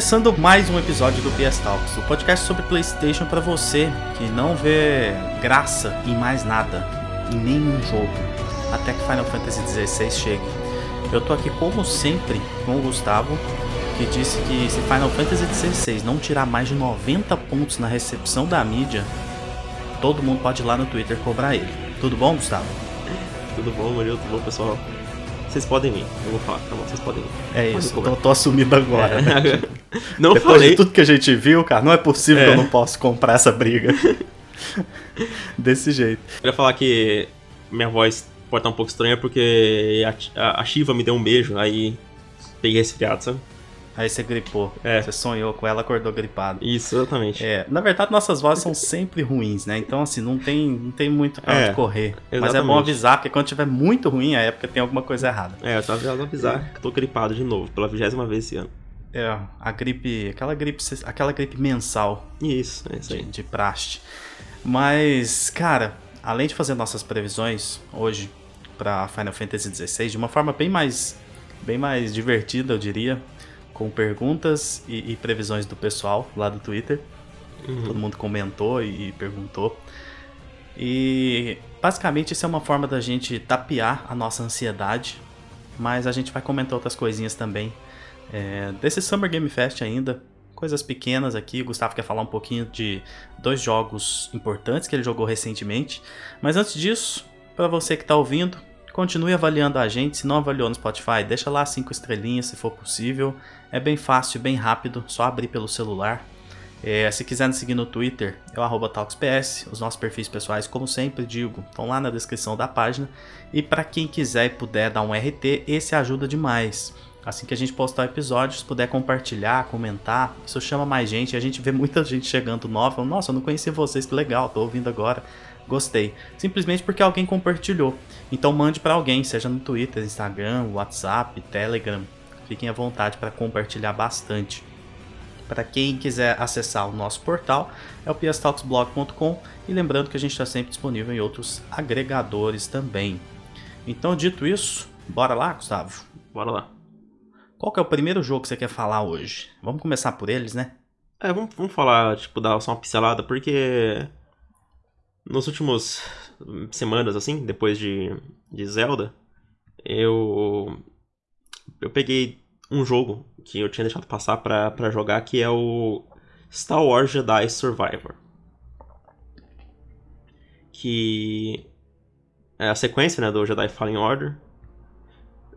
Começando mais um episódio do PS Talks, o podcast sobre PlayStation para você que não vê graça em mais nada, em nenhum jogo, até que Final Fantasy XVI chegue. Eu tô aqui como sempre com o Gustavo, que disse que se Final Fantasy XVI não tirar mais de 90 pontos na recepção da mídia, todo mundo pode ir lá no Twitter cobrar ele. Tudo bom, Gustavo? Tudo bom, Murilo? Tudo bom, pessoal? Vocês podem vir, eu vou falar, tá bom? Vocês podem vir. É isso, tô, tô assumindo agora. É. né? Não Depois falei. de tudo que a gente viu, cara, não é possível É. que eu não possa comprar essa briga. Desse jeito. Eu queria falar que minha voz pode estar um pouco estranha porque a, a, a Shiva me deu um beijo, aí peguei resfriado, sabe? Aí você gripou. É. Você sonhou com ela, acordou gripado. Isso, exatamente. É, na verdade, nossas vozes são sempre ruins, né? Então, assim, não tem, não tem muito pra É, onde correr. Mas é exatamente. bom avisar, porque quando tiver muito ruim, é porque tem alguma coisa errada. É, eu tava avisado avisar que eu tô gripado de novo, pela vigésima vez esse ano. É, a gripe, aquela gripe, aquela gripe mensal Isso, é isso de, aí. de praste. Mas, cara, além de fazer nossas previsões hoje pra Final Fantasy XVI de uma forma bem mais, bem mais divertida, eu diria, com perguntas e, e previsões do pessoal lá do Twitter. Uhum. Todo mundo comentou e, perguntou. E basicamente isso é uma forma da gente tapear a nossa ansiedade, mas a gente vai comentar outras coisinhas também. É, desse Summer Game Fest ainda, coisas pequenas aqui. O Gustavo quer falar um pouquinho de dois jogos importantes que ele jogou recentemente. Mas antes disso, para você que está ouvindo, continue avaliando a gente. Se não avaliou no Spotify, deixa lá cinco estrelinhas se for possível. É bem fácil, bem rápido, só abrir pelo celular. É, se quiser nos seguir no Twitter, é o TalksPS. Os nossos perfis pessoais, como sempre digo, estão lá na descrição da página. E para quem quiser e puder dar um RT, esse ajuda demais. Assim que a gente postar o episódio, se puder compartilhar, comentar, isso chama mais gente. A gente vê muita gente chegando nova, falando, nossa, eu não conhecia vocês, que legal, tô ouvindo agora, gostei. Simplesmente porque alguém compartilhou. Então mande para alguém, seja no Twitter, Instagram, WhatsApp, Telegram. Fiquem à vontade para compartilhar bastante. Para quem quiser acessar o nosso portal, é o pstalksblog.com e lembrando que a gente está sempre disponível em outros agregadores também. Então, dito isso, bora lá, Gustavo? Bora lá. Qual que é o primeiro jogo que você quer falar hoje? Vamos começar por eles, né? É, vamos, vamos falar, tipo, dar só uma pincelada, porque nos últimos semanas, assim, depois de, de Zelda, eu eu peguei um jogo que eu tinha deixado passar pra jogar, que é o Star Wars Jedi Survivor. Que é a sequência, né, do Jedi Fallen Order.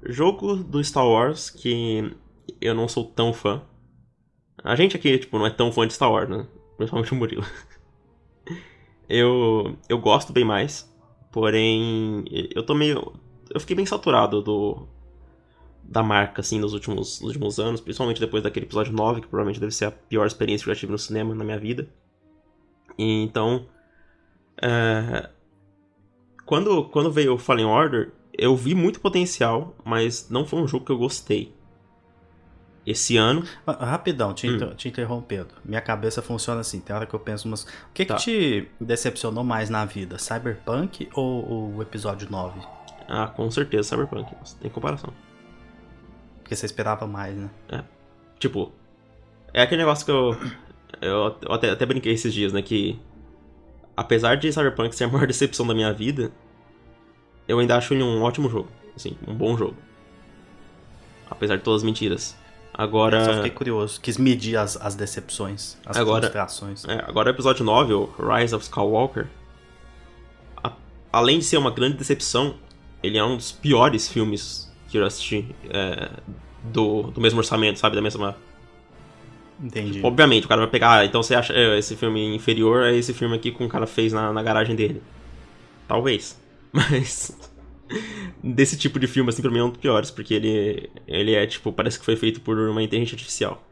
Jogo do Star Wars que eu não sou tão fã. A gente aqui, tipo, não é tão fã de Star Wars, né? Principalmente o Murilo. eu, eu gosto bem mais, porém, eu tô meio... Eu fiquei bem saturado do da marca, assim, nos últimos, nos últimos anos, principalmente depois daquele episódio 9, que provavelmente deve ser a pior experiência que eu já tive no cinema na minha vida. E, então, é, quando, quando veio o Fallen Order, eu vi muito potencial, mas não foi um jogo que eu gostei. Esse ano, Ah, Rapidão, te, Hum. inter- te interrompendo. Minha cabeça funciona assim, tem hora que eu penso umas... O que, Tá. que te decepcionou mais na vida? Cyberpunk ou, ou o episódio 9? ah, com certeza, Cyberpunk, nossa, tem comparação. Porque você esperava mais, né? Tipo, é aquele negócio que eu. Eu, eu até, até brinquei esses dias, né? Que. Apesar de Cyberpunk ser a maior decepção da minha vida, eu ainda acho ele um ótimo jogo. Assim, um bom jogo. Apesar de todas as mentiras. Agora. Só fiquei curioso. Quis medir as, as decepções, as Agora- frustrações. É, agora o episódio 9, o Rise of Skywalker. a- além de ser uma grande decepção, ele é um dos piores filmes que eu assisti. é, do, do mesmo orçamento, sabe? Da mesma Entendi. Obviamente, o cara vai pegar. ah, Então você acha é, esse filme inferior a esse filme aqui que um cara fez na, na garagem dele. Talvez. Mas. Desse tipo de filme, assim, pra mim é um dos piores, porque ele, ele é, tipo, parece que foi feito por uma inteligência artificial.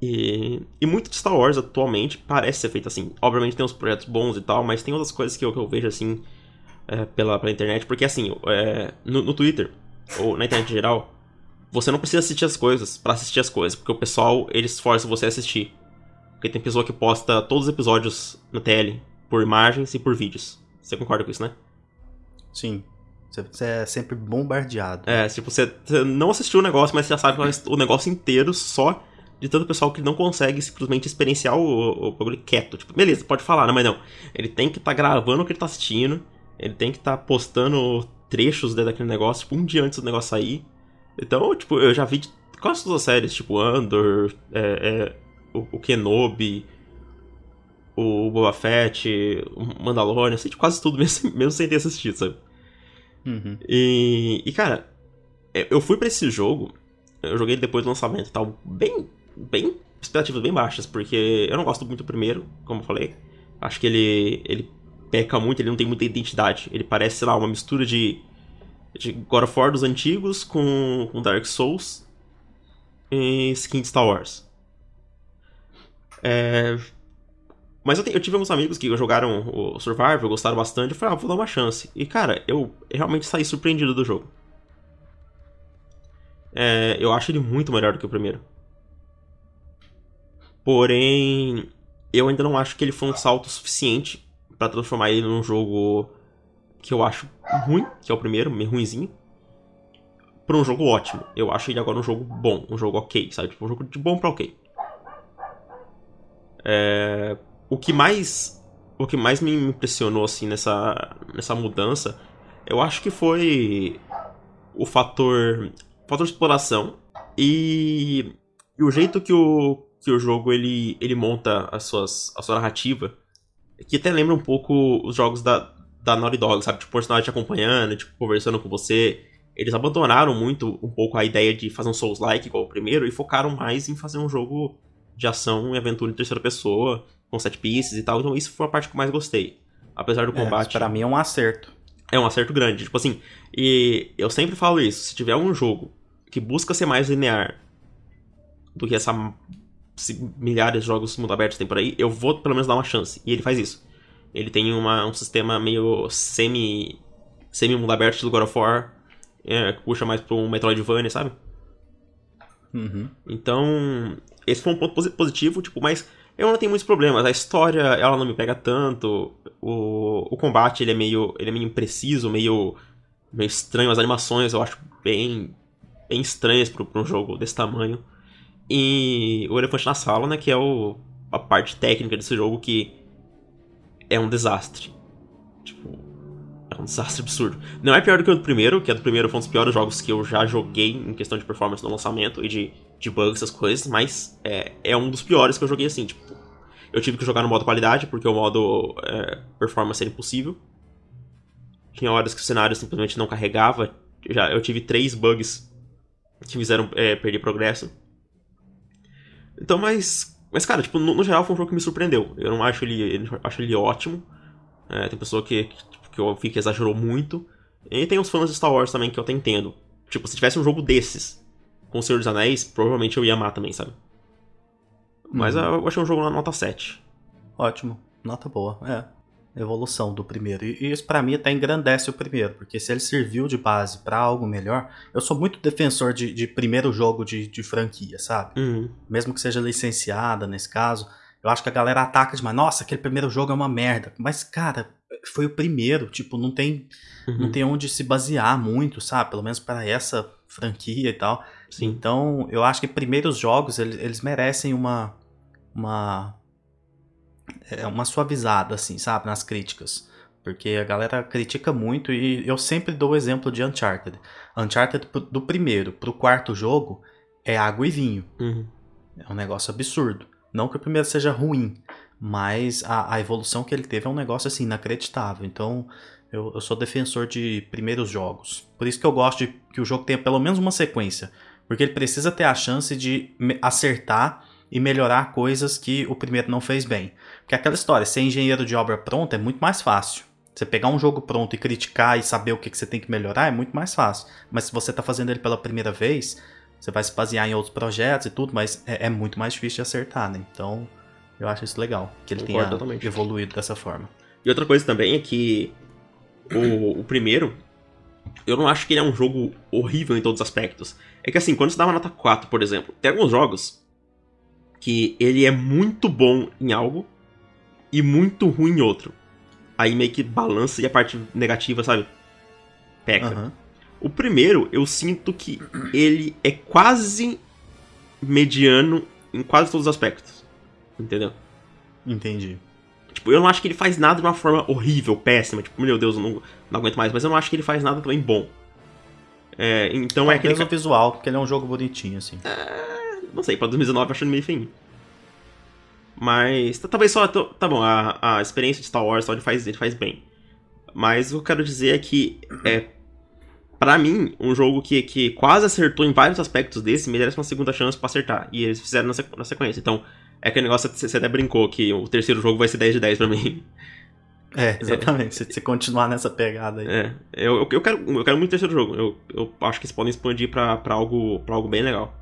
E, e muito de Star Wars atualmente parece ser feito assim. Obviamente tem uns projetos bons e tal, mas tem outras coisas que eu, que eu vejo assim é, pela, pela internet. Porque assim, é, no, no Twitter, ou na internet em geral, você não precisa assistir as coisas pra assistir as coisas, porque o pessoal, eles forçam você a assistir. Porque tem pessoa que posta todos os episódios na TL, por imagens e por vídeos. Você concorda com isso, né? Sim. Você é sempre bombardeado. É, tipo, você, não assistiu o negócio, mas você já sabe o negócio inteiro só de tanto pessoal que não consegue simplesmente experienciar o, o bagulho quieto. Tipo, beleza, pode falar, né? Mas não. Ele tem que estar tá gravando o que ele tá assistindo. Ele tem que estar tá postando trechos daquele negócio, tipo, um dia antes do negócio sair. Então, tipo, eu já vi quase todas as séries, tipo, Andor, é, é, o, o Kenobi, o Boba Fett, o Mandalorian, assim, tipo, quase tudo, mesmo, mesmo sem ter assistido, sabe? Uhum. E, e, cara, é, eu fui para esse jogo, eu joguei depois do lançamento e tal, bem bem expectativas bem baixas, porque eu não gosto muito do primeiro, como eu falei. Acho que ele ele peca muito, ele não tem muita identidade. Ele parece, sei lá, uma mistura de, de God of War dos antigos com, com Dark Souls e skin de Star Wars. É... Mas eu, te, eu, tive alguns amigos que jogaram o Survivor, gostaram bastante. Eu falei, ah, vou dar uma chance. E, cara, eu realmente saí surpreendido do jogo. É, eu acho ele muito melhor do que o primeiro. Porém, eu ainda não acho que ele foi um salto suficiente para transformar ele num jogo que eu acho ruim, que é o primeiro, meio ruimzinho, pra um jogo ótimo. Eu acho ele agora um jogo bom, um jogo ok, sabe? Tipo, um jogo de bom pra ok. É... O que mais o que mais me impressionou assim nessa nessa mudança, eu acho que foi o fator o fator de exploração e, e o jeito que o que o jogo ele, ele monta as suas, a sua narrativa, que até lembra um pouco os jogos da, da Naughty Dog, sabe? Tipo, o personagem te acompanhando, tipo, conversando com você. Eles abandonaram muito um pouco a ideia de fazer um Souls-like igual o primeiro e focaram mais em fazer um jogo de ação e aventura em terceira pessoa, com set pieces e tal. Então isso foi a parte que eu mais gostei. Apesar do é, combate. É, para mim é um acerto. É um acerto grande. Tipo assim, e eu sempre falo isso: se tiver um jogo que busca ser mais linear do que essa milhares de jogos mundo aberto tem por aí, eu vou pelo menos dar uma chance. E ele faz isso. Ele tem uma, um sistema meio semi semi mundo aberto do God of War, é, que puxa mais para um Metroidvania, sabe? Uhum. Então, esse foi um ponto positivo, tipo, mas eu não tenho muitos problemas. A história, ela não me pega tanto. O, o combate, ele é meio ele é meio impreciso, meio meio estranho. As animações eu acho bem bem estranhas para um jogo desse tamanho. E o Elefante na Sala, né, que é o, a parte técnica desse jogo que é um desastre. Tipo, é um desastre absurdo. Não é pior do que o do primeiro, que é do primeiro foi um dos piores jogos que eu já joguei em questão de performance no lançamento e de, de bugs, essas coisas, mas é, é um dos piores que eu joguei assim, tipo. Eu tive que jogar no modo qualidade, porque o modo é, performance era impossível. Tinha horas que o cenário simplesmente não carregava. Já, eu tive três bugs que fizeram é, perder progresso. Então, mas. Mas, cara, tipo, no, no, geral foi um jogo que me surpreendeu. Eu não acho ele. Eu acho ele ótimo. É, tem pessoa que, que, tipo, que eu vi que exagerou muito. E tem os fãs de Star Wars também que eu até entendo. Tipo, se tivesse um jogo desses com o Senhor dos Anéis, provavelmente eu ia amar também, sabe? Mas uhum. eu achei um jogo na nota 7. Ótimo. Nota boa, é evolução do primeiro. E isso para mim até engrandece o primeiro, porque se ele serviu de base para algo melhor, eu sou muito defensor de, de primeiro jogo de, de franquia, sabe? Uhum. Mesmo que seja licenciada nesse caso, eu acho que a galera ataca demais. Nossa, aquele primeiro jogo é uma merda. Mas, cara, foi o primeiro, tipo, não tem, uhum. não tem onde se basear muito, sabe? Pelo menos para essa franquia e tal. Sim. Então, eu acho que primeiros jogos, eles, eles merecem uma, uma é uma suavizada, assim, sabe, nas críticas. Porque a galera critica muito e eu sempre dou o exemplo de Uncharted. Uncharted do primeiro pro quarto jogo é água e vinho. Uhum. É um negócio absurdo. Não que o primeiro seja ruim, mas a, a evolução que ele teve é um negócio assim inacreditável. Então eu, eu, sou defensor de primeiros jogos. Por isso que eu gosto de que o jogo tenha pelo menos uma sequência. Porque ele precisa ter a chance de acertar e melhorar coisas que o primeiro não fez bem. Porque aquela história, ser engenheiro de obra pronta é muito mais fácil. Você pegar um jogo pronto e criticar e saber o que, que você tem que melhorar é muito mais fácil. Mas se você está fazendo ele pela primeira vez, você vai se basear em outros projetos e tudo, mas é, é muito mais difícil de acertar, né? Então, eu acho isso legal, que ele Concordo tenha totalmente. evoluído dessa forma. E outra coisa também é que o, o primeiro, eu não acho que ele é um jogo horrível em todos os aspectos. É que assim, quando você dá uma nota 4, por exemplo, tem alguns jogos que ele é muito bom em algo e muito ruim em outro. Aí meio que balança e a parte negativa, sabe? peca. Aham. O primeiro, eu sinto que ele é quase mediano em quase todos os aspectos. Entendeu? Entendi. Tipo, eu não acho que ele faz nada de uma forma horrível, péssima. Tipo, meu Deus, eu não, não aguento mais. Mas eu não acho que ele faz nada também bom. É, então é aquele. O visual, porque ele é um jogo bonitinho, assim. Não sei, pra 2019 eu achando meio feio. Mas tá- talvez só. Tá bom, a, a experiência de Star Wars só ele faz, ele faz bem. Mas o que eu quero dizer é que, é, pra mim, um jogo que, que quase acertou em vários aspectos desse merece uma segunda chance pra acertar. E eles fizeram na, sequ- na sequência. Então, é aquele negócio que você até brincou que o terceiro jogo vai ser 10 de 10 pra mim. É, exatamente. Se você continuar nessa pegada aí. É, eu, eu, eu quero, eu quero muito o terceiro jogo. Eu, eu acho que eles podem expandir pra, algo, pra algo bem legal.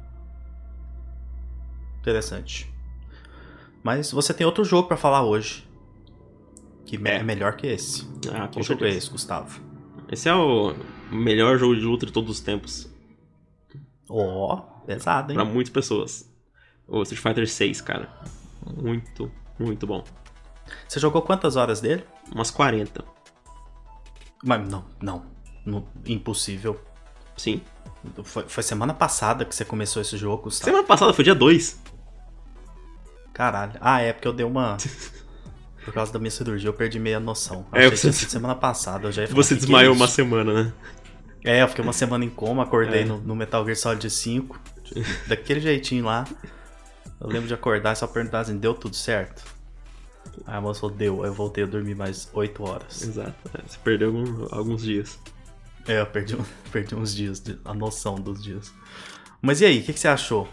Interessante. Mas você tem outro jogo pra falar hoje. Que É. é melhor que esse. Ah, Que jogo é esse, Gustavo? Esse é o melhor jogo de luta de todos os tempos. Ó, pesado, hein? Pra muitas pessoas. O Street Fighter 6, cara. Muito, muito bom. Você jogou quantas horas dele? Umas 40. Mas não, não. Não- impossível. Sim. Foi, foi semana passada que você começou esse jogo, Gustavo. Semana passada foi dia 2. Caralho. Ah, é porque eu dei uma. Por causa da minha cirurgia, eu perdi meia noção. É, achei você- que semana passada. Eu já Você "Que que é desmaiou isso?" uma semana, né? É, eu fiquei uma semana em coma, acordei É. no, no Metal Gear Solid 5. Daquele jeitinho lá. Eu lembro de acordar e só perguntar assim, deu tudo certo? Aí a moça falou, deu. Aí eu voltei a dormir mais 8 horas. Exato. É, Você perdeu algum- alguns dias. É, eu perdi, perdi uns dias, a noção dos dias. Mas e aí, o que, que você achou?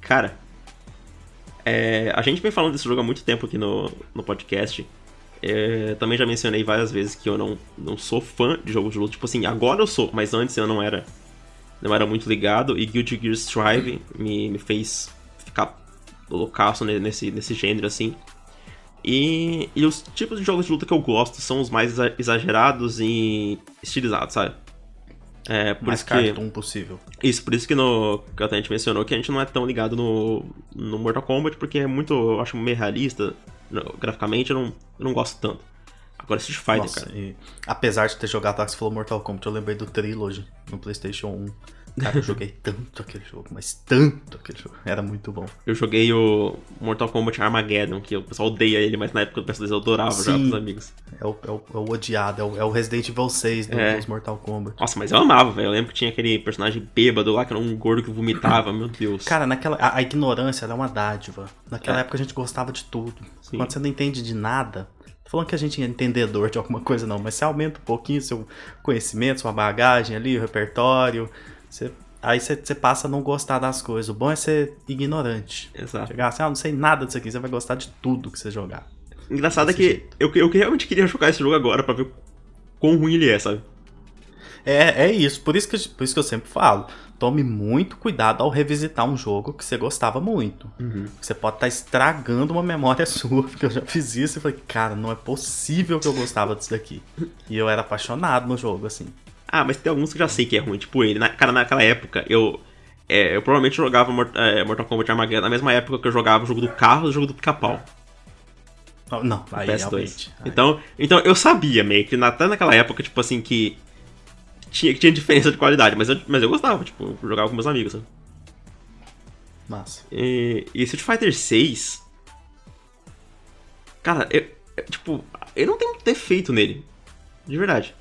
Cara, é, a gente vem falando desse jogo há muito tempo aqui no, no podcast. É, também já mencionei várias vezes que eu não, não sou fã de jogos de luta. Tipo assim, agora eu sou, mas antes eu não era não era muito ligado. E Guilty Gear Strive me, me fez ficar loucaço ne- nesse, nesse gênero, assim. E, e os tipos de jogos de luta que eu gosto são os mais exa- exagerados e estilizados, sabe? É, por Mais isso que... cartoon possível. Isso, por isso que, no, que até a gente mencionou que a gente não é tão ligado no, no Mortal Kombat, porque é muito, eu acho meio realista, no- graficamente eu não, eu não gosto tanto. Agora Street Fighter, Nossa, cara. e apesar de ter jogado que você falou Mortal Kombat, eu lembrei do Trilogy no Playstation 1. Cara, eu joguei tanto aquele jogo, mas tanto aquele jogo. Era muito bom. Eu joguei o Mortal Kombat Armageddon, que o pessoal odeia ele, mas na época do PS2 eu adorava jogar com Sim. os amigos. É o, é o, é o odiado, é o, é o Resident Evil 6 do- É. dos Mortal Kombat. Nossa, mas eu amava, velho. Eu lembro que tinha aquele personagem bêbado lá, que era um gordo que vomitava, meu Deus. Cara, naquela, a, a ignorância ela é uma dádiva. Naquela É. época a gente gostava de tudo. Sim. Quando você não entende de nada, tô falando que a gente é entendedor de alguma coisa, não, mas você aumenta um pouquinho seu conhecimento, sua bagagem ali, o repertório. Você, aí você, passa a não gostar das coisas. O bom é ser ignorante. Exato. Chegar assim, ah, não sei nada disso aqui, você vai gostar de tudo que você jogar. Engraçado é que eu, eu realmente queria jogar esse jogo agora pra ver quão ruim ele é, sabe? É, é isso. Por isso, que, eu- por isso que eu sempre falo. Tome muito cuidado ao revisitar um jogo que você gostava muito. Você pode estar estragando uma memória sua, porque eu já fiz isso e falei, cara, não é possível que eu gostava disso daqui. E eu era apaixonado no jogo, assim. Ah, mas tem alguns que eu já sei que é ruim, tipo ele. Na, cara, naquela época, eu. é, eu provavelmente jogava é, Mortal Kombat Armageddon na mesma época que eu jogava o jogo do carro e o jogo do pica-pau. Não, aí PS2. realmente. aí- Então, então eu sabia meio que na- até naquela época, tipo assim, que tinha, que tinha diferença de qualidade, mas eu, mas eu gostava, tipo, eu jogava com meus amigos, sabe? Massa. E, e Street Fighter 6. Cara, eu, eu, tipo, eu não tenho defeito nele. De verdade.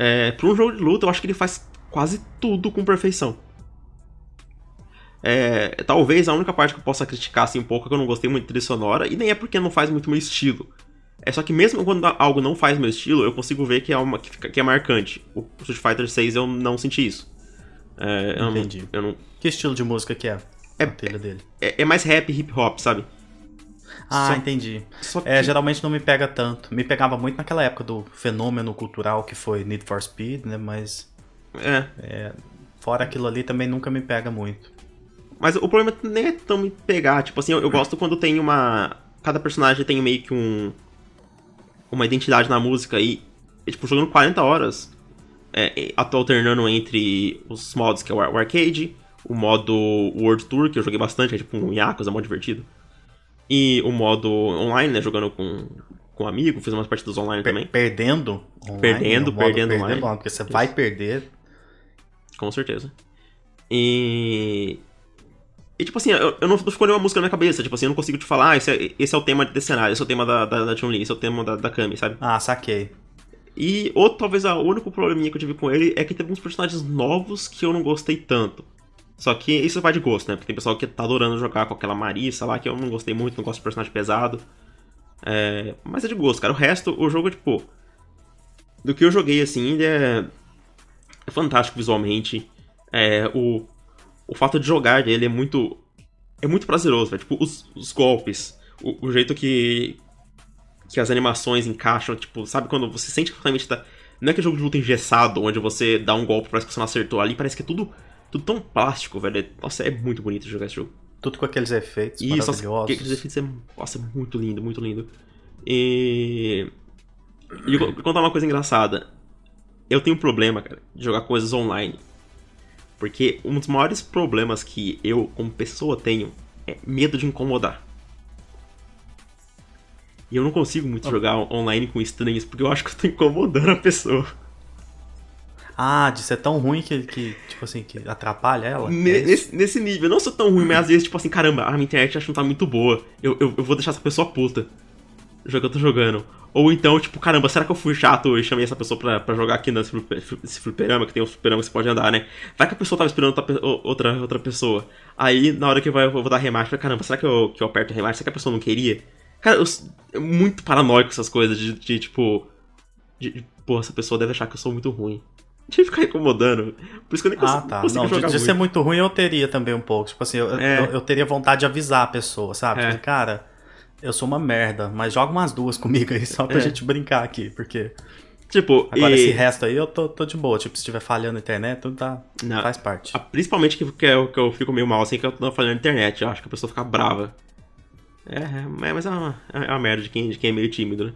É, pra um jogo de luta, eu acho que ele faz quase tudo com perfeição. É, talvez a única parte que eu possa criticar assim um pouco é que eu não gostei muito de trilha sonora, e nem é porque não faz muito meu estilo. É só que mesmo quando algo não faz meu estilo, eu consigo ver que é, uma, que, fica- que é marcante. O Street Fighter 6 eu não senti isso. É, eu não- Entendi. eu não, Que estilo de música que é? É- dele. é, é mais rap, hip hop, sabe? Ah, Só- entendi. Só que... É, geralmente não me pega tanto. Me pegava muito naquela época do fenômeno cultural que foi Need for Speed, né? Mas é, fora aquilo ali também nunca me pega muito. mas o problema nem é tão me pegar. Tipo assim, eu, eu gosto quando tem uma. Cada personagem tem meio que um. Uma identidade na música e. e, tipo, jogando 40 horas. É, tô alternando entre os modos que é o arcade, o modo World Tour, que eu joguei bastante, é tipo um Yakuza, é mó divertido. E o modo online, né? Jogando com, com um amigo, fiz umas partidas online Per- também. Perdendo online, Perdendo, perdendo perder online. bom, porque você vai perder. Com certeza. E. E, tipo assim, eu, eu não, não ficou nenhuma música na minha cabeça. Tipo assim, eu não consigo te falar, ah, esse é, esse é o tema desse cenário, esse é o tema da, da, da Chun-Li, esse é o tema da, da Kami, sabe? Ah, saquei. E outro, talvez o único probleminha que eu tive com ele é que teve uns personagens novos que eu não gostei tanto. Só que isso vai de gosto, né? Porque tem pessoal que tá adorando jogar com aquela Marissa lá, que eu não gostei muito, não gosto de personagem pesado. É, mas é de gosto, cara. O resto, o jogo, tipo. Do que eu joguei, assim, ele é. É fantástico visualmente. É, o, o fato de jogar dele é muito. É muito prazeroso, velho. Tipo, os, os golpes, o, o jeito que. Que as animações encaixam, tipo, sabe quando você sente que realmente tá. Não é que é jogo de luta engessado, onde você dá um golpe, parece que você não acertou ali, parece que é tudo. Tudo tão plástico, velho. Nossa, é muito bonito jogar esse jogo. Tudo com aqueles efeitos Isso, nossa, maravilhosos. aqueles efeitos é, nossa, é muito lindo, muito lindo. E. E eu vou contar uma coisa engraçada. Eu tenho um problema, cara, de jogar coisas online. Porque um dos maiores problemas que eu, como pessoa, tenho é medo de incomodar. E eu não consigo muito jogar online com estranhos, porque eu acho que eu tô incomodando a pessoa. Ah, de ser tão ruim que, que tipo assim, que atrapalha ela? É nesse, nesse nível, eu não sou tão ruim, mas às vezes, tipo assim, caramba, a minha internet acho que não tá muito boa. Eu, eu, eu vou deixar essa pessoa puta. O jogo que eu tô jogando. Ou então, tipo, caramba, será que eu fui chato e chamei essa pessoa pra, pra jogar aqui nesse fliper- nesse fliperama, que tem um fliperama que você pode andar, né? Vai que a pessoa tava esperando outra, outra, outra pessoa. Aí, na hora que eu vou, eu vou dar rematch, eu falei, caramba, será que eu, que eu aperto rematch? Será que a pessoa não queria? Cara, eu, s- é muito paranoico essas coisas de, de, tipo... De, de, pô, essa pessoa deve achar que eu sou muito ruim. De ficar incomodando. Por isso que eu nem Ah, consigo, tá. consigo Não, de, jogar de muito. ser muito ruim eu teria também um pouco. Tipo assim, eu, É. eu, eu teria vontade de avisar a pessoa, sabe? É. Tipo, cara, eu sou uma merda, mas joga umas duas comigo aí só pra É. gente brincar aqui, porque Tipo, agora e... esse resto aí eu tô, tô de boa. Tipo, se estiver falhando a internet, tudo tá, Não. faz parte. Ah, Principalmente que, que, eu, que eu fico meio mal assim, que eu tô falando na internet. Eu acho que a pessoa fica brava. É, é, mas é uma, é uma merda de quem, de quem é meio tímido, né?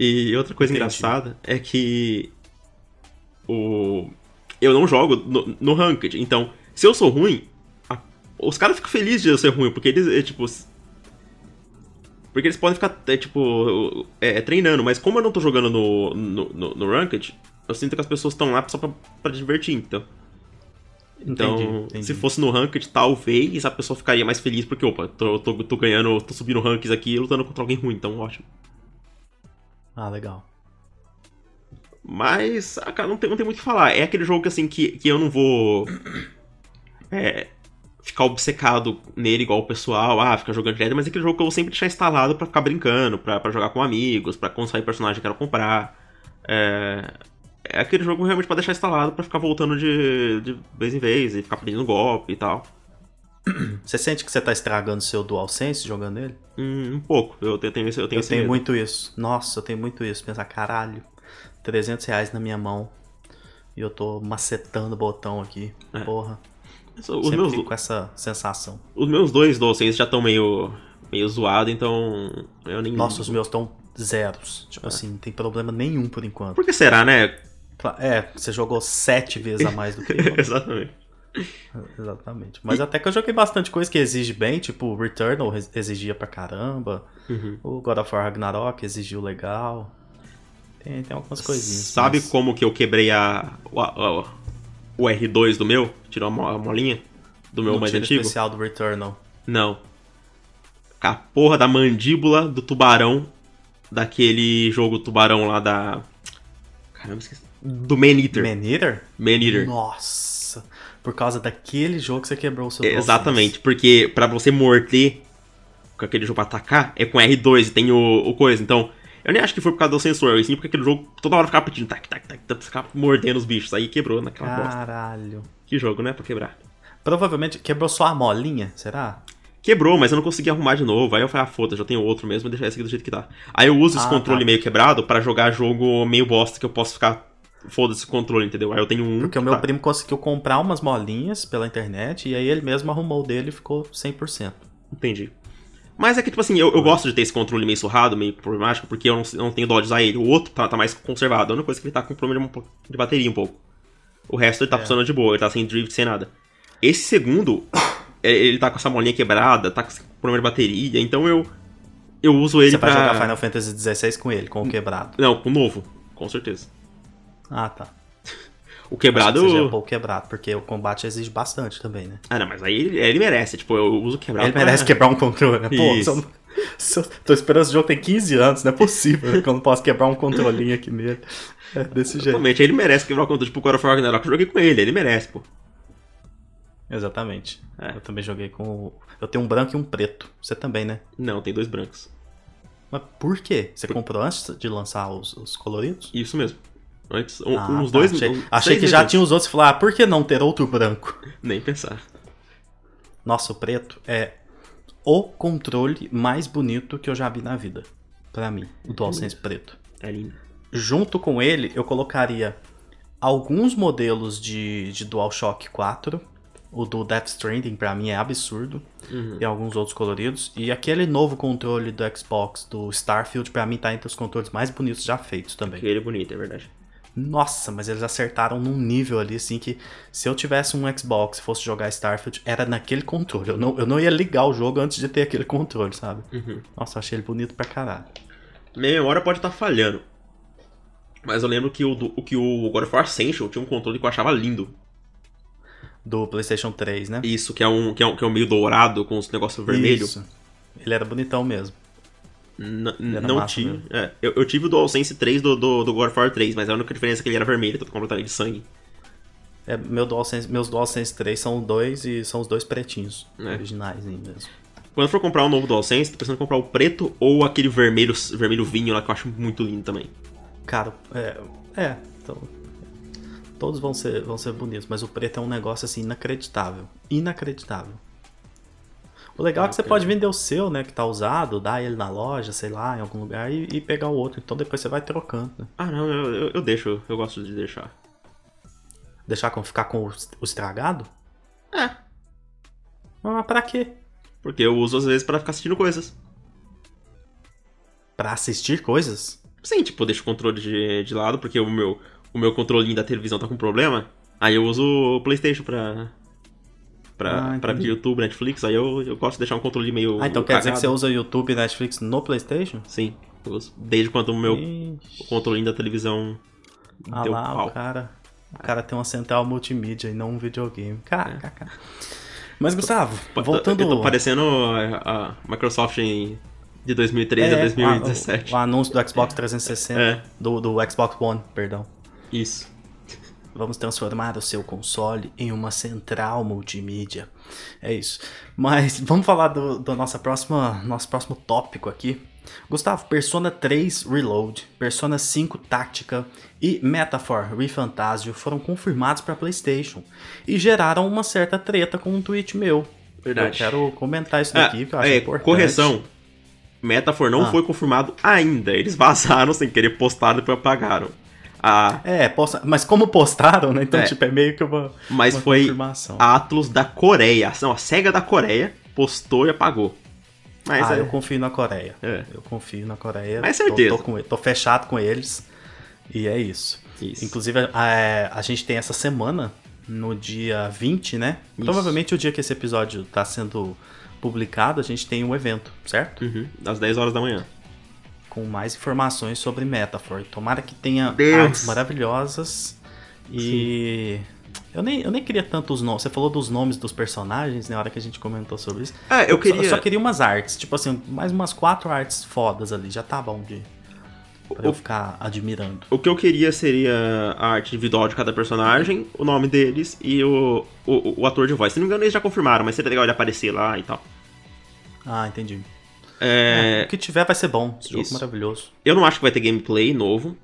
E outra coisa Entendi. engraçada é que. O. Eu não jogo no, no Ranked. Então, se eu sou ruim, a- os caras ficam felizes de eu ser ruim, porque eles, é, tipo. Porque eles podem ficar, é, tipo, é, treinando, mas como eu não tô jogando no, no, no, no Ranked, eu sinto que as pessoas estão lá só pra, pra divertir, então. Então, Entendi, entendi. se fosse no Ranked, talvez a pessoa ficaria mais feliz, porque, opa, tô, tô, tô ganhando, tô subindo rankings aqui e lutando contra alguém ruim, então ótimo. Ah, legal. Mas, ah, cara, não tem, não tem muito o que falar. É aquele jogo que, assim, que, que eu não vou é, ficar obcecado nele igual o pessoal, ah, ficar jogando direto, mas é aquele jogo que eu vou sempre deixar instalado pra ficar brincando, pra, pra jogar com amigos, pra quando sair personagem que eu quero comprar. É, é aquele jogo realmente pra deixar instalado pra ficar voltando de, de vez em vez e ficar aprendendo golpe e tal. Você sente que você tá estragando seu DualSense jogando ele? Hum, um pouco, eu tenho, eu tenho, esse- eu tenho Eu tenho muito isso. Nossa, eu tenho muito isso. Pensar, caralho, 300 reais na minha mão e eu tô macetando o botão aqui. É. Porra. Os Sempre meus, fico com essa sensação. os meus dois DualSense já estão meio, meio zoados, então eu nem... Nossa, os meus estão zeros. É. Tipo assim, não tem problema nenhum por enquanto. Por que será, né? É, você jogou sete vezes a mais do que eu. Exatamente. Exatamente. Mas até que eu joguei bastante coisa que exige bem, tipo, o Returnal exigia pra caramba. Uhum. O God of War Ragnarok exigiu legal. Tem, tem algumas coisinhas. Sabe mas- como que eu quebrei a, o, a- o R2 do meu? Tirou a, mo- a molinha? Do meu no mais antigo? especial do Returnal. Não. Com a porra da mandíbula do tubarão daquele jogo tubarão lá da... Caramba, esqueci. Do Man Eater. Man Eater? Man Eater. Nossa. Por causa daquele jogo que você quebrou o seu. Exatamente, porque pra você morder com aquele jogo pra atacar, é com R2 e tem o, o coisa. Então, eu nem acho que foi por causa do sensor, e sim porque aquele jogo toda hora ficava pedindo tac, tac, tac, tac, ficava mordendo os bichos. Aí quebrou naquela bosta. Caralho. Que jogo, né? Pra quebrar. Provavelmente quebrou só a molinha, será? Quebrou, mas eu não consegui arrumar de novo. Aí eu falei, ah, foda, já tenho outro mesmo, deixar esse aqui do jeito que tá. Aí eu uso esse Ah, controle tá. meio quebrado pra jogar jogo meio bosta que eu posso ficar. Foda-se o controle, entendeu? Aí eu tenho um. Porque o meu tá- primo conseguiu comprar umas molinhas pela internet e aí ele mesmo arrumou o dele e ficou 100%. Entendi. Mas é que, tipo assim, eu, eu gosto de ter esse controle meio surrado, meio problemático, porque eu não, não tenho dó de usar ele. O outro tá, tá mais conservado. A única coisa é que ele tá com problema de, um bateria um pouco. O resto ele tá É. funcionando de boa, ele tá sem drift, sem nada. Esse segundo, é, ele tá com essa molinha quebrada, tá com problema de bateria, então eu. Eu uso ele Você pra... vai jogar Final Fantasy XVI com ele, com o quebrado. Não, com o novo, com certeza. Ah, tá. O quebrado... Que seja pouco quebrado, porque o combate exige bastante também, né? Ah, não, mas aí ele, ele merece. Tipo, eu uso o quebrado Ele merece pra... quebrar um controle, né? Pô, Isso. eu tô esperando esse jogo tem 15 anos, não é possível que eu não posso quebrar um controlinho aqui nele. É desse jeito. Exatamente, aí ele merece quebrar o controle. Tipo, o God of Ragnarok, eu joguei com ele, ele merece, pô. Exatamente. É. Eu também joguei com. o- Eu tenho um branco e um preto. Você também, né? Não, tem dois brancos. Mas por quê? Você comprou antes de lançar os, os coloridos? Isso mesmo. Antes, um- Ah, uns tá. dois... Achei, achei que já meses tinha os outros e falei, ah, por que não ter outro branco? antes. Nem pensar. Nossa, o preto é o controle mais bonito que eu já vi na vida. Pra mim, o DualSense preto. É lindo. Junto com ele, eu colocaria alguns modelos de, de DualShock 4. O do Death Stranding, pra mim, é absurdo. Uhum. E alguns outros coloridos. E aquele novo controle do Xbox, do Starfield, pra mim tá entre os controles mais bonitos já feitos também. Ele é bonito, é verdade. Nossa, mas eles acertaram num nível ali, assim, que se eu tivesse um Xbox e fosse jogar Starfield, era naquele controle. Eu não, eu não ia ligar o jogo antes de ter aquele controle, sabe? Uhum. Nossa, eu achei ele bonito pra caralho. Minha memória pode estar falhando. Mas eu lembro que o, do- que o God of War Ascension tinha um controle que eu achava lindo. Do PlayStation 3, né? Isso, que é um, que é um, que é um meio dourado com os negócios vermelhos. Ele era bonitão mesmo. N- não massa tive. É, eu, eu tive o DualSense 3 do, do, do God of War 3, mas a única diferença é que ele era vermelho, todo completamente de sangue. É, meu DualSense, meus DualSense 3 são dois e são os dois pretinhos. É. Originais ainda mesmo. Quando for comprar um novo DualSense, tô pensando em comprar o preto ou aquele vermelho, vermelho vinho lá que eu acho muito lindo também. Cara, é. É, então. Todos vão ser, vão ser bonitos, mas o preto é um negócio assim inacreditável. Inacreditável. O legal é que você Ok. pode vender o seu, né, que tá usado, dar ele na loja, sei lá, em algum lugar, e, e pegar o outro. Então depois você vai trocando, né? Ah, não, eu, eu, eu deixo, eu gosto de deixar. Deixar com, ficar com o, o estragado? É, Mas pra quê? porque eu uso às vezes pra ficar assistindo coisas. Pra assistir coisas? Sim, tipo, eu deixo o controle de, de lado, porque o meu, o meu controlinho da televisão tá com problema. Aí eu uso o Playstation pra. Pra, Ah, pra. YouTube, Netflix, aí eu, eu gosto de deixar um controle meio. Ah, então quer dizer que você usa YouTube e Netflix no PlayStation? Sim, eu uso. Desde quando o meu Ixi. controlinho da televisão Ah deu lá, pau. o cara. O cara tem uma central multimídia e não um videogame. Caraca. Mas, Gustavo, voltando. Eu tô parecendo a, a Microsoft em, de 2013 a É, 2017. O, o anúncio do Xbox 360. É. Do, do Xbox One, perdão. Isso. Vamos transformar o seu console em uma central multimídia. É isso. Mas vamos falar do, do nossa próxima, nosso próximo tópico aqui. Gustavo, Persona 3 Reload, Persona 5 Táctica e Metaphor Refantasio foram confirmados para PlayStation e geraram uma certa treta com um tweet meu. Verdade. Eu quero comentar isso Ah, daqui, que eu acho é, importante. correção. Metafor não Ah. foi confirmado ainda. Eles vazaram sem querer postar e depois apagaram. Ah, É, posta... mas como postaram, né? Então, É. tipo, é meio que uma, mas uma foi a Atlus da Coreia. Não, a SEGA da Coreia postou e apagou. Mas ah, é, eu confio na Coreia. É. Eu confio na Coreia. Mas Tô- certeza. Tô, com, tô fechado com eles. E é isso. Isso. Inclusive, a, a gente tem essa semana, no dia 20, né? Isso. Provavelmente o dia que esse episódio tá sendo publicado, a gente tem um evento, certo? Uhum, às 10 horas da manhã. Com mais informações sobre Metaphor. Tomara que tenha Deus. artes maravilhosas. E. Eu nem, eu nem queria tanto os nomes. Você falou dos nomes dos personagens na hora que a gente comentou sobre isso. Ah, eu Só- queria. Eu só queria umas artes, tipo assim, mais umas quatro artes fodas ali, já tá bom de. Pra eu O- ficar admirando. O que eu queria seria a arte individual de cada personagem, o nome deles e o, o, o ator de voz. Se não me engano, eles já confirmaram, mas seria legal ele aparecer lá e tal. Ah, entendi. É, O que tiver vai ser bom. Esse jogo Isso. é maravilhoso. Eu não acho que vai ter gameplay novo.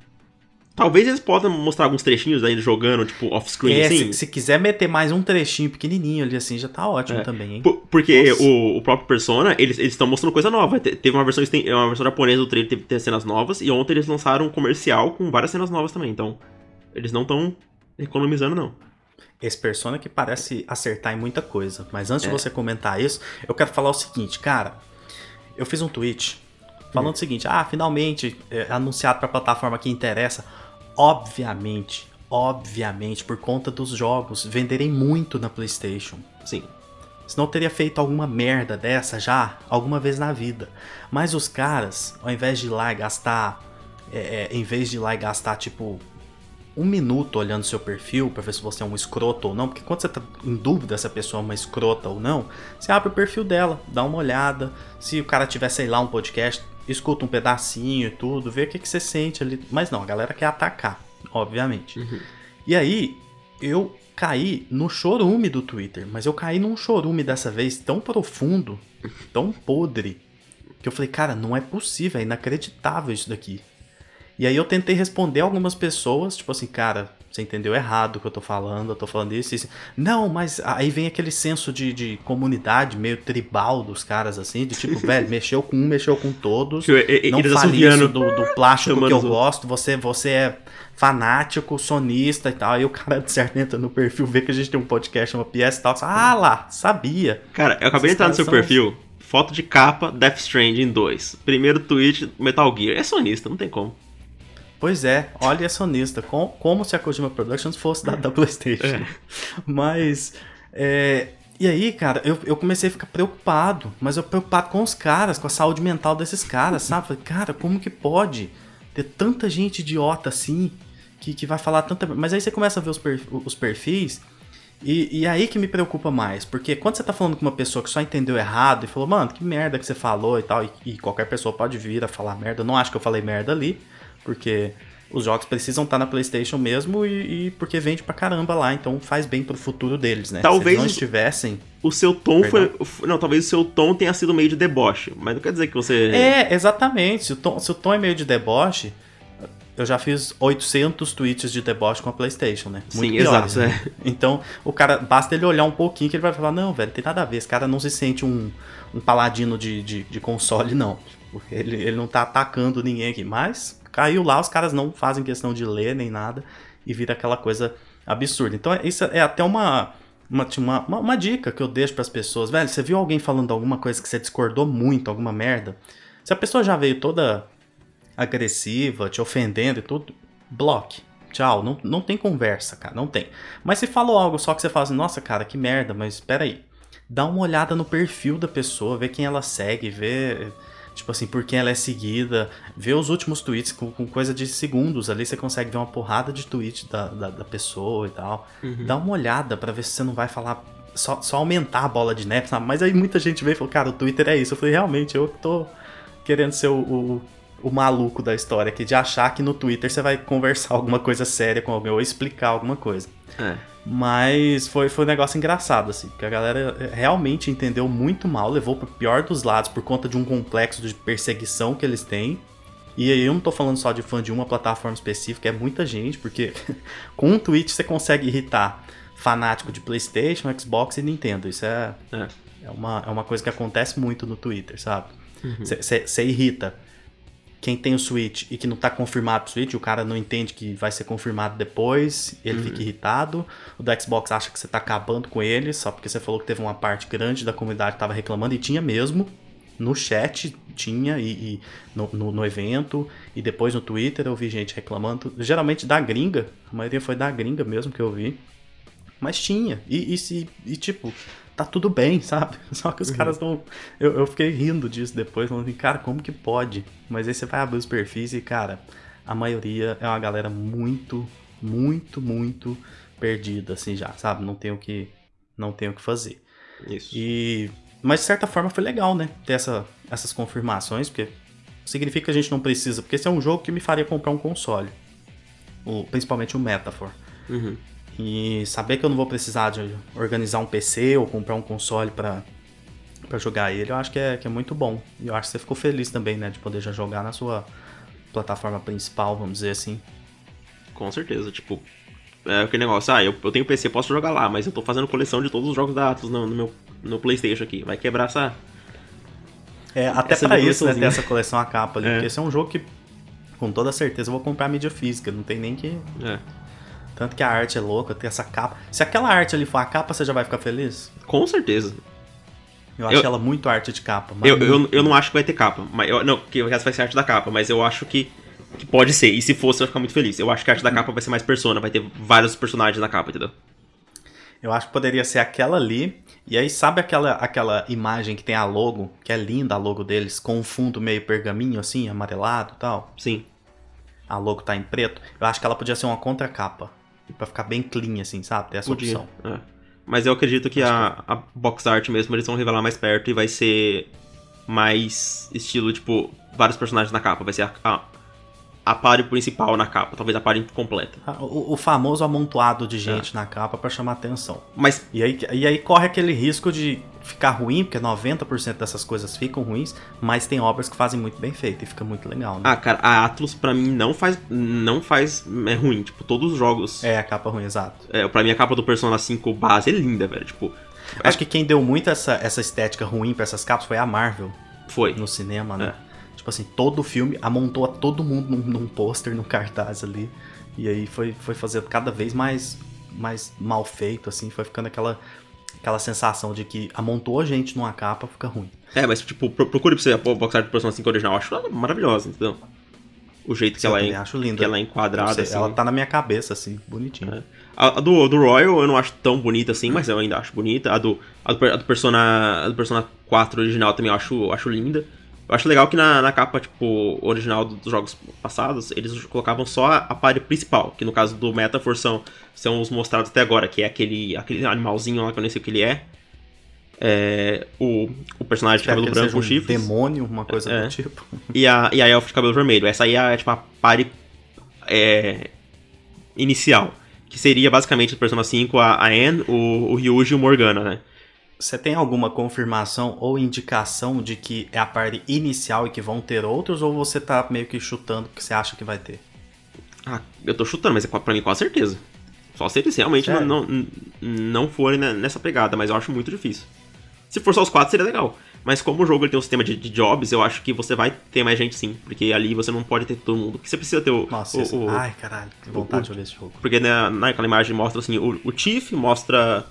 Talvez eles possam mostrar alguns trechinhos ainda jogando, tipo, off-screen, É, assim. se, se quiser meter mais um trechinho pequenininho ali assim, já tá ótimo É. também, hein? Por- Porque o, o próprio Persona, eles estão mostrando coisa nova. Te- Teve uma versão, uma versão japonesa do trailer, teve, teve cenas novas, e ontem eles lançaram um comercial com várias cenas novas também. Então, eles não estão economizando, não. Esse Persona que parece acertar em muita coisa. Mas antes É. de você comentar isso, eu quero falar o seguinte, cara. Eu fiz um tweet falando o seguinte: ah, finalmente é anunciado pra plataforma que interessa. Obviamente, obviamente, por conta dos jogos venderem muito na PlayStation. Sim. Senão teria feito alguma merda dessa já alguma vez na vida. Mas os caras, ao invés de ir lá e gastar. É, é, em vez de ir lá e gastar, tipo, um minuto olhando seu perfil para ver se você é um escroto ou não, porque quando você tá em dúvida se a pessoa é uma escrota ou não, você abre o perfil dela, dá uma olhada. Se o cara tiver, sei lá, um podcast, escuta um pedacinho e tudo, vê o que, que você sente ali. Mas não, a galera quer atacar, obviamente. Uhum. E aí, eu caí no chorume do Twitter, mas eu caí num chorume dessa vez tão profundo, tão podre, que eu falei, cara, não é possível, é inacreditável isso daqui. E aí eu tentei responder algumas pessoas, tipo assim, cara, você entendeu errado o que eu tô falando, eu tô falando isso e isso. Não, mas aí vem aquele senso de, de comunidade meio tribal dos caras, assim, de tipo, velho, mexeu com um, mexeu com todos. Eu, não fale isso do, do plástico que eu gosto, você, você é fanático, sonista e tal. Aí o cara de certo entra no perfil, vê que a gente tem um podcast, uma PS e tal. Ah lá, sabia. Cara, eu acabei de entrar no seu são... perfil, foto de capa, Death Stranding 2. Primeiro tweet, Metal Gear. É sonista, não tem como. Pois é, olha, é sonista. Com, como se a Kojima Productions fosse da, da PlayStation. É. Mas. É, e aí, cara, eu, eu comecei a ficar preocupado. Mas eu preocupado com os caras, com a saúde mental desses caras, sabe? Falei, cara, como que pode ter tanta gente idiota assim? que, que vai falar tanta. Mas aí você começa a ver os, perfis, os perfis e, e aí que me preocupa mais, porque quando você tá falando com uma pessoa que só entendeu errado e falou, mano, que merda que você falou e tal, e, e qualquer pessoa pode vir a falar merda, eu não acho que eu falei merda ali, porque os jogos precisam estar na PlayStation mesmo e, e, porque vende pra caramba lá, então faz bem pro futuro deles, né? Talvez Se eles não estivessem. O seu tom Perdão. foi. Não, talvez o seu tom tenha sido meio de deboche, mas não quer dizer que você. É, exatamente. Se o tom, se o tom é meio de deboche, eu já fiz 800 tweets de deboche com a PlayStation, né? Muito Sim, piores, exato. Né? É. Então, o cara, basta ele olhar um pouquinho que ele vai falar: não, velho, tem nada a ver. Esse cara não se sente um, um paladino de, de, de console, não. Ele, ele não tá atacando ninguém aqui. Mas caiu lá, os caras não fazem questão de ler nem nada e vira aquela coisa absurda. Então, isso é até uma. Uma, uma, uma dica que eu deixo para as pessoas, velho, você viu alguém falando alguma coisa que você discordou muito, alguma merda? Se a pessoa já veio toda agressiva, te ofendendo e tudo, bloque. Tchau, não, não tem conversa, cara, não tem. Mas se falou algo só que você fala assim, nossa, cara, que merda, mas espera aí. Dá uma olhada no perfil da pessoa, vê quem ela segue, vê, tipo assim, por quem ela é seguida, vê os últimos tweets com, com coisa de segundos ali, você consegue ver uma porrada de tweets da, da, da pessoa e tal. Uhum. Dá uma olhada para ver se você não vai falar só, só aumentar a bola de neve, sabe? Mas aí muita gente veio e falou, cara, o Twitter é isso. Eu falei, realmente, eu tô querendo ser o, o, o maluco da história aqui, de achar que no Twitter você vai conversar alguma coisa séria com alguém ou explicar alguma coisa. É. Mas foi, foi um negócio engraçado, assim, porque a galera realmente entendeu muito mal, levou pro pior dos lados por conta de um complexo de perseguição que eles têm. E aí eu não tô falando só de fã de uma plataforma específica, é muita gente, porque com um tweet você consegue irritar fanático de PlayStation, Xbox e Nintendo. Isso é, é. é, uma, é uma coisa que acontece muito no Twitter, sabe? Você uhum. irrita quem tem o Switch e que não tá confirmado o Switch, o cara não entende que vai ser confirmado depois, ele uhum. fica irritado. O do Xbox acha que você tá acabando com ele, só porque você falou que teve uma parte grande da comunidade que tava reclamando, e tinha mesmo. No chat tinha, e, e no, no, no, evento, e depois no Twitter eu vi gente reclamando. Geralmente da gringa, a maioria foi da gringa mesmo que eu vi. Mas tinha. E, e, e tipo, tá tudo bem, sabe? Só que os uhum. caras não. Eu, eu fiquei rindo disso depois, falando assim, cara, como que pode? Mas aí você vai abrir os perfis e, cara, a maioria é uma galera muito, muito, muito perdida, assim já, sabe? Não tem o que, não tem o que fazer. Isso. E. Mas de certa forma foi legal, né? Ter essa, essas confirmações, porque significa que a gente não precisa. Porque esse é um jogo que me faria comprar um console. O, principalmente o Metaphor. Uhum. E saber que eu não vou precisar de organizar um PC ou comprar um console para para jogar ele, eu acho que é, que é muito bom. E eu acho que você ficou feliz também, né, de poder já jogar na sua plataforma principal, vamos dizer assim. Com certeza, tipo, é aquele negócio, ah, eu, eu tenho PC, posso jogar lá, mas eu tô fazendo coleção de todos os jogos da Atos no, no meu no PlayStation aqui. Vai quebrar essa. É, até essa pra isso, né, ter essa coleção a capa ali. É. Porque esse é um jogo que, com toda certeza, eu vou comprar mídia física. Não tem nem que. É. Tanto que a arte é louca, tem essa capa. Se aquela arte ali for a capa, você já vai ficar feliz? Com certeza. Eu acho eu, ela muito arte de capa. Eu, eu, eu, não acho que vai ter capa. Mas eu, não, porque o resto vai ser arte da capa, mas eu acho que, que pode ser. E se fosse, eu ia ficar muito feliz. Eu acho que a arte da capa vai ser mais persona, vai ter vários personagens na capa, entendeu? Eu acho que poderia ser aquela ali E aí, sabe aquela, aquela imagem que tem a logo, que é linda a logo deles, com um fundo meio pergaminho, assim, amarelado e tal? Sim. A logo tá em preto. Eu acho que ela podia ser uma contracapa. Pra ficar bem clean, assim, sabe? Ter essa Podia. opção. É. Mas eu acredito que a, a box art mesmo eles vão revelar mais perto e vai ser mais estilo, tipo, vários personagens na capa. Vai ser a, a, a party principal na capa, talvez a party completa. Ah, O, o famoso amontoado de gente na capa pra chamar atenção. Mas E aí, e aí corre aquele risco de ficar ruim, porque 90% dessas coisas ficam ruins, mas tem obras que fazem muito bem feito e fica muito legal, né? Ah, cara, a Atlus pra mim não faz. Não faz. É ruim. Tipo, todos os jogos. É, a capa ruim, exato. É, pra mim a capa do Persona 5 base é linda, velho. Tipo, Acho que quem deu muito essa, essa estética ruim pra essas capas foi a Marvel foi. no cinema, né? Tipo assim, todo o filme amontou a todo mundo num, num pôster, num cartaz ali. E aí foi, foi fazendo cada vez mais, mais mal feito, assim, foi ficando aquela, aquela sensação de que amontou a gente numa capa, fica ruim. É, mas tipo, pro- procure pra você a box art do Persona 5 original. Eu acho ela maravilhosa, entendeu? O jeito que Eu ela é. acho linda. Que ela é enquadrada, sei, assim. Ela tá na minha cabeça, assim, bonitinha. É. A, a do, do Royal eu não acho tão bonita assim, mas eu ainda acho bonita. A do, a do, a do Persona, a do Persona 4 original também eu acho, acho linda. Eu acho legal que na, na capa, tipo, original do- dos jogos passados, eles colocavam só a, party principal, que no caso do Metaphor são, são os mostrados até agora, que é aquele, aquele animalzinho lá que eu nem sei o que ele é. É, o, o personagem de cabelo branco com um chifres. demônio, uma coisa É. do tipo. E a, e a elfa de cabelo vermelho. Essa aí é tipo a party é, inicial. Que seria basicamente do Persona 5 a, a Anne, o, o Ryuji e o Morgana, né? Você tem alguma confirmação ou indicação de que é a parte inicial e que vão ter outros, ou você tá meio que chutando que você acha que vai ter? Ah, eu tô chutando, mas é pra mim com certeza. Só se eles realmente Sério? não, não, não forem ne- nessa pegada, mas eu acho muito difícil. Se for só os quatro, seria legal. Mas como o jogo tem um sistema de, de jobs, eu acho que você vai ter mais gente sim. Porque ali você não pode ter todo mundo. Porque você precisa ter o. Nossa, o- o- ai caralho, que vontade de olhar esse jogo. Porque na, naquela imagem mostra assim, o, o Chief mostra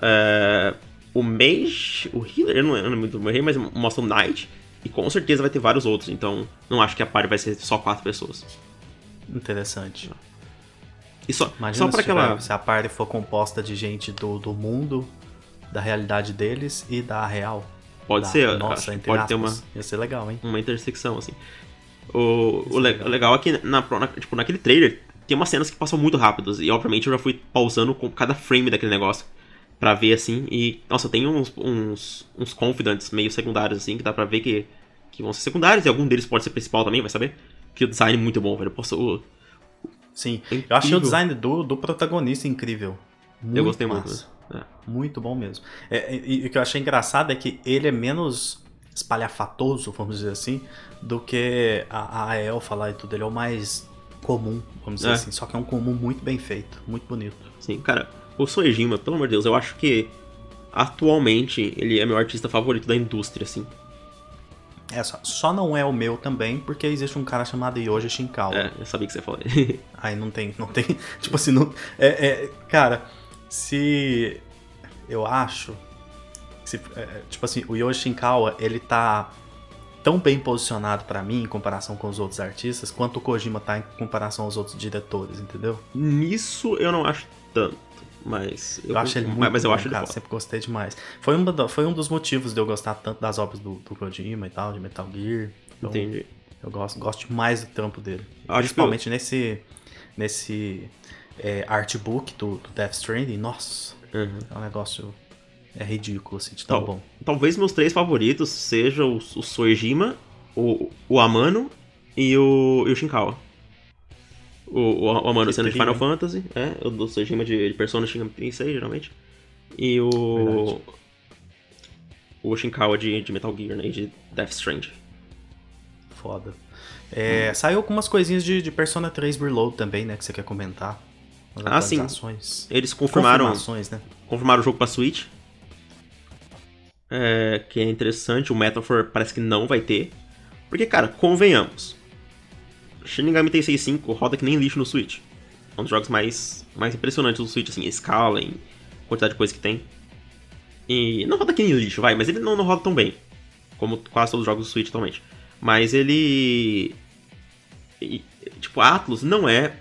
é, o Mage, o Healer, eu não lembro muito do rei, mas mostra o Knight. E com certeza vai ter vários outros, então não acho que a party vai ser só quatro pessoas. Interessante. E só, Imagina só para aquela. tiver- se a party for composta de gente do, do mundo, da realidade deles e da real. Pode da ser, nossa, entre pode ter uma, aspas. Ia ser legal, hein? uma intersecção, assim. O, o le- legal é que na, na- tipo, naquele trailer tem umas cenas que passam muito rápidas. E obviamente eu já fui pausando com cada frame daquele negócio. Pra ver assim. E. Nossa, tem uns, uns, uns confidants meio secundários, assim, que dá pra ver que, que vão ser secundários. E algum deles pode ser principal também, vai saber? Que o design é muito bom, velho. Posso, o- Sim. É Eu achei o design do, do protagonista incrível. Muito eu gostei muito. massa. né? Muito bom mesmo. É, e, e o que eu achei engraçado é que ele é menos espalhafatoso, vamos dizer assim, do que a, a elfa lá e tudo. Ele é o mais comum, vamos dizer É. assim. Só que é um comum muito bem feito, muito bonito. Sim, cara, o Soejima, pelo amor de Deus, eu acho que atualmente ele é meu artista favorito da indústria, assim. É, só, só não é o meu também, porque existe um cara chamado Yoji Shinkawa. É, eu sabia que você falar. Aí não tem, não tem, tipo assim, não, é, é, cara, se eu acho, se, é, tipo assim, o Yoshi Shinkawa, ele tá tão bem posicionado pra mim em comparação com os outros artistas, quanto o Kojima tá em comparação aos outros diretores, entendeu? Nisso eu não acho tanto, mas. Eu, acho ele muito Mas eu bom, acho cara, sempre gostei demais. Foi, da- foi um dos motivos de eu gostar tanto das obras do, do Kojima e tal, de Metal Gear. Então, Entendi. Eu gosto, gosto demais do trampo dele. Acho Principalmente nesse, nesse é, artbook do, do Death Stranding. Nossa, Uhum. é um negócio é ridículo, assim, de tão Tal- bom. Talvez meus três favoritos sejam o, o Soejima, o, o Amano e o, e o Shinkawa. O, o, o Amano sendo de. Final Fantasy, é, o do Soejima de, de Persona Shin 36, geralmente. E o. Verdade. O Shinkawa de, de Metal Gear, né? E de Death Stranding. Foda. É, Saiu algumas coisinhas de, de Persona 3 Reload também, né, que você quer comentar. Ah, sim. Eles confirmaram, né? confirmaram o jogo pra Switch. É, que é interessante, o Metaphor parece que não vai ter. Porque, cara, convenhamos. Shin Megami Tensei 5 roda que nem lixo no Switch. É um dos jogos mais, mais impressionantes do Switch, assim, escala, em quantidade de coisa que tem. E não roda que nem lixo, vai, mas ele não, não roda tão bem. Como quase todos os jogos do Switch atualmente. Mas ele. e, tipo, a Atlus não é.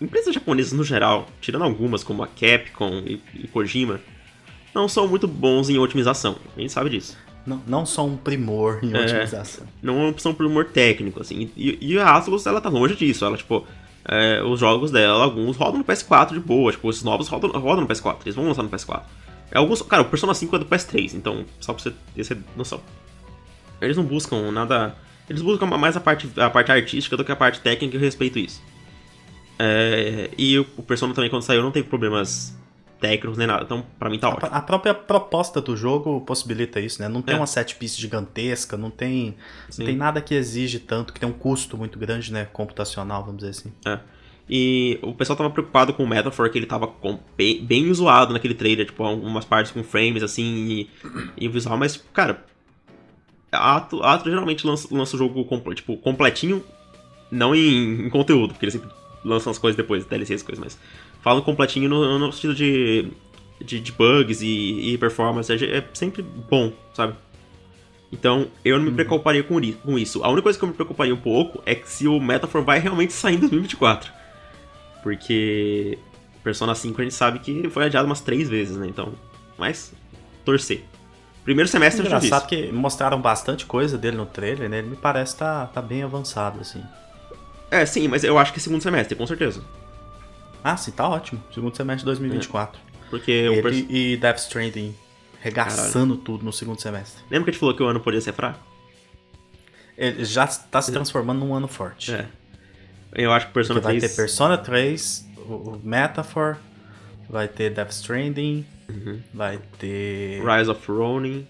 Empresas japonesas no geral, tirando algumas como a Capcom e, e Kojima, não são muito bons em otimização. A gente sabe disso. Não, não são um primor em É. otimização. Não são por humor técnico, assim. E, e a Atlus, ela tá longe disso. Ela, tipo, é, os jogos dela, alguns rodam no PS4 de boa. Tipo, esses novos rodam, rodam no PS4. Eles vão lançar no PS4. É, Alguns, cara, o Persona 5 é do PS3, então, só pra você ter essa noção. Eles não buscam nada. Eles buscam mais a parte, a parte artística do que a parte técnica e eu respeito isso. É, e o Persona também, quando saiu, não teve problemas técnicos nem nada. Então, pra mim tá ótimo. A própria proposta do jogo possibilita isso, né? Não tem É. uma set piece gigantesca, não tem, Sim. não tem nada que exige tanto, que tem um custo muito grande, né? Computacional, vamos dizer assim. É. E o pessoal tava preocupado com o Metaphor, que ele tava com- bem, bem zoado naquele trailer, tipo, algumas partes com frames assim e, o visual, mas, cara, a Atlas, a Atlas geralmente lança, lança o jogo tipo, completinho, não em, em conteúdo, porque eles sempre lançam as coisas depois, DLCs e coisas, mas falam completinho no, no sentido de, de, de bugs e, e performance, é, é sempre bom, sabe? Então, eu não me preocuparia com, com isso. A única coisa que eu me preocuparia um pouco é que se o Metaphor vai realmente sair em 2024. Porque Persona 5 a gente sabe que foi adiado umas três vezes, né? Então, mas torcer. Primeiro semestre eu já. Engraçado que mostraram bastante coisa dele no trailer, né? Ele me parece tá, tá bem avançado, assim. É, sim, mas eu acho que é segundo semestre, com certeza. Ah, sim, tá ótimo. Segundo semestre de 2024. Porque o Ele pers... e Death Stranding regaçando tudo no segundo semestre. Lembra que a gente falou que o ano podia ser fraco? Ele já tá se transformando num ano forte. É. Eu acho que o Persona Porque vai 3... ter Persona 3, o, Metaphor, vai ter Death Stranding, Uhum. vai ter. Rise of Ronin,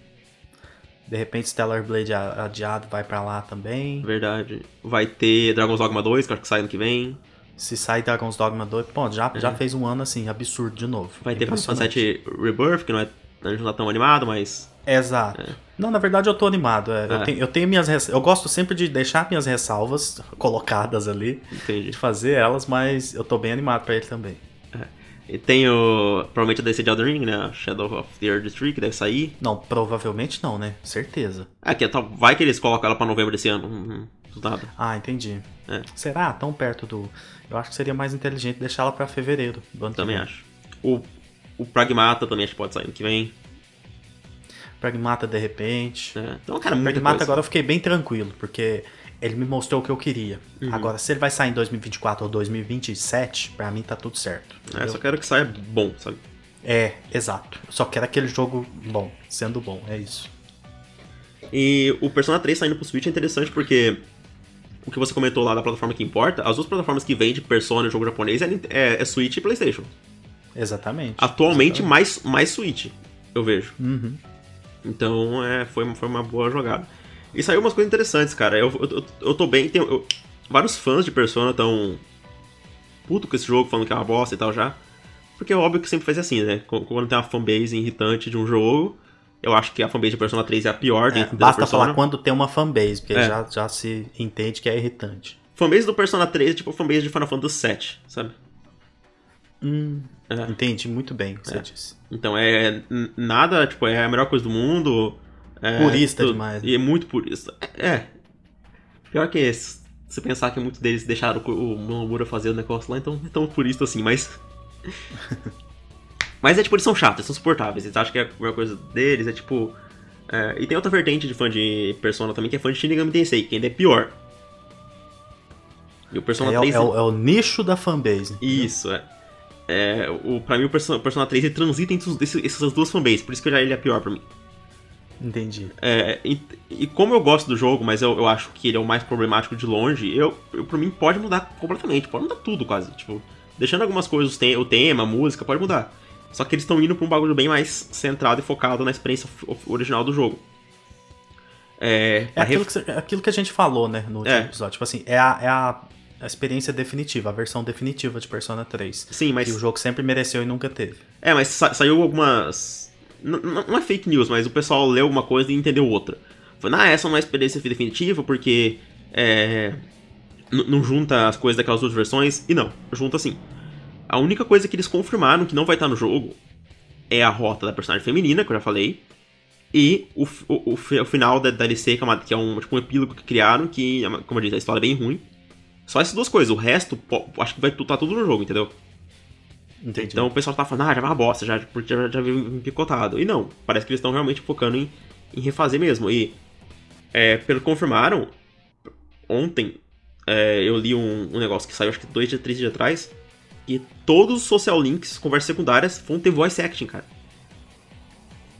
De repente Stellar Blade adiado vai pra lá também. verdade. Vai ter Dragon's Dogma 2, que acho que sai ano que vem. Se sair Dragon's Dogma 2, pô, já, já fez um ano assim, absurdo de novo. Vai ter Final. Fantasy Rebirth, que não é, não tá tão animado, mas... Exato. Não, na verdade eu tô animado. é, Eu, É. tenho, eu tenho minhas res- Eu gosto sempre de deixar minhas ressalvas colocadas ali, Entendi. de fazer elas, mas eu tô bem animado pra ele também. E tem o... Provavelmente a DLC de Elden Ring, né? Shadow of the Earth Tree, que deve sair. Não, provavelmente não, né? Certeza. Ah, que é vai que eles colocam ela pra novembro desse ano. Hum, hum, nada. Ah, entendi. É. Será? Tão perto do. Eu acho que seria mais inteligente deixá-la pra fevereiro do ano Também acho. O, o Pragmata também acho que pode sair ano que vem. Pragmata de repente. né? Então, cara, muita Pragmata coisa. agora eu fiquei bem tranquilo, porque ele me mostrou o que eu queria. Uhum. Agora, se ele vai sair em 2024 ou 2027, pra mim tá tudo certo. É, entendeu? só quero que saia bom, sabe? É, exato. Só quero aquele jogo bom, sendo bom, é isso. E o Persona 3 saindo pro Switch é interessante porque o que você comentou lá da plataforma que importa, as duas plataformas que vende Persona e jogo japonês é, é, é Switch e PlayStation. Exatamente. Atualmente, Exatamente. mais, mais Switch, eu vejo. Uhum. Então, é, foi, foi uma boa jogada. E saiu umas coisas interessantes, cara. Eu, eu, eu- eu tô bem. Tem, eu- vários fãs de Persona tão puto com esse jogo, falando que é uma bosta e tal já. Porque é óbvio que sempre faz assim, né? Qu- Quando tem uma fanbase irritante de um jogo, eu acho que a fanbase de Persona 3 é a pior É, dentro da basta falar quando tem uma fanbase, porque É. já, já se entende que é irritante. Fanbase do Persona 3 é tipo fanbase de Final Fantasy VII, sabe? Hum, É. Entendi muito bem o que você É. disse. Então é n- nada, tipo, é a melhor coisa do mundo. é Purista tudo- demais, né? E é muito purista. É. é. Pior que esse. Se pensar que muitos deles deixaram o Nomura fazer o negócio lá, então é tão purista assim, mas. mas é tipo, eles são chatos, eles são suportáveis. Eles acham que é a melhor coisa deles, é tipo. é, E tem outra vertente de fã de Persona também, que é fã de Shin Megami Tensei, que ainda é pior. E o Persona É, o- 3 é o, é o nicho da fanbase. isso, é. é o, pra mim, o Persona, Persona 3 ele transita entre os- essas duas fanbases, por isso que já ele é pior pra mim. Entendi. É, e, e como eu gosto do jogo, mas eu, eu acho que ele é o mais problemático de longe, eu, eu pra mim pode mudar completamente, pode mudar tudo quase. Tipo, deixando algumas coisas, o o tema, a música, pode mudar. Só que eles estão indo pra um bagulho bem mais centrado e focado na experiência original do jogo. É, É aquilo ref- que, você- aquilo que a gente falou, né, no último É. episódio. Tipo assim, é a, é a, a experiência definitiva, a versão definitiva de Persona 3. Sim, mas. Que o jogo sempre mereceu e nunca teve. É, mas sa- saiu algumas. n- Não é fake news, mas o pessoal leu uma coisa e entendeu outra. Foi, ah, essa não é experiência definitiva porque. É. Não junta as coisas daquelas duas versões. E não, junta sim. A única coisa que eles confirmaram que não vai estar no jogo é a rota da personagem feminina, que eu já falei. E o, o, o fi- o final da DLC, que é, que é um, tipo, um epílogo que criaram, que, é como eu disse, a história é bem ruim. Só essas duas coisas, o resto, acho que vai estar tudo no jogo, entendeu? Entendi. Então o pessoal tá falando, ah, já vai uma bosta, já, porque já, já veio picotado. E não, parece que eles estão realmente focando em, em refazer mesmo. E, é, pelo que confirmaram, ontem é, eu li um, um, negócio que saiu acho que dois, três dias atrás, e todos os social links, conversas secundárias, vão ter voice acting, cara.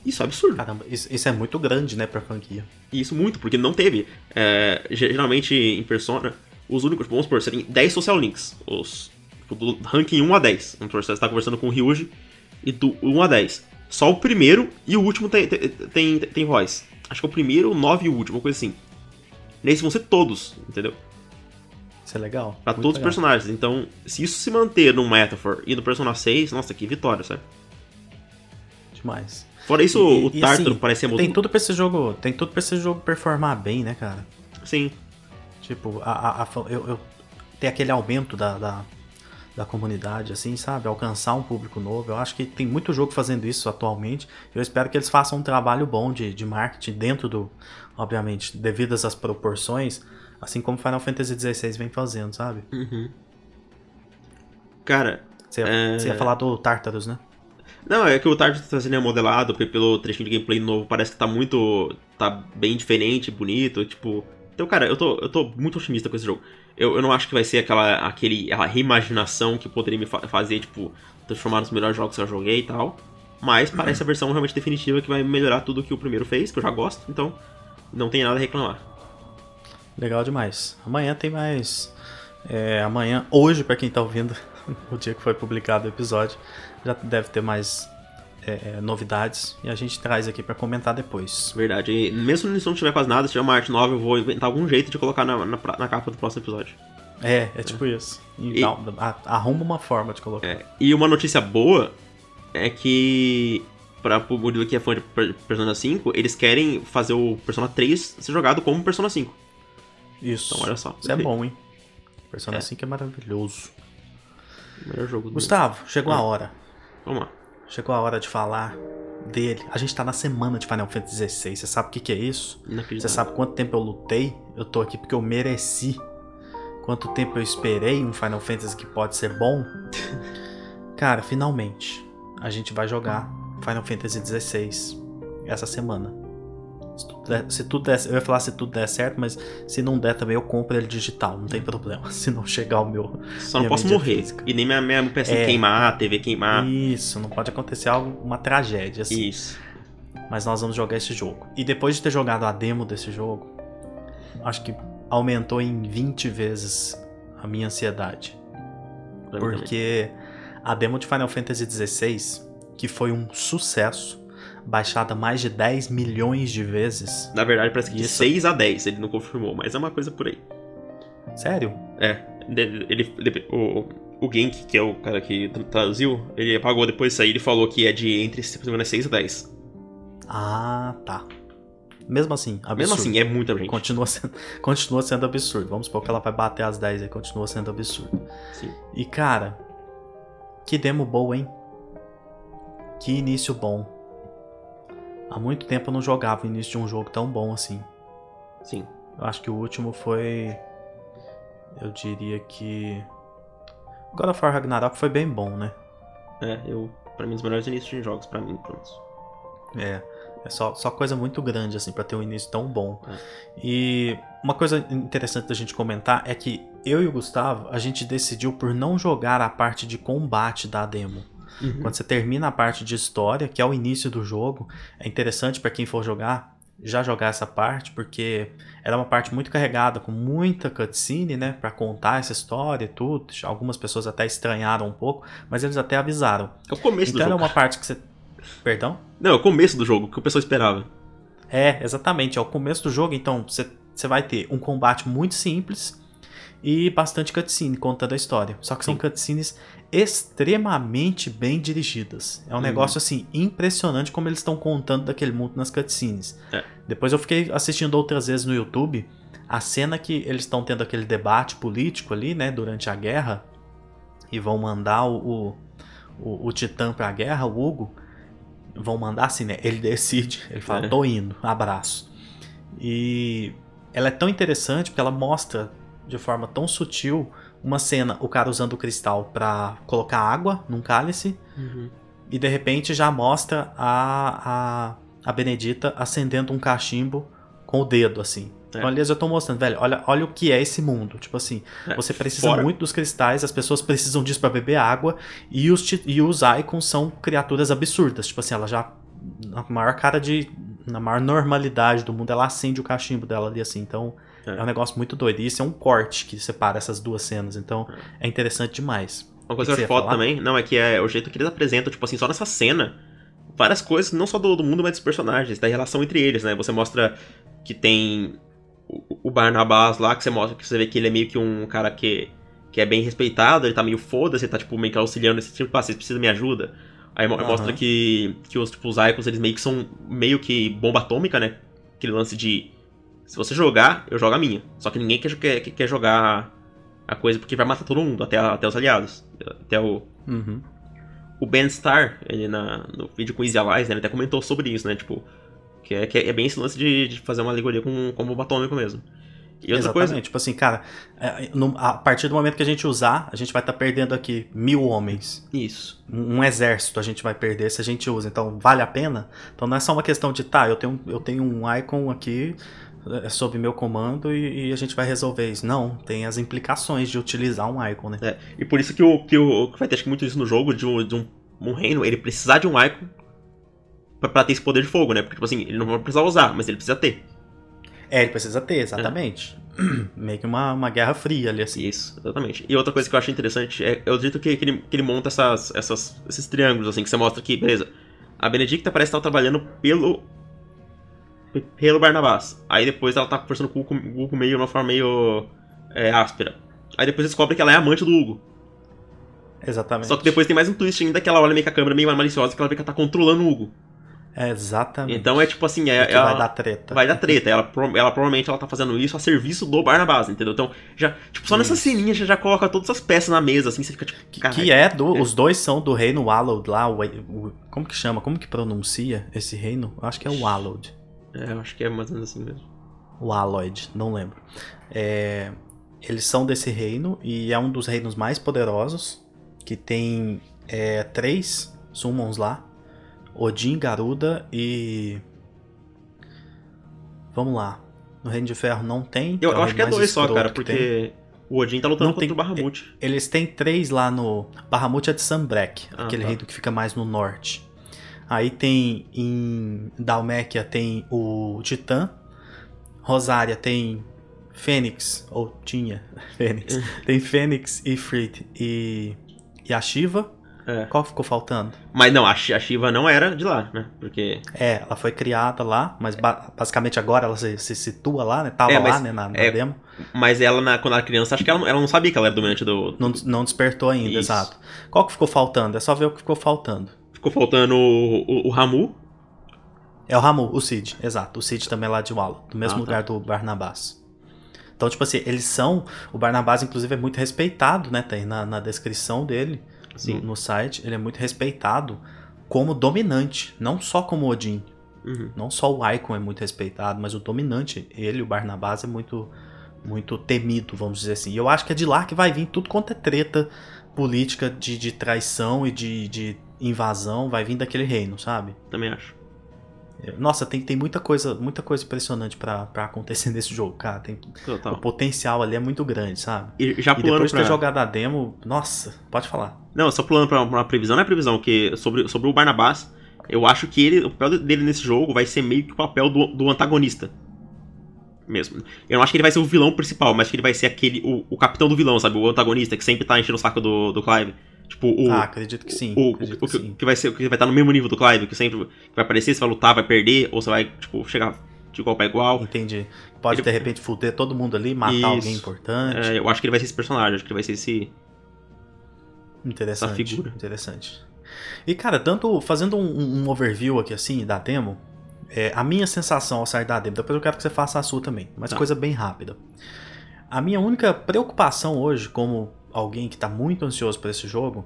Isso é absurdo. Caramba, isso, isso é muito grande, né, pra franquia. Isso muito, porque não teve. É, geralmente em Persona, os únicos, vamos supor, tem 10 social links, os tipo, do ranking 1 a 10. Vamos supor, você está conversando com o Ryuji e do 1 a 10. Só o primeiro e o último tem, tem, tem, tem voz. Acho que é o primeiro, o 9 e o último, uma coisa assim. Nesses vão ser todos, entendeu? Isso é legal. Pra todos legal. os personagens. Então, se isso se manter no Metaphor e no Persona 6, nossa, que vitória, sabe? Demais. Fora isso, e, o e, Tartaro assim, parece muito. Tem tudo pra esse jogo. Tem tudo pra esse jogo performar bem, né, cara? Sim. Tipo, a, a, a eu, eu, tem aquele aumento da, da, da, comunidade, assim, sabe? Alcançar um público novo. Eu acho que tem muito jogo fazendo isso atualmente. Eu espero que eles façam um trabalho bom de, de marketing dentro do. Obviamente, devido às proporções, assim como Final Fantasy XVI vem fazendo, sabe? Uhum. Cara. Você ia, é... você ia falar do Tartarus, né? Não, é que o Tartarus tá sendo modelado pelo trechinho de gameplay novo, parece que tá muito. tá bem diferente, bonito, tipo. Então, cara, eu tô, eu tô muito otimista com esse jogo. Eu, eu não acho que vai ser aquela, aquele, aquela reimaginação que poderia me fa fazer, tipo, transformar nos melhores jogos que eu joguei e tal. Mas parece a versão realmente definitiva que vai melhorar tudo que o primeiro fez, que eu já gosto, então não tem nada a reclamar. Legal demais. Amanhã tem mais. É, amanhã, hoje, para quem tá ouvindo, o dia que foi publicado o episódio, já deve ter mais é, é, novidades e a gente traz aqui para comentar depois. Verdade. E mesmo se não tiver quase nada, se tiver uma arte nova, eu vou inventar algum jeito de colocar na, na, na capa do próximo episódio. É, é tipo é. isso. Então, e, arruma uma forma de colocar. É, e uma notícia boa é que para o público que é fã de Persona 5, eles querem fazer o Persona 3 ser jogado como Persona 5. Isso. Então olha só. Isso é bom, hein? Persona é. 5 é maravilhoso. Melhor jogo Gustavo, do... chegou ah. a hora. Vamos lá. Chegou a hora de falar dele. A gente tá na semana de Final Fantasy XVI. Você sabe o que, que é isso? Você sabe quanto tempo eu lutei? Eu tô aqui porque eu mereci. Quanto tempo eu esperei um Final Fantasy que pode ser bom? Cara, finalmente a gente vai jogar Final Fantasy XVI essa semana. Se tudo, der, se tudo der, eu ia falar se tudo der certo, mas se não der também eu compro ele digital, não tem problema. Se não chegar o meu. Só não posso morrer. Física. E nem minha, minha PC é, queimar, a TV queimar. Isso, não pode acontecer algo, uma tragédia assim. Isso. Mas nós vamos jogar esse jogo. E depois de ter jogado a demo desse jogo, acho que aumentou em 20 vezes a minha ansiedade. Porque a demo de Final Fantasy XVI, que foi um sucesso, baixada mais de 10 milhões de vezes. Na verdade, parece que de Isso... 6 a 10, ele não confirmou, mas é uma coisa por aí. Sério? É. Ele, ele, o, o Genk, que é o cara que traduziu, ele apagou depois disso aí, ele falou que é de entre se não 6 a 10. Ah, tá. Mesmo assim, absurdo. Mesmo assim, é muita gente. Continua sendo, continua sendo absurdo. Vamos supor que ela vai bater as 10 aí, continua sendo absurdo. Sim. E cara, que demo boa, hein? Que início bom. Há muito tempo eu não jogava o início de um jogo tão bom assim. Sim. Eu acho que o último foi. Eu diria que. God of War Ragnarok foi bem bom, né? É, eu. Pra mim, os melhores inícios de jogos, pra mim, pronto. É. É só, só coisa muito grande, assim, para ter um início tão bom. É. E uma coisa interessante da gente comentar é que eu e o Gustavo, a gente decidiu por não jogar a parte de combate da demo. Uhum. Quando você termina a parte de história, que é o início do jogo, é interessante para quem for jogar já jogar essa parte, porque era uma parte muito carregada, com muita cutscene, né, para contar essa história e tudo. Algumas pessoas até estranharam um pouco, mas eles até avisaram. É o começo então do jogo. Então é uma parte que você. Perdão? Não, é o começo do jogo, que o pessoal esperava. É, exatamente. É o começo do jogo, então você, você vai ter um combate muito simples e bastante cutscene contando a história. Só que Sim. são cutscenes extremamente bem dirigidas. É um uhum. negócio assim impressionante como eles estão contando daquele mundo nas cutscenes. É. Depois eu fiquei assistindo outras vezes no YouTube a cena que eles estão tendo aquele debate político ali, né, durante a guerra e vão mandar o, o, o, o Titã pra guerra, o Hugo. Vão mandar assim, né? Ele decide, ele fala, é. tô indo, abraço. E ela é tão interessante porque ela mostra de forma tão sutil uma cena, o cara usando o cristal pra colocar água num cálice, Uhum. e de repente já mostra a, a, a Benedita acendendo um cachimbo com o dedo, assim. É. Então ali eu tô mostrando, velho, olha, olha o que é esse mundo. Tipo assim, É, você precisa fora- muito dos cristais, as pessoas precisam disso pra beber água, e os, e os icons são criaturas absurdas. Tipo assim, ela já, na maior cara de. Na maior normalidade do mundo, ela acende o cachimbo dela ali, assim. Então, É. é, um negócio muito doido. E isso é um corte que separa essas duas cenas. Então, é interessante demais. Uma coisa que que eu você acho foda falar? também, não, é que é o jeito que eles apresentam, tipo assim, só nessa cena, várias coisas, não só do, do mundo, mas dos personagens, da relação entre eles, né? Você mostra que tem o, o Barnabás lá, que você mostra que você vê que ele é meio que um cara que, que é bem respeitado, ele tá meio foda-se, ele tá tipo meio que auxiliando esse tipo, ah, vocês precisam me ajuda. Aí Aham. mostra que, que os, tipo, os Icons, eles meio que são meio que bomba atômica, né? Aquele lance de se você jogar, eu jogo a minha. Só que ninguém quer, quer, quer jogar a coisa porque vai matar todo mundo, até, até os aliados. Até o, Uhum. o Ben Starr, ele na, no vídeo com Easy Allies, né, ele até comentou sobre isso, né? Tipo, que é, que é bem esse lance de, de fazer uma alegoria com, com bomba atômica mesmo. E outra Exatamente. coisa. Tipo assim, cara, é, no- a partir do momento que a gente usar, a gente vai estar perdendo aqui mil homens. Isso. Um, um exército a gente vai perder se a gente usa. Então, vale a pena? Então não é só uma questão de, tá, eu tenho, eu tenho um icon aqui é, sob meu comando e, e a gente vai resolver isso. Não, tem as implicações de utilizar um icon, né? É, e por isso que o que, o, que vai ter acho que muito isso no jogo, de um, de um, um reino, ele precisar de um Icon pra, pra ter esse poder de fogo, né? Porque, tipo assim, ele não vai precisar usar, mas ele precisa ter. É, ele precisa ter, exatamente. Meio que uma, uma guerra fria ali, assim. Isso, exatamente. E outra coisa que eu achei interessante é, é o jeito que, que, ele, que ele monta essas, essas, esses triângulos, assim, que você mostra que, beleza, a Benedicta parece estar trabalhando pelo. Pelo Barnabás. Aí depois ela tá conversando com o Hugo, meio de uma forma meio é, áspera. Aí depois descobre que ela é amante do Hugo. Exatamente. Só que depois tem mais um twist ainda que ela olha meio com a câmera meio maliciosa que ela vê que ela tá controlando o Hugo. É, exatamente. Então é tipo assim, é. que ela- vai dar treta. vai dar treta. Ela, ela provavelmente ela tá fazendo isso a serviço do Barnabás, entendeu? Então, já, tipo, só nessa Isso. ceninha já, já coloca todas as peças na mesa, assim, você fica tipo, Que, caralho. que é do. Os dois são do reino Wallowed lá. O, o- como que chama? Como que pronuncia esse reino? Eu acho que é o Wallowed. É, eu acho que é mais ou menos assim mesmo. O Aloyd, não lembro. É, eles são desse reino e é um dos reinos mais poderosos. Que tem é, três summons lá: Odin, Garuda e. Vamos lá. No Reino de Ferro não tem. Eu, é o eu acho que é dois só, cara, porque o Odin tá lutando Não contra tem- o Bahamut. Eles têm três lá no. Bahamut é de Sambrek, Ah, aquele tá. reino que fica mais no norte. Aí tem em Dalméquia tem o Titã. Rosária tem Fênix, ou tinha Fênix. tem Fênix, Ifrit e, e a Shiva. É. Qual ficou faltando? Mas não, a, a Shiva não era de lá, né? Porque. É, ela foi criada lá, mas ba- basicamente agora ela se, se situa lá, né? Tava É, lá, mas né, na, na é- demo. Mas ela, na- quando ela era criança, acho que ela, não- ela não sabia que ela era dominante do. Não, não despertou ainda, Isso. exato. Qual que ficou faltando? É só ver o que ficou faltando. Ficou faltando o, o, o Ramu. É o Ramu, o Cid, exato. O Cid também é lá de Wallo, do mesmo Ah, tá. lugar do Barnabás. Então, tipo assim, eles são. O Barnabás, inclusive, é muito respeitado, né? Tem na, na descrição dele, Sim. no, no site, ele é muito respeitado como dominante, não só como Odin. Uhum. Não só o Icon é muito respeitado, mas o dominante, ele, o Barnabás, é muito, muito temido, vamos dizer assim. E eu acho que é de lá que vai vir tudo quanto é treta política de, de traição e de, de invasão, vai vir daquele reino, sabe? Também acho. Nossa, tem, tem muita coisa, muita coisa impressionante pra pra acontecer nesse jogo, cara. Tem, o Total. potencial ali é muito grande, sabe? E já E depois de pra... ter jogado a demo, nossa, pode falar. Não, só pulando pra uma previsão, não é previsão, que sobre, sobre o Barnabás, eu acho que ele, o papel dele nesse jogo vai ser meio que o papel do, do antagonista. Mesmo. Eu não acho que ele vai ser o vilão principal, mas que ele vai ser aquele. O, o capitão do vilão, sabe? O antagonista que sempre tá enchendo o saco do, do Clive. Tipo, o. ah, acredito que sim. o, o, que que, sim. que vai ser que vai estar no mesmo nível do Clive, que sempre vai aparecer, você vai lutar, vai perder, ou você vai, tipo, chegar de igual pra igual. Entendi. Pode Ele- de repente fuder todo mundo ali, matar Isso. alguém importante. É, eu acho que ele vai ser esse personagem, acho que ele vai ser esse. Interessante. essa figura. Interessante. E, cara, tanto fazendo um, um overview aqui assim da demo, é, a minha sensação ao sair da demo, depois eu quero que você faça a sua também, mas Tá. coisa bem rápida. A minha única preocupação hoje, como alguém que tá muito ansioso por esse jogo,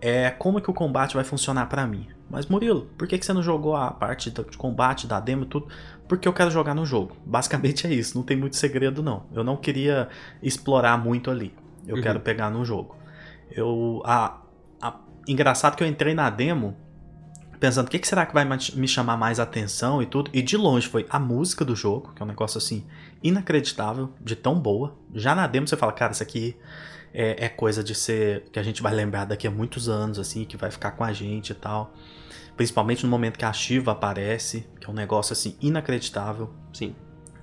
é como que o combate vai funcionar pra mim. Mas Murilo, por que, que você não jogou a parte do- de combate da demo e tudo? Porque eu quero jogar no jogo. Basicamente é isso, não tem muito segredo não. Eu não queria explorar muito ali. eu uhum. quero pegar no jogo. Eu. A, a, engraçado que eu entrei na demo pensando o que, que será que vai me chamar mais atenção e tudo. E de longe foi a música do jogo, que é um negócio assim inacreditável, de tão boa. Já na demo você fala, cara, isso aqui é, é, coisa de ser que a gente vai lembrar daqui a muitos anos, assim, que vai ficar com a gente e tal. Principalmente no momento que a Shiva aparece, que é um negócio assim inacreditável. Sim.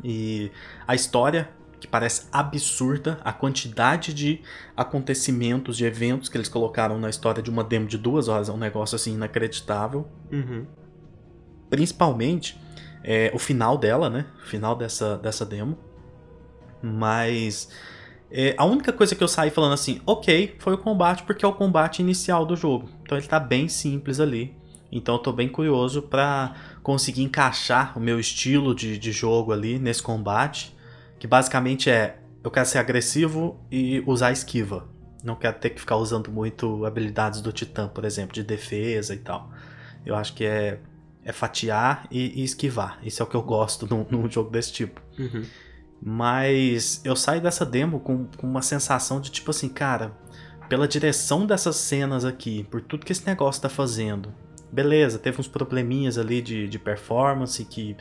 E a história que parece absurda, a quantidade de acontecimentos, de eventos que eles colocaram na história de uma demo de duas horas é um negócio assim inacreditável. Uhum. Principalmente é, o final dela, né? O final dessa, dessa demo. Mas é, a única coisa que eu saí falando assim, ok, foi o combate porque é o combate inicial do jogo. Então ele tá bem simples ali. Então eu tô bem curioso para conseguir encaixar o meu estilo de, de jogo ali nesse combate. Que basicamente é, eu quero ser agressivo e usar esquiva. Não quero ter que ficar usando muito habilidades do Titã, por exemplo, de defesa e tal. Eu acho que é, é fatiar e, e esquivar. Isso é o que eu gosto num, num jogo desse tipo. Uhum. Mas eu saio dessa demo com, com uma sensação de tipo assim, cara, pela direção dessas cenas aqui, por tudo que esse negócio tá fazendo. Beleza, teve uns probleminhas ali de, de performance que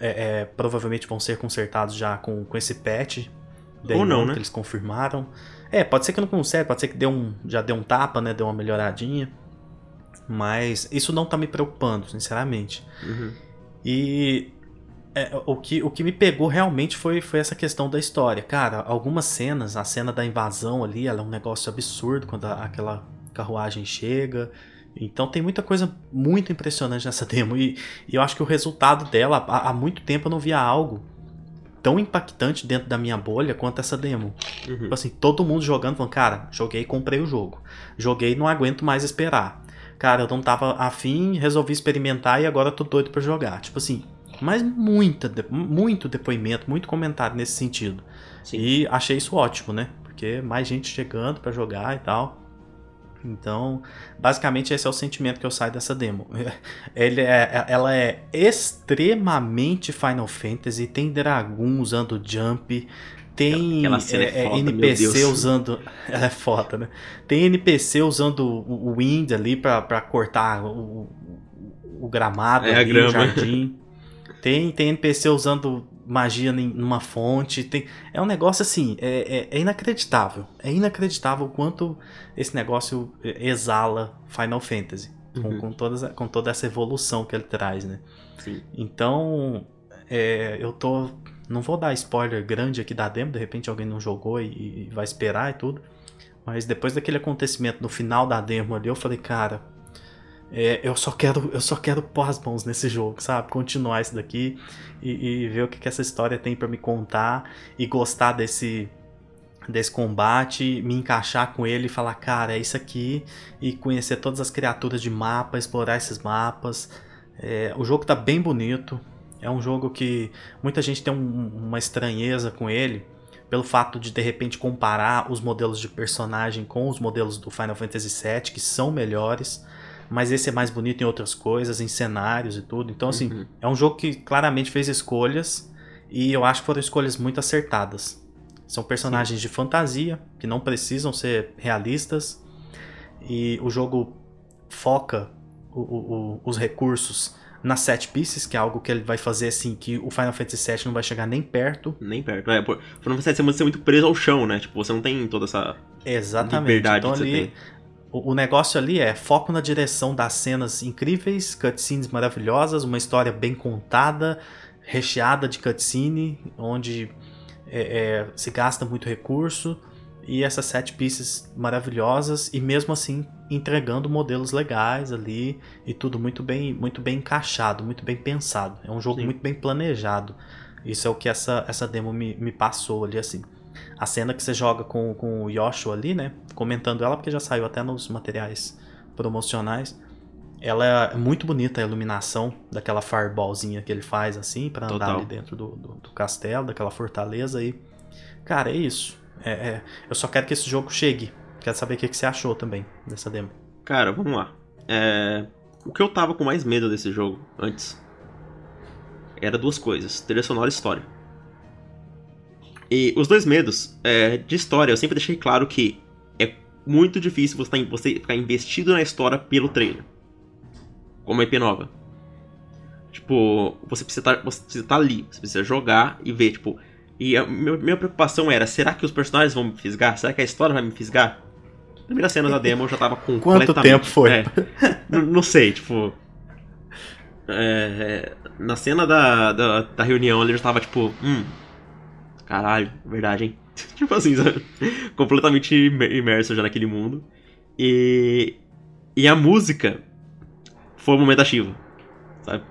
é, é, provavelmente vão ser consertados já com, com esse patch. Ou não, né? Que eles confirmaram. É, pode ser que não conserte, pode ser que deu um, já deu um tapa, né? Deu uma melhoradinha. Mas isso não tá me preocupando, sinceramente. Uhum. E é, o, que, o que me pegou realmente foi, foi essa questão da história. Cara, algumas cenas, a cena da invasão ali, ela é um negócio absurdo quando a, aquela carruagem chega. Então tem muita coisa muito impressionante nessa demo. E, e eu acho que o resultado dela, há, há, muito tempo eu não via algo tão impactante dentro da minha bolha quanto essa demo. Uhum. Tipo assim, todo mundo jogando, falando, cara, joguei e comprei o jogo. Joguei não aguento mais esperar. Cara, eu não tava afim, resolvi experimentar e agora tô doido pra jogar. Tipo assim, mas muita, muito depoimento, muito comentário nesse sentido. Sim. E achei isso ótimo, né? Porque mais gente chegando para jogar e tal. Então, basicamente esse é o sentimento que eu saio dessa demo. Ele é, é ela é extremamente Final Fantasy, tem dragão usando jump, tem é, é foda, NPC usando. Ela é foda, né? Tem NPC usando o, o Wind ali pra, pra cortar o, o gramado, é ali, o jardim. Tem, tem NPC usando magia em numa fonte. Tem, é um negócio assim, é, é, é inacreditável. É inacreditável o quanto esse negócio exala Final Fantasy. Uhum. Com, com, todas, com toda essa evolução que ele traz, né? Sim. Então, é, eu tô. Não vou dar spoiler grande aqui da demo, de repente alguém não jogou e, e vai esperar e tudo. Mas depois daquele acontecimento no final da demo ali, eu falei, cara, é, eu só quero eu só quero pôr as mãos nesse jogo, sabe? Continuar isso daqui e, e ver o que, que essa história tem para me contar e gostar desse desse combate, me encaixar com ele e falar, cara, é isso aqui e conhecer todas as criaturas de mapa, explorar esses mapas. É, o jogo tá bem bonito. É um jogo que muita gente tem um, uma estranheza com ele pelo fato de de repente comparar os modelos de personagem com os modelos do Final Fantasy VII, que são melhores mas esse é mais bonito em outras coisas, em cenários e tudo. Então, assim, uhum. é um jogo que claramente fez escolhas e eu acho que foram escolhas muito acertadas. São personagens Sim. de fantasia que não precisam ser realistas e o jogo foca o, o, os recursos nas set pieces, que é algo que ele vai fazer assim que o Final Fantasy VII não vai chegar nem perto. Nem perto. É, o Final Fantasy VII você é muito preso ao chão, né? Tipo, você não tem toda essa Exatamente. liberdade então, que você ali, tem o, negócio ali é foco na direção das cenas incríveis, cutscenes maravilhosas, uma história bem contada, recheada de cutscene, onde é, é, se gasta muito recurso e essas sete pieces maravilhosas e mesmo assim entregando modelos legais ali e tudo muito bem muito bem encaixado, muito bem pensado. É um jogo Sim. muito bem planejado. Isso é o que essa, essa demo me, me passou ali assim a cena que você joga com, com o Yoshua ali, né? Comentando ela, porque já saiu até nos materiais promocionais. Ela é muito bonita a iluminação daquela fireballzinha que ele faz assim para andar ali dentro do, do, do, castelo, daquela fortaleza aí. Cara, é isso. É, é, eu só quero que esse jogo chegue. Quero saber o que, que você achou também dessa demo. Cara, vamos lá. É... O que eu tava com mais medo desse jogo antes era duas coisas: trilha sonora e história. E os dois medos, é, de história, eu sempre deixei claro que é muito difícil você, tá, você ficar investido na história pelo trailer. Como a IP nova. Tipo, você precisa estar tá, você tá ali, você precisa jogar e ver, tipo. E a minha, minha preocupação era, será que os personagens vão me fisgar? Será que a história vai me fisgar? Primeira cena da demo eu já tava com Quanto tempo foi? É, não sei, tipo. É, na cena da, da, da, reunião ele já tava tipo, hum. Caralho, verdade, hein? tipo assim, sabe? completamente imerso já naquele mundo. E. E a música foi o momento ativo, sabe?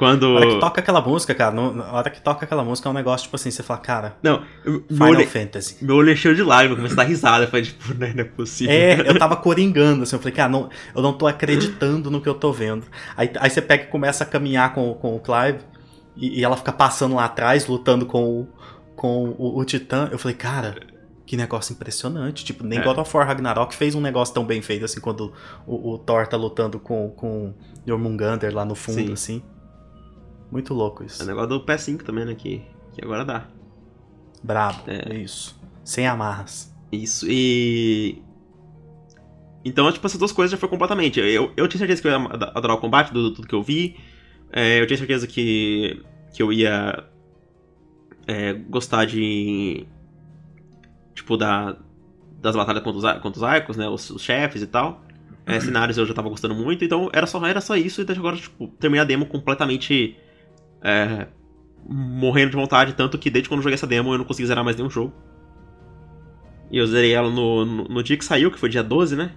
Quando. Na hora que toca aquela música, cara, no, na hora que toca aquela música é um negócio, tipo assim, você fala, cara. Não, Final olho, Fantasy. Meu olho encheu de lágrimas, comecei a dar risada. Eu falei, tipo, não é possível. É, eu tava coringando, assim, eu falei, cara, não, eu não tô acreditando no que eu tô vendo. Aí, aí você pega e começa a caminhar com, com o Clive, e, e ela fica passando lá atrás, lutando com o, com o, o Titã. Eu falei, cara, que negócio impressionante. Tipo, nem é. God of War Ragnarok fez um negócio tão bem feito assim quando o, o Thor tá lutando com, com Jormungandr lá no fundo, Sim. assim. Muito louco isso. É o negócio do PS5 também, né? Que, que agora dá. Brabo, é isso. Sem amarras. Isso, e. Então, tipo, essas duas coisas já foi completamente. Eu, eu tinha certeza que eu ia adorar o combate, do, tudo que eu vi. É, eu tinha certeza que, que eu ia é, gostar de. Tipo, da, das batalhas contra os, contra os arcos, né? Os, os chefes e tal. É, cenários eu já tava gostando muito, então era só, era só isso. E agora, tipo, terminei a demo completamente é, morrendo de vontade, tanto que desde quando eu joguei essa demo eu não consegui zerar mais nenhum jogo. E eu zerei ela no, no, no dia que saiu, que foi dia 12, né?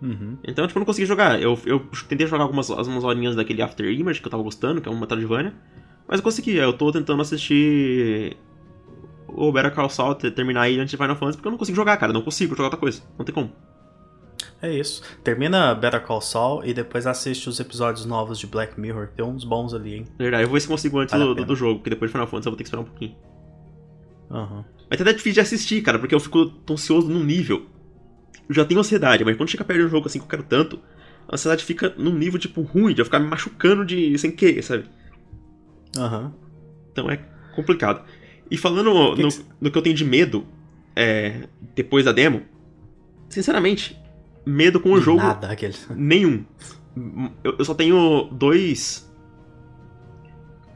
Uhum. Então, tipo, eu não consegui jogar. Eu, eu tentei jogar algumas, algumas horinhas daquele After Image que eu tava gostando, que é uma Metroidvania. Mas eu consegui. Eu tô tentando assistir o Better Call Saul terminar aí antes de Final Fantasy, porque eu não consigo jogar, cara. Não consigo jogar outra coisa. Não tem como. É isso. Termina Better Call Saul e depois assiste os episódios novos de Black Mirror. Tem uns bons ali, hein? Verdade, eu vou ver se consigo antes vale do, do, jogo, porque depois de Final Fantasy eu vou ter que esperar um pouquinho. Aham. Uhum. Mas até é difícil de assistir, cara, porque eu fico ansioso num nível. Eu já tenho ansiedade, mas quando chega perto de um jogo assim que eu quero tanto, a ansiedade fica num nível, tipo, ruim, de eu ficar me machucando de sem querer, sabe? Aham. Uhum. Então é complicado. E falando que no, que... no, que eu tenho de medo, é, depois da demo, sinceramente, medo com o jogo. Nada, aquele. Nenhum. Eu, eu só tenho dois.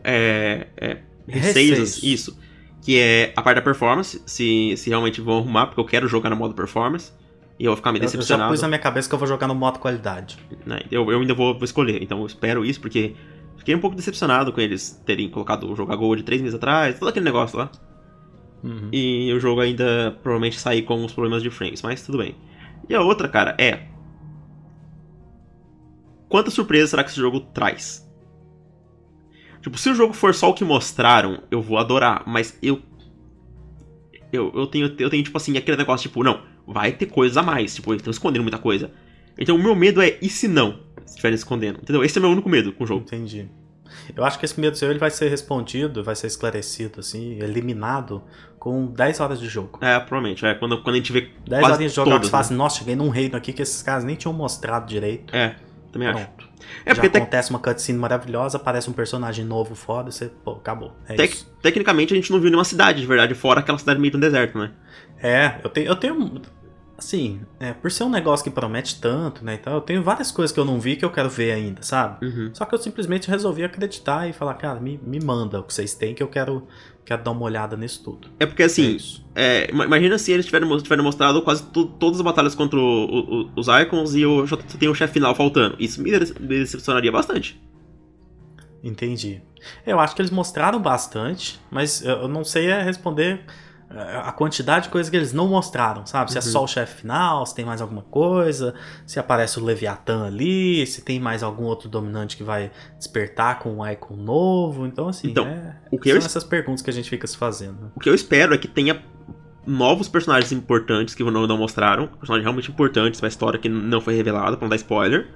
É. é receios, isso. Que é a parte da performance, se, se realmente vão arrumar, porque eu quero jogar no modo performance. E eu vou ficar me decepcionado. Eu já pus na minha cabeça que eu vou jogar no modo qualidade. Né, eu, eu ainda vou, vou escolher, então eu espero isso, porque fiquei um pouco decepcionado com eles terem colocado o jogo a Gold três meses atrás, todo aquele negócio lá. Uhum. E o jogo ainda provavelmente sair com os problemas de frames, mas tudo bem. E a outra, cara, é. Quanta surpresa será que esse jogo traz? Tipo, se o jogo for só o que mostraram, eu vou adorar, mas eu. Eu, eu, tenho, eu tenho, tipo assim, aquele negócio, tipo, não, vai ter coisas a mais, tipo, eles estão escondendo muita coisa. Então o meu medo é, e se não? Se estiverem escondendo, entendeu? Esse é o meu único medo com o jogo. Entendi. Eu acho que esse medo seu ele vai ser respondido, vai ser esclarecido, assim, eliminado com 10 horas de jogo. É, provavelmente. É, quando, quando a gente vê 10 horas de jogo, todas, você fala assim, nossa, cheguei num reino aqui que esses caras nem tinham mostrado direito. É, também Pronto. acho. É, Já acontece te... uma cutscene maravilhosa, aparece um personagem novo foda, você, pô, acabou. É Tec tecnicamente a gente não viu nenhuma cidade, de verdade, fora aquela cidade meio no deserto, né? É, eu tenho, eu tenho assim, é, por ser um negócio que promete tanto, né, então eu tenho várias coisas que eu não vi que eu quero ver ainda, sabe? Uhum. Só que eu simplesmente resolvi acreditar e falar, cara, me, me manda o que vocês têm que eu quero, quero dar uma olhada nisso tudo. É porque assim, é é, imagina se eles tiverem, tiverem mostrado quase todas as batalhas contra o, o, os Icons e eu só tenho o chefe final faltando. Isso me decepcionaria bastante. Entendi. Eu acho que eles mostraram bastante, mas eu não sei responder é, a quantidade de coisas que eles não mostraram, sabe? Se é só uhum. o chefe final, se tem mais alguma coisa, se aparece o Leviatã ali, se tem mais algum outro dominante que vai despertar com um icon novo. Então, assim, então, é, o que são eu... essas perguntas que a gente fica se fazendo. O que eu espero é que tenha novos personagens importantes que não, não mostraram, personagens realmente importantes pra história que não foi revelada, pra não dar spoiler.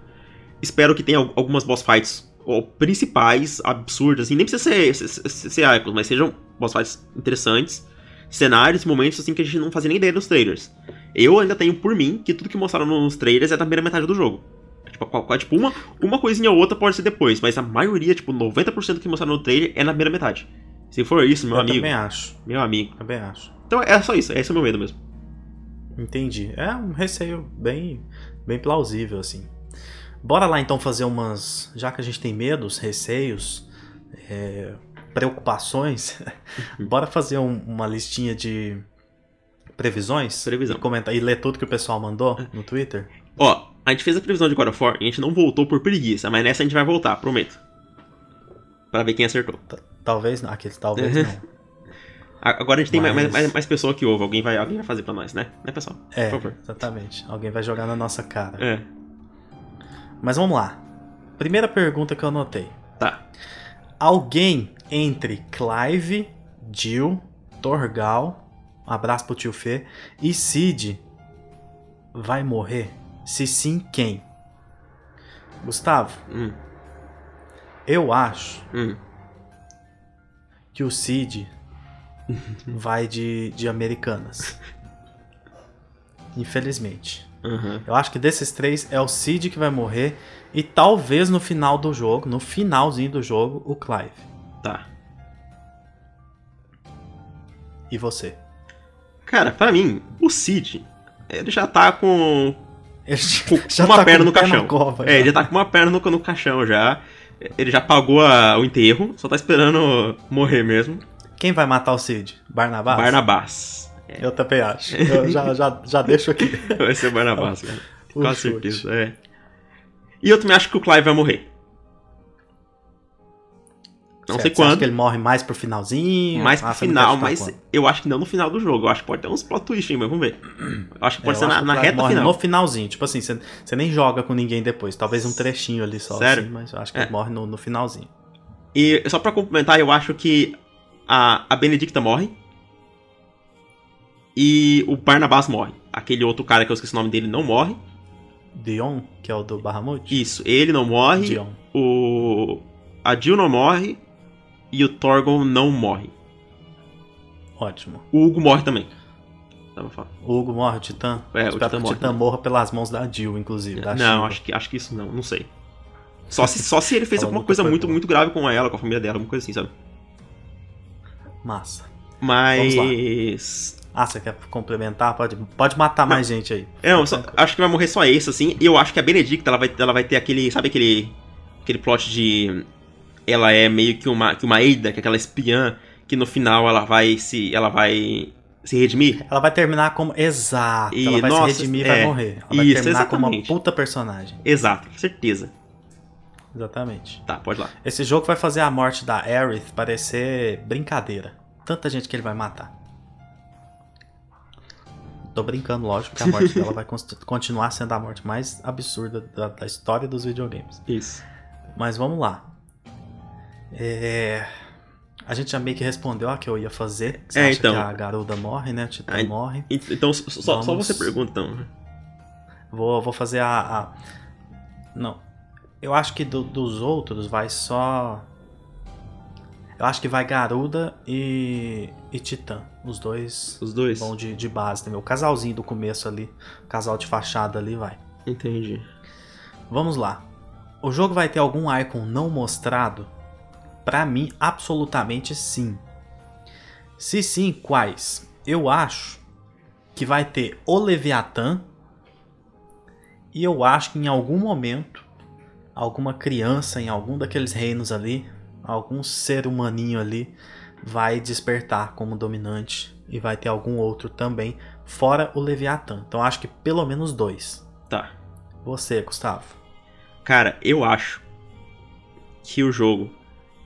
Espero que tenha algumas boss fights ou principais, absurdas, assim, nem precisa ser, ser, ser, ser icons, mas sejam boss fights interessantes cenários, momentos assim que a gente não fazia nem ideia nos trailers. Eu ainda tenho por mim que tudo que mostraram nos trailers é da primeira metade do jogo. Tipo, qual, tipo uma, uma coisinha ou outra pode ser depois, mas a maioria, tipo, 90% que mostraram no trailer é na primeira metade. Se for isso, meu eu amigo. também acho. Meu amigo. Também acho. Então é só isso, esse é o meu medo mesmo. Entendi. É um receio bem, bem plausível, assim. Bora lá então fazer umas. Já que a gente tem medos, receios, é, preocupações, bora fazer um- uma listinha de previsões? Previsão. E, comentar, e ler tudo que o pessoal mandou no Twitter? Ó, a gente fez a previsão de God of War e a gente não voltou por preguiça, mas nessa a gente vai voltar, prometo. Pra ver quem acertou. T- Talvez não. Aqueles talvez não. Agora a gente tem mais, Mas- mais, mais pessoa que ouve. Alguém vai, alguém vai fazer pra nós, né? Né, pessoal? É, Por favor. exatamente. Alguém vai jogar na nossa cara. É. Mas vamos lá. Primeira pergunta que eu anotei. Tá. Alguém entre Clive, Jill, Torgal, um abraço pro tio Fê, e Cid vai morrer? Se sim, quem? Gustavo, Hum, eu acho hum. que o Cid vai de, de Americanas. Infelizmente. Aham. Eu acho que desses três é o Cid que vai morrer e talvez no final do jogo, no finalzinho do jogo, o Clive. Tá. E você? Cara, pra mim, o Cid, ele já tá com, Ele com uma tá perna com no o caixão. cova, é, já. ele já tá com uma perna no, no caixão já. Ele já pagou a- o enterro, só tá esperando morrer mesmo. Quem vai matar o Cid? Barnabás? Barnabás. Eu também acho. Eu já, já, já deixo aqui. Vai ser Barnabás, cara. O Com certeza, é. E eu também acho que o Clive vai morrer. Não Certo, sei quando, que ele morre mais pro finalzinho? mais pro Ah, final, mas quando? eu acho que não no final do jogo. Eu acho que pode ter uns plot twist mas vamos ver. Eu acho que É, pode ser acho na, na reta final. no finalzinho. Tipo assim, você, nem joga com ninguém depois. Talvez um trechinho ali só. Sério? assim, mas eu acho que É. ele morre no, no finalzinho. E só pra complementar, eu acho que a, a Benedicta morre. E o Barnabás morre. Aquele outro cara que eu esqueci o nome dele não morre. Dion, que é o do Bahamut? Isso, ele não morre. Dion. O. A Jill não morre. E o Torgon não morre. Ótimo. O Hugo morre também. O Hugo morre, o Titã? É, o Espero Titã que o morre Titã também. morra pelas mãos da Jill, inclusive. Da não, acho que, acho que isso não, não sei. Só se, só se ele fez alguma coisa muito, boa. muito grave com ela, com a família dela, alguma coisa assim, sabe? Massa. Mas. Ah, você quer complementar? Pode, pode matar mais gente aí. É, eu só- acho que vai morrer só esse, assim. E eu acho que a Benedicta, ela vai, ela vai ter aquele. Sabe aquele. Aquele plot de. Ela é meio que uma, que uma Eida, que é aquela espiã, que no final ela vai se. Ela vai se redimir. Ela vai terminar como. Exato. E, ela vai nossa, se redimir e é. vai morrer. Ela vai Isso, terminar como uma exatamente. puta personagem. Exato, certeza. Exatamente. Tá, pode lá. Esse jogo vai fazer a morte da Aerith parecer brincadeira. Tanta gente que ele vai matar. Tô brincando, lógico, que a morte dela vai continuar sendo a morte mais absurda da, da história dos videogames. Isso. Mas vamos lá. É, A gente já meio que respondeu a que eu ia fazer. Você É, então. a Garuda morre, né? O Titã morre. Ent- Então, só, só Vamos- você pergunta, então. Vou, vou fazer a, a- Não. Eu acho que do- dos outros vai só. Eu acho que vai Garuda e, e Titã. Os dois Os dois? vão de, de base também. O casalzinho do começo ali, o casal de fachada ali vai. Entendi. Vamos lá. O jogo vai ter algum icon não mostrado? Pra mim, absolutamente sim. Se sim, quais? Eu acho que vai ter o Leviatã. E eu acho que em algum momento, alguma criança em algum daqueles reinos ali, algum ser humaninho ali, vai despertar como dominante. E vai ter algum outro também, fora o Leviatã. Então acho que pelo menos dois. Tá. Você, Gustavo. Cara, eu acho que o jogo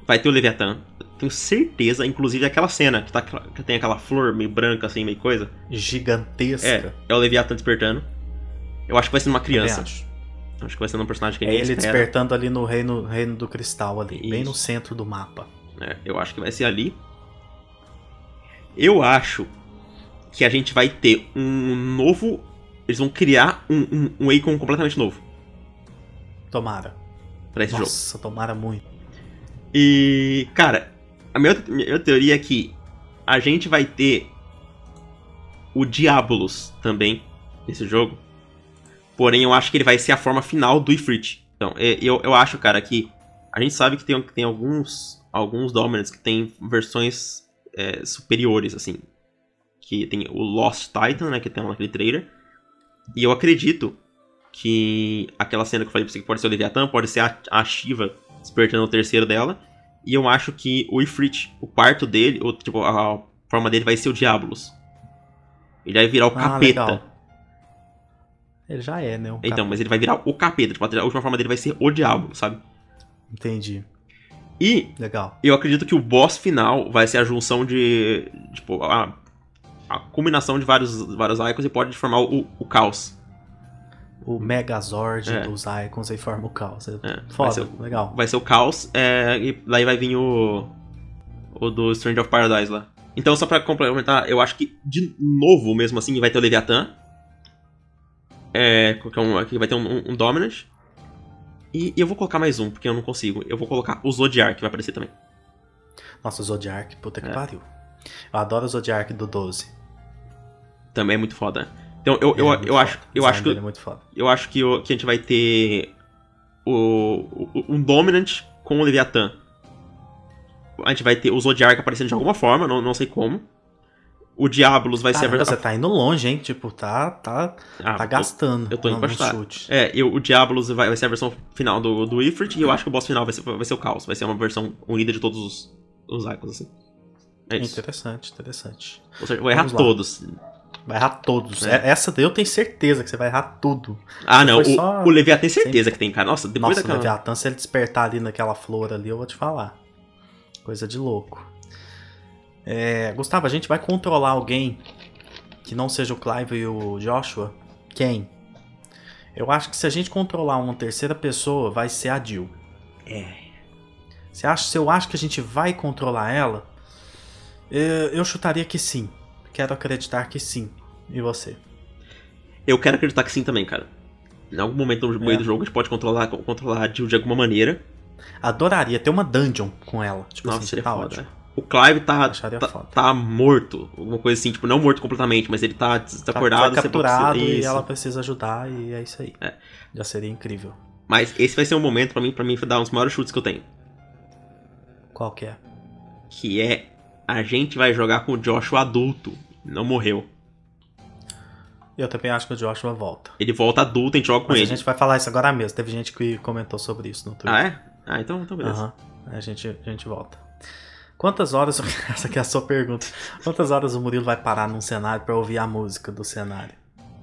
vai ter o Leviatã. Tenho certeza, inclusive aquela cena que, tá, que tem aquela flor meio branca, assim, meio coisa. Gigantesca. É, é o Leviatã despertando. Eu acho que vai ser uma criança. acho. Acho que vai ser um personagem que É ele espera. despertando ali no reino, reino do cristal ali, bem Isso. no centro do mapa. É, eu acho que vai ser ali. Eu acho que a gente vai ter um novo. Eles vão criar um, um, um Akon completamente novo Tomara. pra esse jogo. Nossa, tomara muito. E, cara, a minha, minha teoria é que a gente vai ter o Diabolos também nesse jogo. Porém, eu acho que ele vai ser a forma final do Ifrit. Então, eu, eu acho, cara, que A gente sabe que tem, tem alguns, alguns Dominants que tem versões é, superiores, assim. Que tem o Lost Titan, né, que tem naquele trailer. E eu acredito que aquela cena que eu falei pra você que pode ser o Leviathan, pode ser a, a Shiva despertando o terceiro dela. E eu acho que o Ifrit, o quarto dele, ou, tipo, a forma dele vai ser o Diabolos. Ele vai virar o Ah, capeta. legal. Ele já é, né? Então, cara- mas ele vai virar o capeta. Tipo, a última forma dele vai ser o diabo, sabe? Entendi. E Legal. eu acredito que o boss final vai ser a junção de. Tipo, a, a combinação de vários, vários icons e pode formar o, o caos. O Megazord É. dos Icons aí forma o caos. É, É, Foda, vai ser- legal. Vai ser o caos, é, e daí vai vir o. O do Strange of Paradise lá. Então, só pra complementar, eu acho que de novo, mesmo assim, vai ter o Leviathan. É, que um- que vai ter um, um Dominant. E, e eu vou colocar mais um, porque eu não consigo. Eu vou colocar o Zodiac, que vai aparecer também. Nossa, o Zodiac, puta que É. pariu. Eu adoro o Zodiac do 12. Também é muito foda. Então, eu, eu, é eu, acho. O eu acho que é eu acho que, que a gente vai ter o, o- um Dominant com o Leviathan. A gente vai ter o Zodiac aparecendo de alguma forma, não, não sei como. O Diabolos vai Caramba, ser a você tá indo longe, hein? Tipo, tá, tá, Ah, tá gastando. eu tô indo pra chute. É, eu, o Diabolos vai, vai ser a versão final do, do Ifrit, e eu acho que o boss final vai ser, vai ser o Caos. Vai ser uma versão unida de todos os, os icons, assim. É isso. Interessante, interessante. Ou seja, vou errar todos. Vai errar todos. É. É, Essa eu tenho certeza que você vai errar tudo. Ah, não. O, só- o Leviathan tem certeza que tem, cara. Nossa, depois Nossa, o daquela... Leviathan, se ele despertar ali naquela flor ali, eu vou te falar. Coisa de louco. É, Gustavo, a gente vai controlar alguém que não seja o Clive e o Joshua? Quem? Eu acho que se a gente controlar uma terceira pessoa, vai ser a Jill. É. Você acha, se eu acho que a gente vai controlar ela, eu, eu chutaria que sim. Quero acreditar que sim. E você? Eu quero acreditar que sim também, cara. Em algum momento no meio É. do jogo a gente pode controlar, controlar a Jill de alguma maneira. Adoraria ter uma dungeon com ela. Tipo Nossa, assim, seria tá foda. ótimo. é. O Clive tá, tá, tá morto. Alguma coisa assim, tipo, não morto completamente, mas ele tá desacordado. Tá, foi capturado precisa- e Isso. ela precisa ajudar e é isso aí. É. Já seria incrível. Mas esse vai ser um momento pra mim, para mim dar um dos maiores chutes que eu tenho. Qual que é? Que é a gente vai jogar com o Joshua adulto. Não morreu. Eu também acho que o Joshua volta. Ele volta adulto, a gente joga com Mas a ele. gente vai falar isso agora mesmo. Teve gente que comentou sobre isso no Twitter. Ah, é? Ah, então, então beleza. Aham. A gente, a gente volta. Quantas horas. Essa aqui é a sua pergunta. Quantas horas o Murilo vai parar num cenário pra ouvir a música do cenário?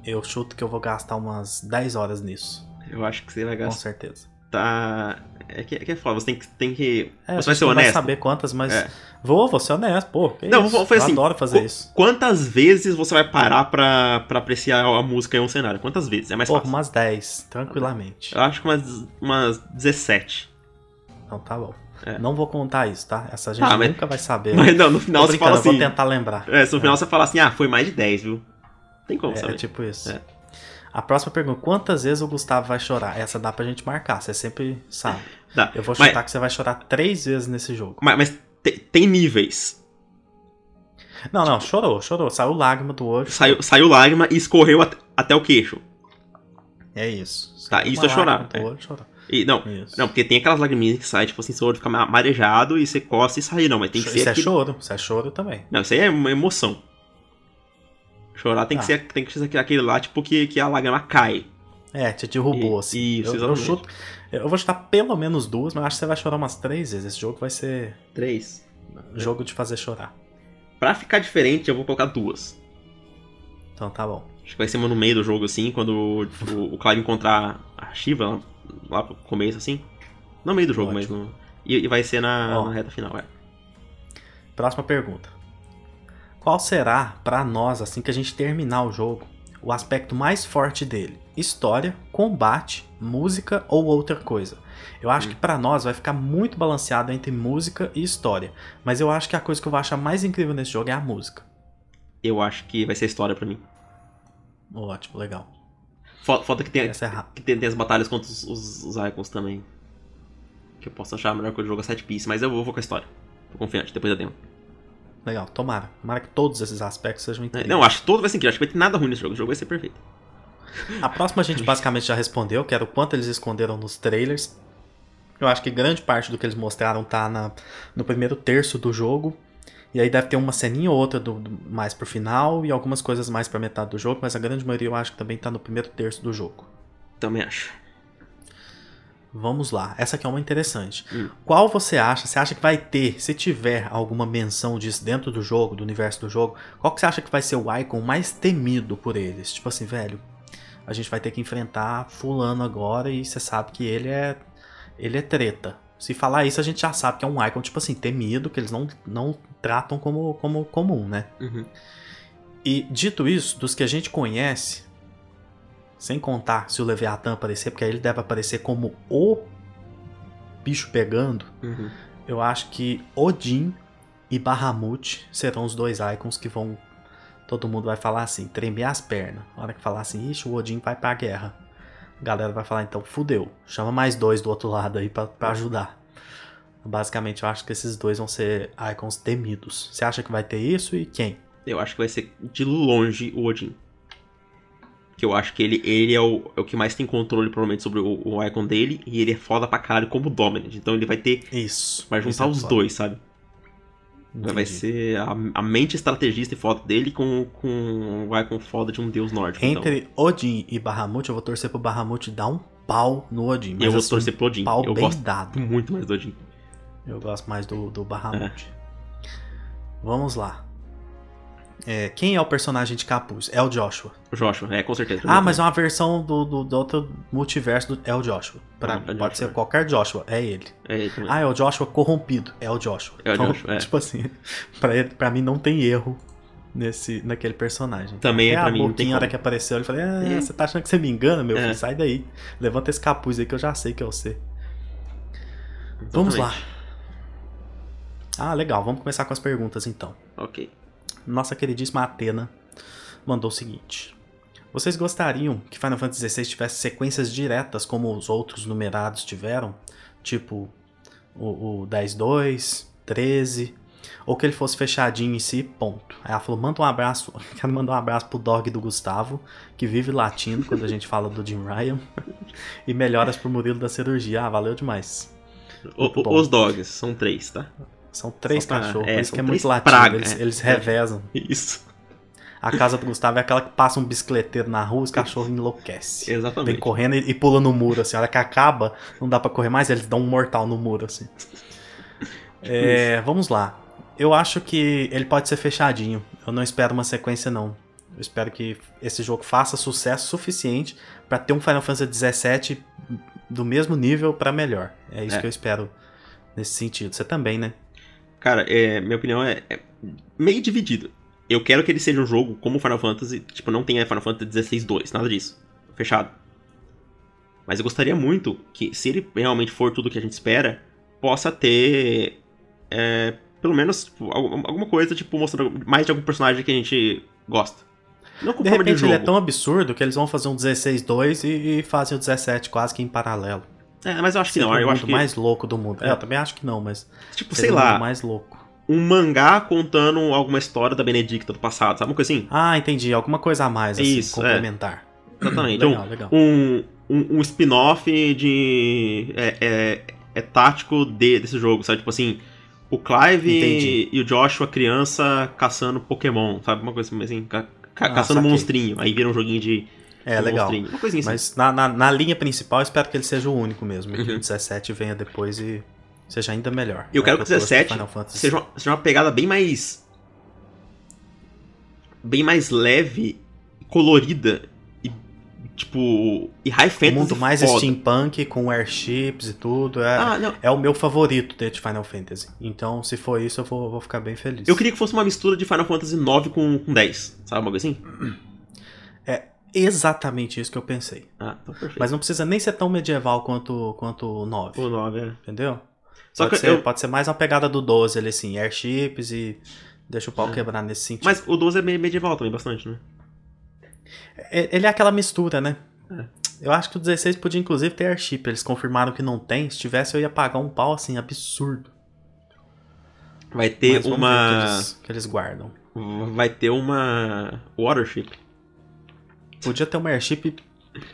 Eu chuto que eu vou gastar umas 10 horas nisso. Eu acho que você vai Com gastar. certeza. É que, é que é foda, você tem que. Tem que... É, você vai ser não honesto. vai saber quantas, mas. É. Vou, vou ser honesto. Pô, Não, isso? vamos fazer eu assim, adoro fazer isso. Quantas vezes você vai parar pra, pra apreciar a música em um cenário? Quantas vezes? É mais Pô, fácil. umas 10, tranquilamente. Eu acho que umas, umas 17. Então tá bom. É. Não vou contar isso, tá? Essa gente Ah, mas- nunca vai saber. Mas não, no final você fala eu vou assim. tentar lembrar. É, se no final você fala assim, ah, foi mais de 10, viu? Tem como É, saber. é tipo isso. A próxima pergunta: quantas vezes o Gustavo vai chorar? Essa dá pra gente marcar, você sempre sabe. Dá. Eu vou Mas- chutar que você vai chorar três vezes nesse jogo. Mas, mas te- tem níveis. Não, não, chorou, chorou. Saiu lágrima do olho. Saiu, saiu lágrima e escorreu at- até o queixo. É isso. Tá, isso é chorar, é. olho, chorou. E, não, Isso. não, porque tem aquelas lagriminhas que saem, tipo assim, seu olho fica ma- marejado e você coça e sai, não, mas tem que ser isso é aquele- choro, isso é choro também. Não, isso aí é uma emoção. Chorar tem, que, Ah. ser, tem que ser aquele lá, tipo, que, que a lágrima cai. É, te derrubou, E- assim. isso, eu, eu, exatamente. chuto, eu vou chutar pelo menos duas, mas acho que você vai chorar umas três vezes. Esse jogo vai ser Três. jogo de fazer chorar. Pra ficar diferente, eu vou colocar duas. Então tá bom. Acho que vai ser no meio do jogo, assim, quando o, o, Clive encontrar a Shiva lá, lá pro começo, assim. No meio do jogo, mas no. E, e vai ser na, na reta final, é. Próxima pergunta. Qual será, pra nós, assim que a gente terminar o jogo, o aspecto mais forte dele? História, combate, música ou outra coisa? Eu acho Hum. que pra nós vai ficar muito balanceado entre música e história. Mas eu acho que a coisa que eu vou achar mais incrível nesse jogo é a música. Eu acho que vai ser história pra mim. Ótimo, legal. Falta que tem, Essa é que tem, tem as batalhas contra os, os, os Icons também. Que eu posso achar a melhor coisa do jogo é 7 piece, mas eu vou, vou com a história. Tô confiante, depois da demo. Legal, tomara. Tomara que todos esses aspectos sejam É, incríveis. Não, acho que todo vai ser incrível. Acho que vai ter nada ruim nesse jogo. O jogo vai ser perfeito. A próxima a gente basicamente já respondeu, que era o quanto eles esconderam nos trailers. Eu acho que grande parte do que eles mostraram tá na, no primeiro terço do jogo. E aí deve ter uma ceninha ou outra do, do, mais pro final e algumas coisas mais pra metade do jogo, mas a grande maioria eu acho que também tá no primeiro terço do jogo. Também acho. Vamos lá, essa aqui é uma interessante. Hum. Qual você acha? Você acha que vai ter, se tiver alguma menção disso dentro do jogo, do universo do jogo, qual que você acha que vai ser o Icon mais temido por eles? Tipo assim, velho, a gente vai ter que enfrentar fulano agora e você sabe que ele é ele é treta. Se falar isso, a gente já sabe que é um Icon, tipo assim, temido, que eles não, não tratam como, como comum, né? Uhum. E dito isso, dos que a gente conhece, sem contar se o Leviathan aparecer, porque aí ele deve aparecer como o bicho pegando. Uhum. Eu acho que Odin e Bahamut serão os dois icons que vão. Todo mundo vai falar assim, tremer as pernas. Na hora que falar assim, ixi, o Odin vai pra guerra. A galera vai falar, então fudeu. Chama mais dois do outro lado aí pra, pra ajudar. Basicamente, eu acho que esses dois vão ser icons temidos. Você acha que vai ter isso e quem? Eu acho que vai ser de longe o Odin que eu acho que ele, ele é, o, é o que mais tem controle, provavelmente, sobre o, o Icon dele, e ele é foda pra caralho como Dominant. Então ele vai ter. Isso. Vai juntar é os dois, sabe? Entendi. Vai ser a, a, mente estrategista e foda dele com, com o Icon foda de um deus nórdico. Então. Entre então. Odin e Bahamut, eu vou torcer pro Bahamut dar um pau no Odin. eu vou assim, torcer pro Odin. Pau eu bem gosto dado. muito mais do Odin. Eu gosto mais do, do Bahamut. É. Vamos lá. É, quem é o personagem de capuz? É o Joshua. O Joshua, é, com certeza. Ah, mas é uma versão do, do, do outro multiverso do, é o Joshua. Pra, ah, é pode ser qualquer Joshua, é ele. É ele ah, é o Joshua corrompido, é o Joshua. É o então, Joshua, é. Tipo assim, pra, ele, pra mim não tem erro nesse, naquele personagem. Também Até é pra a mim. A hora que apareceu, eu falei, ah, é. você tá achando que você me engana, meu é. filho? Sai daí. Levanta esse capuz aí que eu já sei que é você. Exatamente. Vamos lá. Ah, legal. Vamos começar com as perguntas então. Ok nossa queridíssima Atena mandou o seguinte: Vocês gostariam que Final Fantasy XVI tivesse sequências diretas como os outros numerados tiveram? Tipo o, o 10-2, 13, ou que ele fosse fechadinho em si, ponto. Aí ela falou: manda um abraço, quero mandar um abraço pro dog do Gustavo, que vive latindo quando a gente fala do Jim Ryan, e melhoras pro Murilo da cirurgia. Ah, valeu demais. O, os dogs, são três, tá? São três pra, cachorros, é, isso que é muito latido, eles, é, eles revezam. Isso. A casa do Gustavo é aquela que passa um bicicleteiro na rua, os cachorros enlouquecem. Exatamente. Vem correndo e, e pula no muro, assim. A hora que acaba, não dá para correr mais, eles dão um mortal no muro, assim. É, vamos lá. Eu acho que ele pode ser fechadinho. Eu não espero uma sequência, não. Eu espero que esse jogo faça sucesso suficiente para ter um Final Fantasy XVII do mesmo nível para melhor. É isso é. que eu espero nesse sentido. Você também, né? Cara, é, minha opinião é, é meio dividida. Eu quero que ele seja um jogo como Final Fantasy, tipo, não tenha Final Fantasy XVI 2, nada disso. Fechado. Mas eu gostaria muito que, se ele realmente for tudo que a gente espera, possa ter. É, pelo menos tipo, alguma coisa, tipo, mostrando mais de algum personagem que a gente gosta. Não com de repente de jogo. ele é tão absurdo que eles vão fazer um 16-2 e, e fazem o 17 quase que em paralelo. É, mas eu acho que não. Eu acho que... mais louco do mundo. É, eu também acho que não, mas. Tipo, sei lá. mais louco. Um mangá contando alguma história da Benedicta do passado, sabe uma coisa assim? Ah, entendi. Alguma coisa a mais, assim, Isso, é. complementar. É. Exatamente. legal, um, legal. Um, um, um spin-off de. É, é, é, tático de, desse jogo, sabe? Tipo assim. O Clive entendi. e o Joshua, criança, caçando Pokémon, sabe? Uma coisa assim, ca, ca, ah, caçando saquei. monstrinho. Aí vira um joguinho de é, legal. Uma coisinha assim. Mas na, na, na, linha principal, eu espero que ele seja o único mesmo. E uhum. que o 17 venha depois e seja ainda melhor. Eu quero que o 17 seja uma, seja uma pegada bem mais. bem mais leve, colorida e. Tipo. e high fantasy. Um mundo mais foda. steampunk, com airships e tudo. É, ah, é o meu favorito de Final Fantasy. Então, se for isso, eu vou, vou ficar bem feliz. Eu queria que fosse uma mistura de Final Fantasy 9 com, com 10. Sabe uma coisa assim? Exatamente isso que eu pensei. Ah, então perfeito. Mas não precisa nem ser tão medieval quanto, quanto o 9. O 9, é. Entendeu? Só pode, que ser, eu... pode ser mais uma pegada do 12 ali, assim, airships e deixa o pau é. quebrar nesse sentido. Mas o 12 é medieval também, bastante, né? É, ele é aquela mistura, né? É. Eu acho que o 16 podia inclusive ter airship. Eles confirmaram que não tem. Se tivesse, eu ia pagar um pau assim, absurdo. Vai ter uma. Que eles, que eles guardam. Vai ter uma. Watership. Podia ter uma airship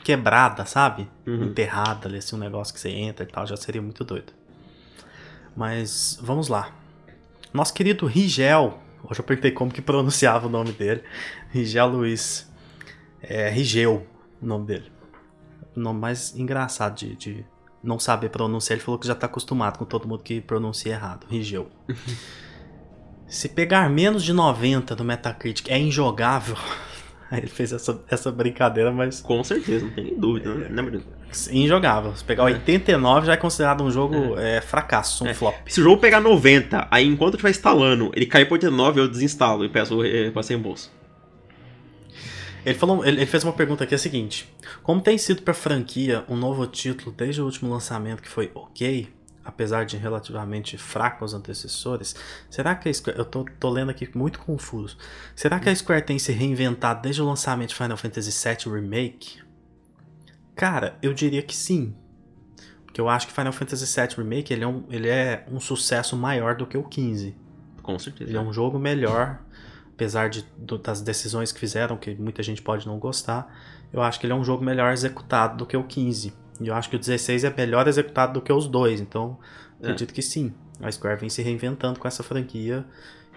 quebrada, sabe? Uhum. Enterrada ali, assim, um negócio que você entra e tal, já seria muito doido. Mas vamos lá. Nosso querido Rigel, hoje eu perguntei como que pronunciava o nome dele. Rigel Luiz. É Rigel, o nome dele. O nome mais engraçado de, de não saber pronunciar. Ele falou que já tá acostumado com todo mundo que pronuncia errado. Rigel. Se pegar menos de 90 no Metacritic é injogável. Aí ele fez essa, essa brincadeira, mas Com certeza, não tem nem dúvida, né? Não é- injogável. Se pegar 89 já é considerado um jogo é, fracasso, um É. flop. Se o jogo pegar 90, aí enquanto estiver instalando, ele cair por 89, eu desinstalo e peço pra ser reembolso. Ele, falou, ele, ele fez uma pergunta aqui, é a seguinte. Como tem sido pra franquia um novo título desde o último lançamento que foi ok, apesar de relativamente fraco aos antecessores, será que a Square... Eu tô, tô lendo aqui muito confuso. Será que a Square tem se reinventado desde o lançamento de Final Fantasy VII Remake? Cara, eu diria que sim. Porque eu acho que Final Fantasy VII Remake ele é um, ele é um sucesso maior do que o 15. Com certeza. Ele é um jogo melhor, apesar de, do- das decisões que fizeram, que muita gente pode não gostar. Eu acho que ele é um jogo melhor executado do que o 15. E eu acho que o 16 é melhor executado do que os dois. Então, É. acredito que sim. A Square vem se reinventando com essa franquia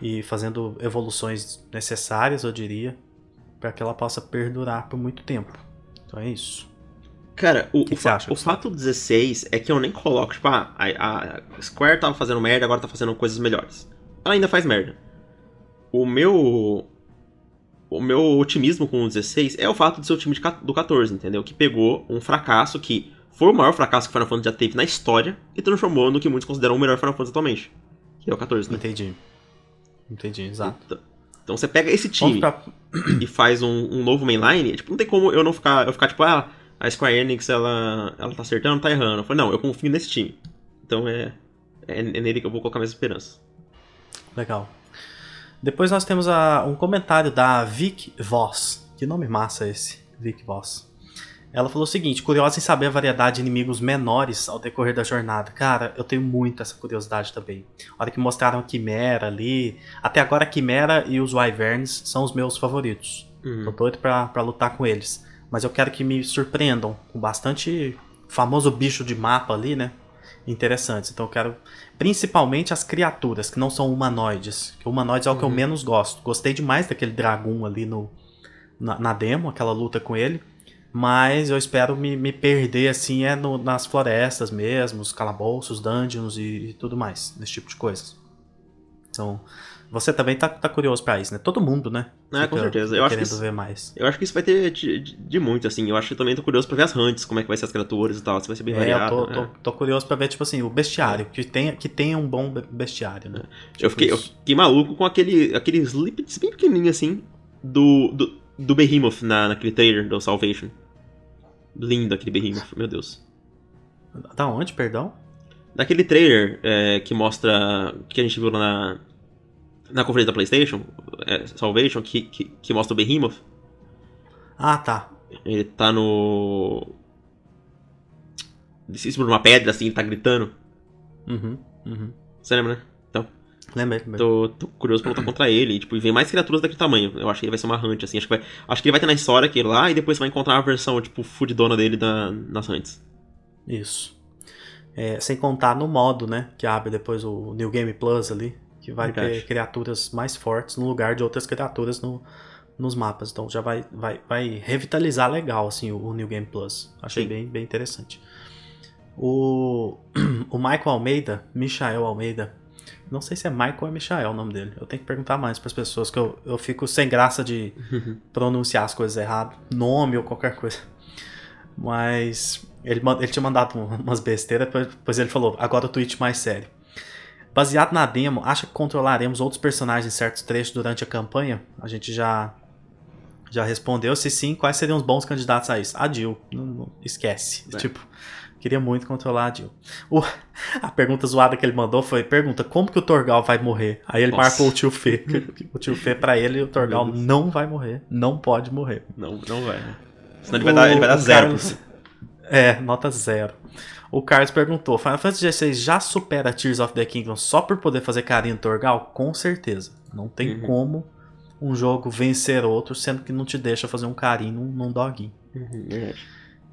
e fazendo evoluções necessárias, eu diria, para que ela possa perdurar por muito tempo. Então é isso. Cara, o, Que o, que acha, o fato 16 é que eu nem coloco, tipo, ah, a, a Square tava fazendo merda, agora tá fazendo coisas melhores. Ela ainda faz merda. O meu. O meu otimismo com o 16 é o fato de ser o time de do 14, entendeu? Que pegou um fracasso que foi o maior fracasso que Final Fantasy já teve na história e transformou no que muitos consideram o melhor Final Fantasy atualmente. Que é o 14, né? Entendi. Entendi, exato. Então, então você pega esse time pra... e faz um, um novo mainline, tipo, não tem como eu não ficar, eu ficar tipo, ah, a Square Enix, ela, ela tá acertando, tá errando. Eu falei, não, eu confio nesse time. Então é, é, é nele que eu vou colocar minhas esperanças. Legal. Depois nós temos a- um comentário da Vic Voss. Que nome massa esse, Vic Voss. Ela falou o seguinte: curiosa em saber a variedade de inimigos menores ao decorrer da jornada. Cara, eu tenho muito essa curiosidade também. A hora que mostraram a Quimera ali. Até agora a Quimera e os Wyverns são os meus favoritos. Uhum. Tô doido pra, pra lutar com eles. Mas eu quero que me surpreendam com bastante famoso bicho de mapa ali, né? Interessantes. Então eu quero principalmente as criaturas que não são humanoides. Que humanoides é o que eu Uhum. menos gosto. Gostei demais daquele dragão ali no, na, na demo, aquela luta com ele. Mas eu espero me, me perder assim é no- nas florestas mesmo, os calabouços, dungeons e, e tudo mais, desse tipo de coisas. Então, você também tá, tá curioso pra isso, né? Todo mundo, né? É, com certeza. Eu acho que isso- ver mais. Eu acho que isso vai ter de, de- de muito, assim. Eu acho que também tô curioso pra ver as hunts, como é que vai ser as criaturas e tal, se vai ser bem É, eu variado. tô, né? tô, tô curioso pra ver, tipo assim, o bestiário, que tenha, que tenha um bom be- bestiário, né? Eu fiquei, eu fiquei maluco com aquele, aquele snippets bem pequenininho assim do, do, do Behemoth na, naquele trailer do Salvation. Lindo aquele Behemoth, meu Deus. Da onde, perdão? Daquele trailer é, que mostra. que a gente viu lá na. na conferência da PlayStation, é, Salvation, que, que, que mostra o Behemoth. Ah, tá. Ele tá no. em cima de uma pedra assim, ele tá gritando. Uhum, uhum. Você lembra, né? Lembrei, lembrei. Tô, tô curioso pra lutar contra ele. E, tipo, e vem mais criaturas daquele tamanho. Eu acho que ele vai ser uma hunt, assim. Acho que, vai, acho que ele vai ter na história aquele lá e depois você vai encontrar uma versão, tipo, fudidona dele na, nas hunts. Isso. É, sem contar no modo, né? Que abre depois o New Game Plus ali. Que vai Verdade. ter criaturas mais fortes no lugar de outras criaturas no, nos mapas. Então já vai, vai, vai revitalizar legal assim, o, o New Game Plus. Achei Sim. bem, bem interessante. O, o Michael Almeida, Michael Almeida. Não sei se é Michael ou é Michael o nome dele. Eu tenho que perguntar mais para as pessoas, que eu, eu fico sem graça de pronunciar as coisas errado, nome ou qualquer coisa. Mas ele, ele tinha mandado um- umas besteiras, depois ele falou, agora o tweet mais sério. Baseado na demo, acha que controlaremos outros personagens em certos trechos durante a campanha? A gente já já respondeu. Se sim, quais seriam os bons candidatos a isso? A Jill. Não, não- esquece. É. Tipo, queria muito controlar a Jill. O- a pergunta zoada que ele mandou foi: pergunta, como que o Torgal vai morrer? Aí ele Nossa. marcou o tio Fê. o tio Fê, pra ele, o Torgal não vai morrer. Não pode morrer. Não, não vai, né? Senão ele vai dar, ele vai dar O zero. Carlos- É, nota zero. O Carlos perguntou: Final Fantasy XVI já supera Tears of the Kingdom só por poder fazer carinho no Torgal? Com certeza. Não tem Uhum. como um jogo vencer outro sendo que não te deixa fazer um carinho num, num doguinho. Uhum.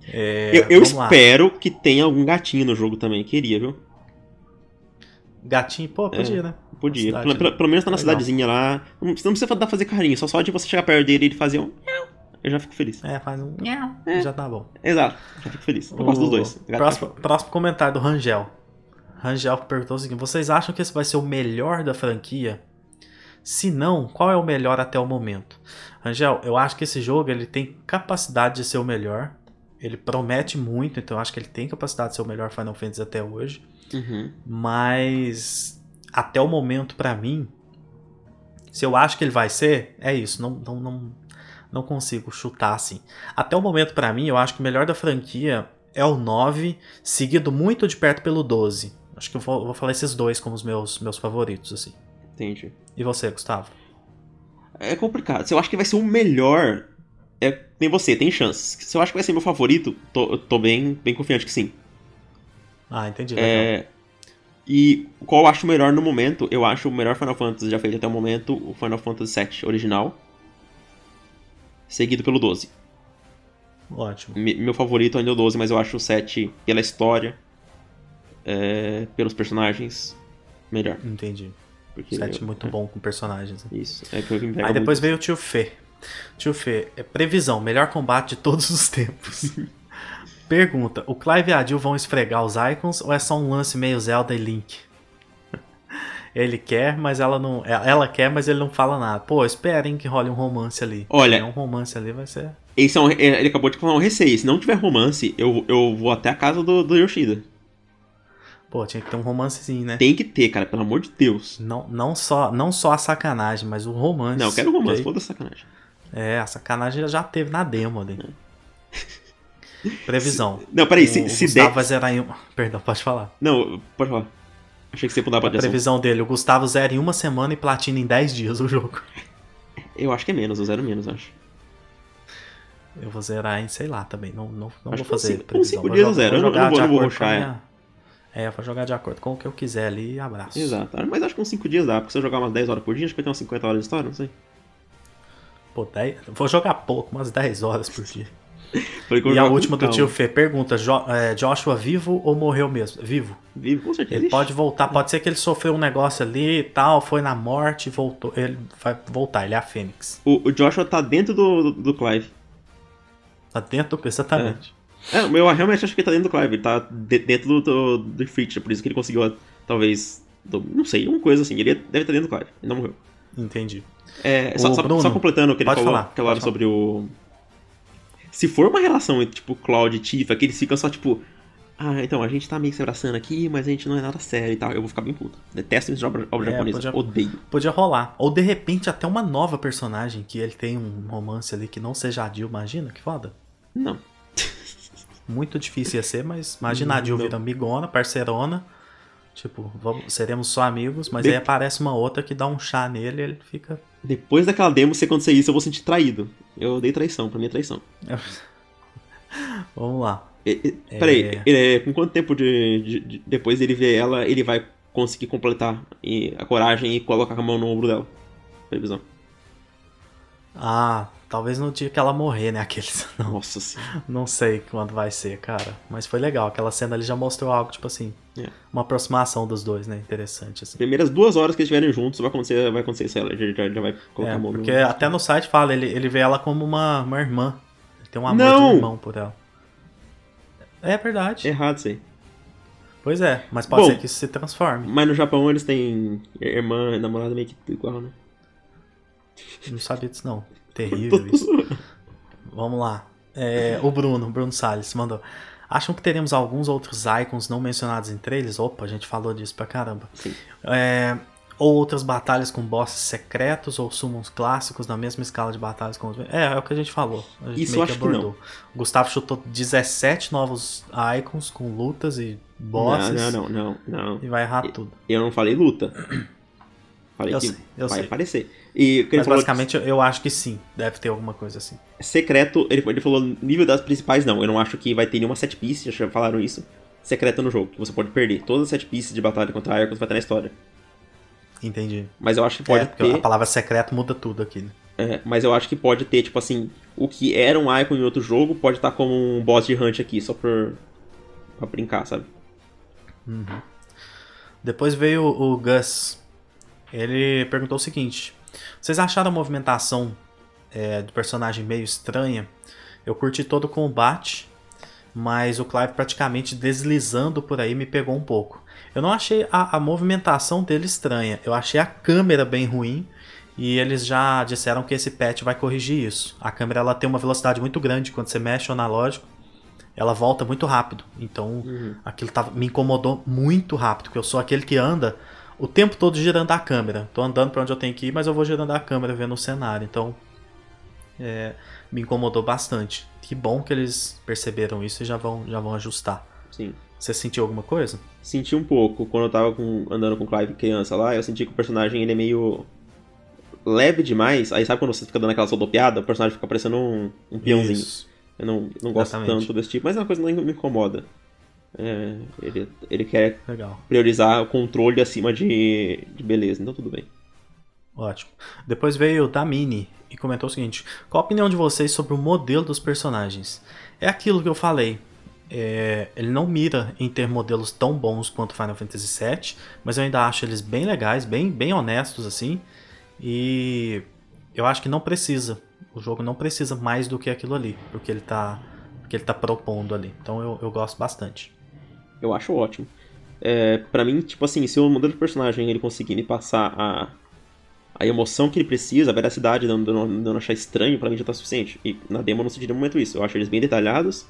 É, eu eu vamos lá. espero que tenha algum gatinho no jogo também. Queria, viu? Gatinho, pô, podia, É. né? Podia. Cidade, Pelo, pelo- pelo menos tá na Legal. cidadezinha lá. Não, você não precisa dar fazer carinho, só só de você chegar perto dele e ele fazer um. Eu já fico feliz. É, faz um. Já tá bom. Exato, já fico feliz. Eu gosto dos dois. Próximo, próximo comentário do Rangel. Rangel perguntou o seguinte: Vocês acham que esse vai ser o melhor da franquia? Se não, qual é o melhor até o momento? Rangel, eu acho que esse jogo ele tem capacidade de ser o melhor. Ele promete muito, então eu acho que ele tem capacidade de ser o melhor Final Fantasy até hoje. Uhum. Mas até o momento, pra mim, se eu acho que ele vai ser, é isso. Não, não, não, não consigo chutar assim. Até o momento, pra mim, eu acho que o melhor da franquia é o 9, seguido muito de perto pelo 12. Acho que eu vou, vou falar esses dois como os meus, meus favoritos, assim. Entendi. E você, Gustavo? É complicado. Se eu acho que vai ser o melhor, é, tem você, tem chances. Se eu acho que vai ser meu favorito, tô, eu tô bem, bem confiante que sim. Ah, entendi. É, e qual eu acho melhor no momento? Eu acho o melhor Final Fantasy já feito até o momento o Final Fantasy VII original, seguido pelo 12. Ótimo. Me- Meu favorito ainda é o 12, mas eu acho o 7 pela história, é, pelos personagens, melhor. Entendi. Porque 7 eu- muito é, bom com personagens. né? Isso, é que eu me Aí depois muito. veio o tio Fê. Tio Fê, é previsão, melhor combate de todos os tempos. Pergunta: o Clive e a Jill vão esfregar os icons ou é só um lance meio Zelda e Link? Ele quer, mas ela não. é, Ela quer, mas ele não fala nada. Pô, esperem que role um romance ali. Olha- Se é um romance ali, vai ser. Esse é um- ele acabou de falar um receio. Se não tiver romance, eu, eu vou até a casa do, do Yoshida. Pô, tinha que ter um romancezinho, né? Tem que ter, cara, pelo amor de Deus. Não, não, só, não só a sacanagem, mas o romance. Não, eu quero romance, ok? foda-se sacanagem. É, a sacanagem já teve na demo ali. Previsão. Não, peraí, o se, se Gustavo der. vai zerar em. um- Perdão, pode falar. Não, pode falar. Achei que você ia mudar pra A previsão dele, o Gustavo zera em uma semana e platina em 10 dias o jogo. Eu acho que é menos, eu zero menos, acho. Eu vou zerar em, sei lá, também. Não, não, não Acho vou fazer cinco- previsão. cinco dias eu zero, eu não- não vou- rushar, minha- É, vou jogar de acordo com o que eu quiser ali e abraço. Exato. Mas acho que uns 5 dias dá, porque se eu jogar umas 10 horas por dia, acho que vai ter umas 50 horas de história, não sei. Pô, 10... Vou jogar pouco, umas 10 horas por dia. E a última do tio Fê pergunta: Jo- é, Joshua vivo ou morreu mesmo? Vivo. Vivo, com certeza. Ele pode voltar, pode ser que ele sofreu um negócio ali e tal, foi na morte e voltou. Ele vai voltar, ele é a Fênix. O, o Joshua tá dentro do, do, do Clive. Tá dentro do exatamente. É, eu realmente acho que ele tá dentro do Clive, ele tá de- dentro do, do, do Fritz, por isso que ele conseguiu, talvez, do- não sei, uma coisa assim, ele deve estar dentro do Clive, ele não morreu. Entendi. É, só, Bruno, só completando o que ele falou, falar, aquela hora sobre o... Se for uma relação entre, tipo, Cloud e Tifa, que eles ficam só, tipo, ah, então, a gente tá meio que se abraçando aqui, mas a gente não é nada sério e tal, eu vou ficar bem puto. Detesto esse obra, obra É, japonesa, podia- odeio. Podia rolar. Ou de repente até uma nova personagem que ele tem um romance ali que não seja a Jill, imagina que foda. Não. Muito difícil ia ser, mas imagina a Hum, Jill não. vira amigona, parceirona. Tipo, vamos, seremos só amigos, mas De- aí aparece uma outra que dá um chá nele e ele fica. Depois daquela demo, se acontecer isso, eu vou sentir traído. Eu odeio traição, pra mim é traição. Vamos lá. E- e- Peraí, é, com quanto tempo de, de- de- depois dele ver ela, ele vai conseguir completar e- a coragem e colocar a mão no ombro dela? Previsão. Ah, talvez no dia que ela morrer, né? Aqueles. Não, Nossa senhora. não sei quando vai ser, cara. Mas foi legal. Aquela cena ali já mostrou algo, tipo assim. É. Uma aproximação dos dois, né? Interessante, assim. Primeiras duas horas que eles estiverem juntos, vai acontecer, vai acontecer isso. Ela já, já, vai colocar É, a mão porque no até no site fala, ele, ele vê ela como uma, uma irmã. Ele tem um amor Não! de irmão por ela. É verdade. Errado isso aí. Pois é, mas pode Bom. ser que isso se transforme. Mas no Japão eles têm irmã namorada meio que igual, né? Não sabia disso, não. Terrível isso. Vamos lá. É, o Bruno, Bruno Salles, mandou. Acham que teremos alguns outros icons não mencionados em trailers? Opa, a gente falou disso pra caramba. É, ou outras batalhas com bosses secretos ou summons clássicos na mesma escala de batalhas com os. É, é o que a gente falou. A gente Isso meio eu que acho que não. abordou. O Gustavo chutou 17 novos icons com lutas e bosses. Não, não, não, não, não. E vai errar tudo. Eu não falei luta. Falei Eu que sei, eu vai sei. aparecer. E que Mas basicamente eu acho que sim. Deve ter alguma coisa assim. secreto, ele, ele falou nível das principais, não. Eu não acho que vai ter nenhuma set piece, já falaram isso. Secreta no jogo, que você pode perder. Todas as set pieces de batalha contra Arcos vai estar na história. Entendi. Mas eu acho que pode é, porque ter. a palavra secreto muda tudo aqui. Né? É, mas eu acho que pode ter, tipo assim, o que era um Icon em outro jogo pode estar como um boss de Hunt aqui, só por. pra brincar, sabe? Uhum. Depois veio o Gus. Ele perguntou o seguinte: Vocês acharam a movimentação é, do personagem meio estranha? Eu curti todo o combate, mas o Clive praticamente deslizando por aí me pegou um pouco. Eu não achei a, a movimentação dele estranha, eu achei a câmera bem ruim. E eles já disseram que esse patch vai corrigir isso. A câmera ela tem uma velocidade muito grande quando você mexe o analógico ela volta muito rápido. Então, uhum. aquilo tava, me incomodou muito rápido, porque eu sou aquele que anda o tempo todo girando a câmera. Tô andando para onde eu tenho que ir, mas eu vou girando a câmera vendo o cenário. Então, é, me incomodou bastante. Que bom que eles perceberam isso e já vão, já vão ajustar. Sim. Você sentiu alguma coisa? Senti um pouco. Quando eu tava com, andando com o Clive criança lá, eu senti que o personagem ele é meio leve demais. Aí sabe quando você fica dando aquela sodopiada, o personagem fica parecendo um, um peãozinho. Isso. Eu não, não gosto Exatamente. tanto desse tipo, mas é uma coisa que não me incomoda. É, ele, ele quer Legal. priorizar o controle acima de, de beleza, então tudo bem. Ótimo. Depois veio o Damini e comentou o seguinte: Qual a opinião de vocês sobre o modelo dos personagens? É aquilo que eu falei. É, ele não mira em ter modelos tão bons quanto Final Fantasy VII, mas eu ainda acho eles bem legais, bem, bem honestos assim. E eu acho que não precisa o jogo não precisa mais do que aquilo ali, porque ele tá, porque ele tá propondo ali. Então eu, eu gosto bastante. Eu acho ótimo. É, para mim, tipo assim, se o modelo de personagem ele conseguir me passar a, a emoção que ele precisa, a veracidade, não, não, não achar estranho, para mim já tá suficiente. E na demo eu não senti nenhum momento isso. Eu acho eles bem detalhados.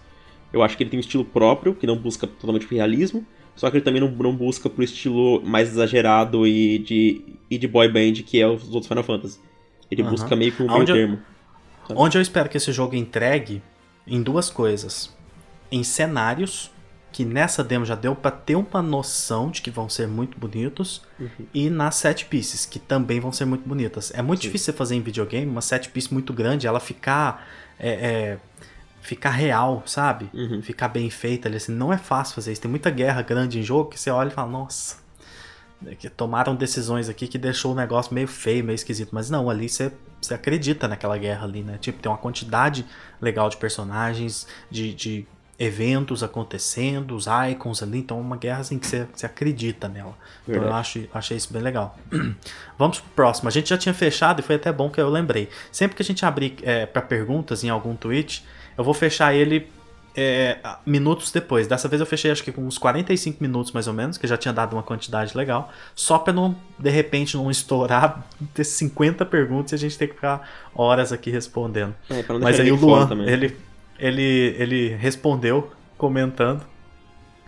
Eu acho que ele tem um estilo próprio, que não busca totalmente realismo. Só que ele também não, não busca pro estilo mais exagerado e de, e de boy band que é os outros Final Fantasy. Ele uhum. busca meio que um meio termo. Onde eu espero que esse jogo entregue em duas coisas. Em cenários, que nessa demo já deu para ter uma noção de que vão ser muito bonitos, uhum. e nas set pieces, que também vão ser muito bonitas. É muito Sim. difícil você fazer em videogame uma set piece muito grande, ela ficar. É, é, ficar real, sabe? Uhum. Ficar bem feita. Assim, não é fácil fazer isso. Tem muita guerra grande em jogo que você olha e fala, nossa, que tomaram decisões aqui que deixou o negócio meio feio, meio esquisito. Mas não, ali você, você acredita naquela guerra ali, né? Tipo, tem uma quantidade legal de personagens, de, de eventos acontecendo, os icons ali. Então é uma guerra assim que você, você acredita nela. Então eu acho, achei isso bem legal. Vamos pro próximo. A gente já tinha fechado e foi até bom que eu lembrei. Sempre que a gente abrir é, para perguntas em algum tweet, eu vou fechar ele é, minutos depois. Dessa vez eu fechei acho que com uns 45 minutos mais ou menos, que já tinha dado uma quantidade legal. Só pra não, de repente, não estourar, ter 50 perguntas e a gente ter que ficar horas aqui respondendo. É, Mas aí o Luan, ele, ele, ele respondeu comentando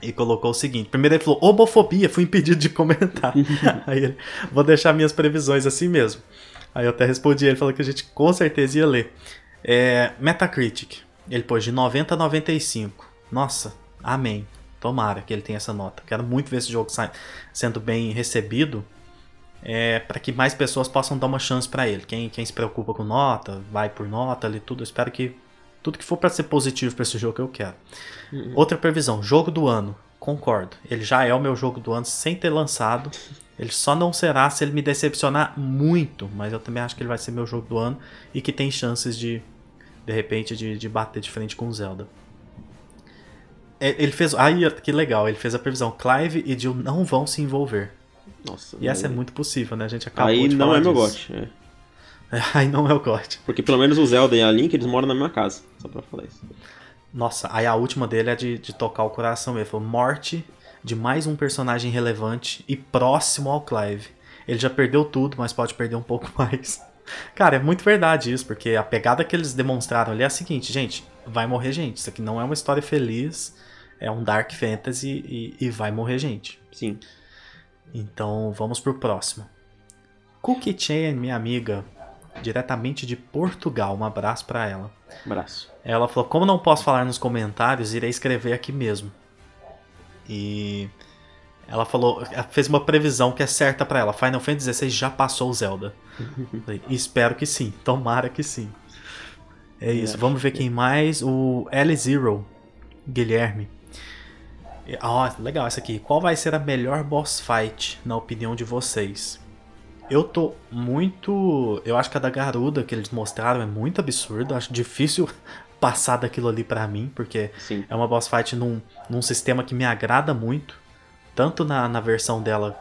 e colocou o seguinte: primeiro ele falou, homofobia, fui impedido de comentar. aí ele, vou deixar minhas previsões assim mesmo. Aí eu até respondi, ele falou que a gente com certeza ia ler. É, Metacritic. Ele pôs de 90 a 95. Nossa, amém. Tomara que ele tenha essa nota. Quero muito ver esse jogo sendo bem recebido. É, para que mais pessoas possam dar uma chance para ele. Quem, quem se preocupa com nota, vai por nota ali, tudo. Eu espero que tudo que for para ser positivo para esse jogo eu quero. Uhum. Outra previsão: jogo do ano. Concordo. Ele já é o meu jogo do ano sem ter lançado. Ele só não será se ele me decepcionar muito, mas eu também acho que ele vai ser meu jogo do ano e que tem chances de de repente, de, de bater de frente com o Zelda. É, ele fez. Aí, que legal, ele fez a previsão: Clive e Jill não vão se envolver. Nossa. E essa é muito possível, né? A gente acabou Aí de não é meu gote. É. Aí não é o gote. Porque pelo menos o Zelda e a Link, eles moram na mesma casa. Só pra falar isso. Nossa, aí a última dele é de, de tocar o coração. Ele falou: morte de mais um personagem relevante e próximo ao Clive. Ele já perdeu tudo, mas pode perder um pouco mais. Cara, é muito verdade isso, porque a pegada que eles demonstraram ali é a seguinte, gente, vai morrer gente. Isso aqui não é uma história feliz, é um dark fantasy e, e vai morrer gente. Sim. Então vamos pro próximo. Cookie Chain, minha amiga, diretamente de Portugal. Um abraço para ela. abraço. Ela falou: Como não posso falar nos comentários, irei escrever aqui mesmo. E ela falou, fez uma previsão que é certa para ela. Final Fantasy XVI já passou o Zelda. Espero que sim. Tomara que sim. É isso. Vamos ver quem mais. O L Zero, Guilherme. Ah, legal essa aqui. Qual vai ser a melhor boss fight, na opinião de vocês? Eu tô muito. Eu acho que a da Garuda que eles mostraram é muito absurda. Acho difícil passar daquilo ali para mim, porque Sim. é uma boss fight num, num sistema que me agrada muito. Tanto na, na versão dela,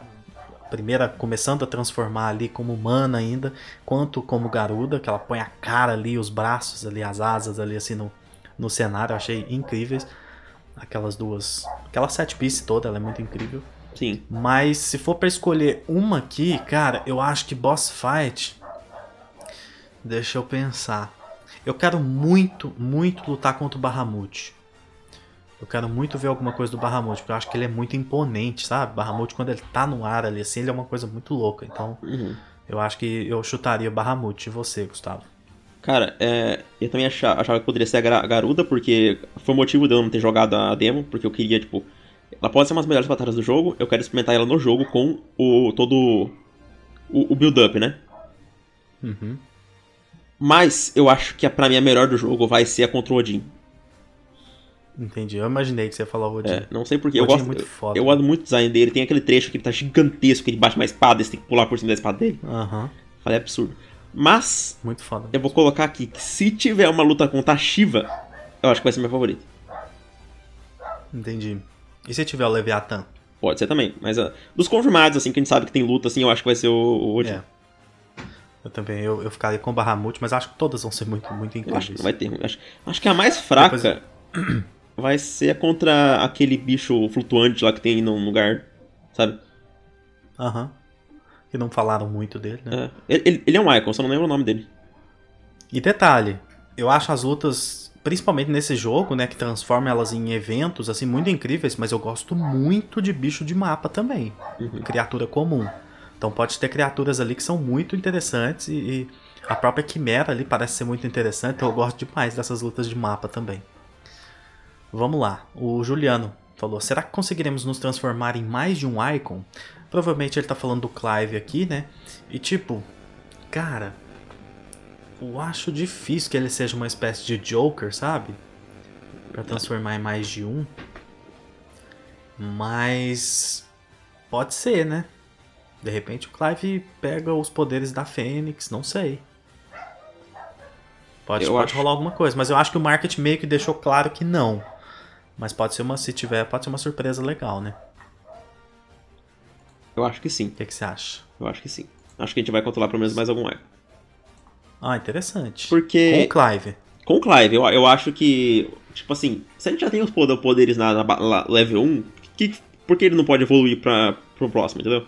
primeira começando a transformar ali como humana ainda, quanto como Garuda, que ela põe a cara ali, os braços ali, as asas ali assim no, no cenário. Eu achei incríveis. Aquelas duas. Aquela set piece toda, ela é muito incrível. Sim. Mas se for pra escolher uma aqui, cara, eu acho que boss fight. Deixa eu pensar. Eu quero muito, muito lutar contra o Bahamut. Eu quero muito ver alguma coisa do Bahamut, porque eu acho que ele é muito imponente, sabe? Bahamut, quando ele tá no ar ali assim, ele é uma coisa muito louca. Então, Uhum. eu acho que eu chutaria Bahamut. E você, Gustavo? Cara, é, eu também achava, achava que poderia ser a Garuda, porque foi o motivo de eu não ter jogado a demo, porque eu queria, tipo. Ela pode ser uma das melhores batalhas do jogo, eu quero experimentar ela no jogo com o todo o, o build-up, né? Uhum. Mas eu acho que a, pra mim a melhor do jogo vai ser a contra o Odin. Entendi. Eu imaginei que você ia falar o Odin. É, não sei porquê. Eu Odin é gosto, muito eu- foda. eu gosto muito do design dele. Tem aquele trecho que ele tá gigantesco, que ele bate uma espada e você tem que pular por cima da espada dele. Aham. Falei, é absurdo. Mas, Muito foda. eu vou colocar aqui que se tiver uma luta contra a Shiva, eu acho que vai ser meu favorito. Entendi. E se tiver o Leviathan? Pode ser também. Mas ah, dos confirmados, assim, que a gente sabe que tem luta, assim, eu acho que vai ser o, o Odin. É. Eu também, eu, eu ficaria com o Bahamut, mas acho que todas vão ser muito, muito Eu acho que incríveis. vai ter. Acho, acho que a mais fraca vai ser contra aquele bicho flutuante lá que tem num lugar, sabe? Aham. Que não falaram muito dele, né? É. Ele, ele- ele é um Icon, só não lembro o nome dele. E detalhe, eu acho as lutas, principalmente nesse jogo, né, que transforma elas em eventos, assim, muito incríveis, mas eu gosto muito de bicho de mapa também. Uhum. Criatura comum. Então pode ter criaturas ali que são muito interessantes e, e a própria Quimera ali parece ser muito interessante, então eu gosto demais dessas lutas de mapa também. Vamos lá, o Juliano falou, será que conseguiremos nos transformar em mais de um Icon? Provavelmente ele tá falando do Clive aqui, né? E tipo, cara, eu acho difícil que ele seja uma espécie de Joker, sabe? Pra transformar em mais de um. Mas pode ser, né? De repente o Clive pega os poderes da Fênix, não sei. Pode, Eu pode acho- rolar alguma coisa, mas eu acho que o market meio que deixou claro que não. Mas pode ser uma, se tiver, pode ser uma surpresa legal, né? Eu acho que sim. O que, que você acha? Eu acho que sim. Acho que a gente vai controlar pelo menos mais algum Icon. Ah, interessante. Porque- Com o Clive. Com o Clive, eu, eu acho que. Tipo assim, se a gente já tem os poder- poderes na, na la- level 1, que, por que ele não pode evoluir pra, pro próximo, entendeu?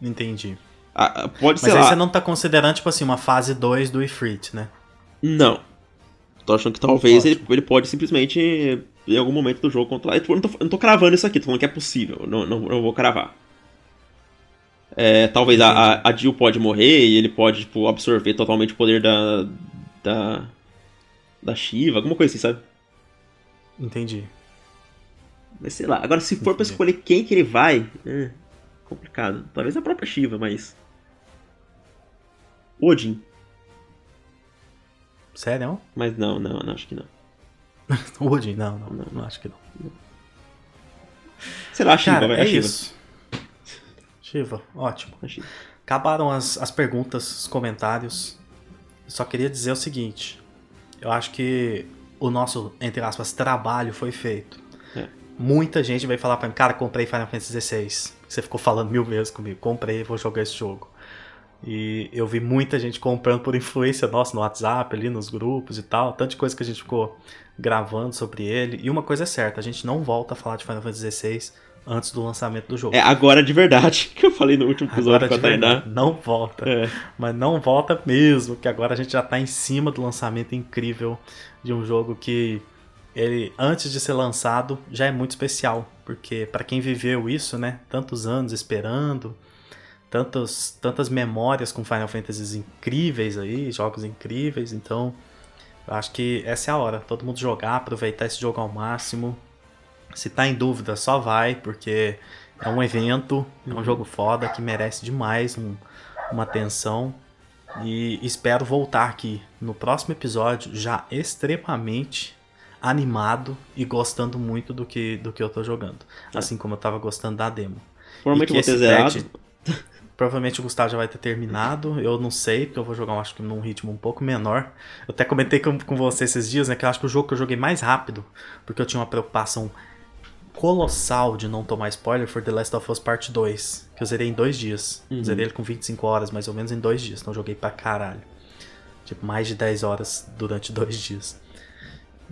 Entendi. Ah, pode Mas ser aí lá. você não tá considerando, tipo assim, uma fase 2 do Ifrit, né? Não. Tô achando que talvez Ótimo. ele, ele pode simplesmente, em algum momento do jogo, controlar. Eu, não tô, eu não tô cravando isso aqui, tô falando que é possível. Não, não, não vou cravar. É, talvez a, a, Jill pode morrer e ele pode, tipo, absorver totalmente o poder da. da. da Shiva, alguma coisa assim, sabe? Entendi. Mas sei lá. Agora, se for pra Entendi. escolher quem que ele vai, é complicado. Talvez a própria Shiva, mas. Odin. Sério? Mas não, não, não, acho que não. Woody? Não, não, Não. não acho que não. Sei lá, a Shiva, Cara, vai. é a Shiva. isso. Shiva, ótimo. Acabaram as, as perguntas, os comentários. Eu só queria dizer o seguinte. Eu acho que o nosso, entre aspas, trabalho foi feito. É. Muita gente veio falar pra mim, cara, comprei Final Fantasy XVI. Você ficou falando mil vezes comigo. Comprei, vou jogar esse jogo. E eu vi muita gente comprando por influência nossa no WhatsApp, ali nos grupos e tal. Tanta coisa que a gente ficou gravando sobre ele. E uma coisa é certa, a gente não volta a falar de Final Fantasy XVI antes do lançamento do jogo. É agora de verdade, que eu falei no último episódio Agora com a Tainá. não volta. É. Mas não volta mesmo, que agora a gente já tá em cima do lançamento incrível de um jogo que ele antes de ser lançado já é muito especial, porque para quem viveu isso, né, tantos anos esperando, tantos, tantas memórias com Final Fantasy incríveis aí, jogos incríveis, então eu acho que essa é a hora, todo mundo jogar, aproveitar esse jogo ao máximo. Se tá em dúvida, só vai, porque é um evento, é um jogo foda que merece demais um- uma atenção. E espero voltar aqui no próximo episódio já extremamente animado e gostando muito do que, do que eu tô jogando. Assim como eu tava gostando da demo. Provavelmente eu vou ter zerado. patch- Provavelmente o Gustavo já vai ter terminado. Eu não sei, porque eu vou jogar, acho que num ritmo um pouco menor. Eu até comentei com, com você esses dias, né? Que eu acho que o jogo que eu joguei mais rápido, porque eu tinha uma preocupação colossal de não tomar spoiler, foi The Last of Us Part 2. Que eu zerei em dois dias. Uhum. Zerei ele com 25 horas, mais ou menos, em dois dias. Então joguei pra caralho. Tipo, mais de 10 horas durante dois dias.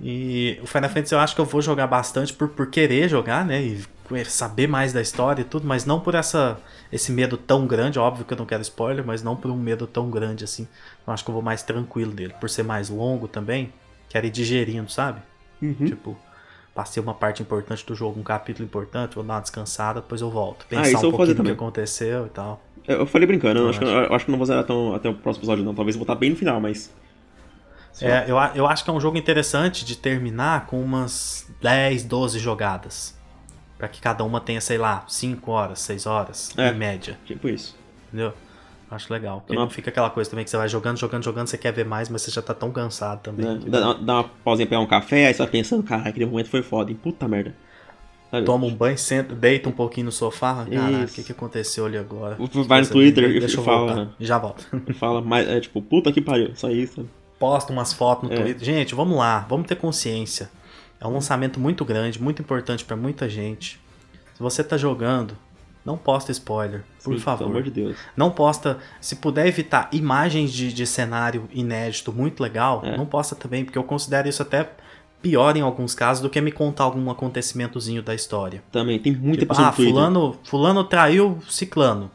E o Final Fantasy eu acho que eu vou jogar bastante por, por querer jogar, né? E saber mais da história e tudo, mas não por essa esse medo tão grande. Óbvio que eu não quero spoiler, mas não por um medo tão grande assim. Eu acho que eu vou mais tranquilo dele. Por ser mais longo também, quero ir digerindo, sabe? Uhum. Tipo, passei uma parte importante do jogo, um capítulo importante, vou dar uma descansada, depois eu volto. Ah, Pensar isso eu um vou fazer do que também. aconteceu e tal. Eu eu falei brincando, eu, Eu acho, que, eu acho que não vou zerar tão, até o próximo episódio, não. Talvez eu vou estar bem no final, mas. É, eu, eu acho que é um jogo interessante de terminar com umas 10, 12 jogadas. Pra que cada uma tenha, sei lá, 5 horas, 6 horas, É. em média. Tipo isso. Entendeu? Acho legal. Porque Não. fica aquela coisa também que você vai jogando, jogando, jogando, você quer ver mais, mas você já tá tão cansado também. Né? que Dá, dá uma pausinha pegar um café, aí você vai pensando, cara, aquele momento foi foda, hein? Puta merda. Sabe? Toma um banho, senta, deita um pouquinho no sofá. Caralho, o que, que aconteceu ali agora? Vai no Twitter e fala-. E já volto. Fala, mas é tipo, puta que pariu, só isso. Posta umas fotos no É. Twitter. Gente, vamos lá, vamos ter consciência. É um lançamento muito grande, muito importante pra muita gente. Se você tá jogando, não posta spoiler, por Sim, favor. Pelo amor de Deus. Não posta, se puder evitar imagens de, de cenário inédito muito legal, É. não posta também, porque eu considero isso até pior em alguns casos do que me contar algum acontecimentozinho da história. Também, tem muita Tipo, pessoa ah, fulano, fulano traiu ciclano.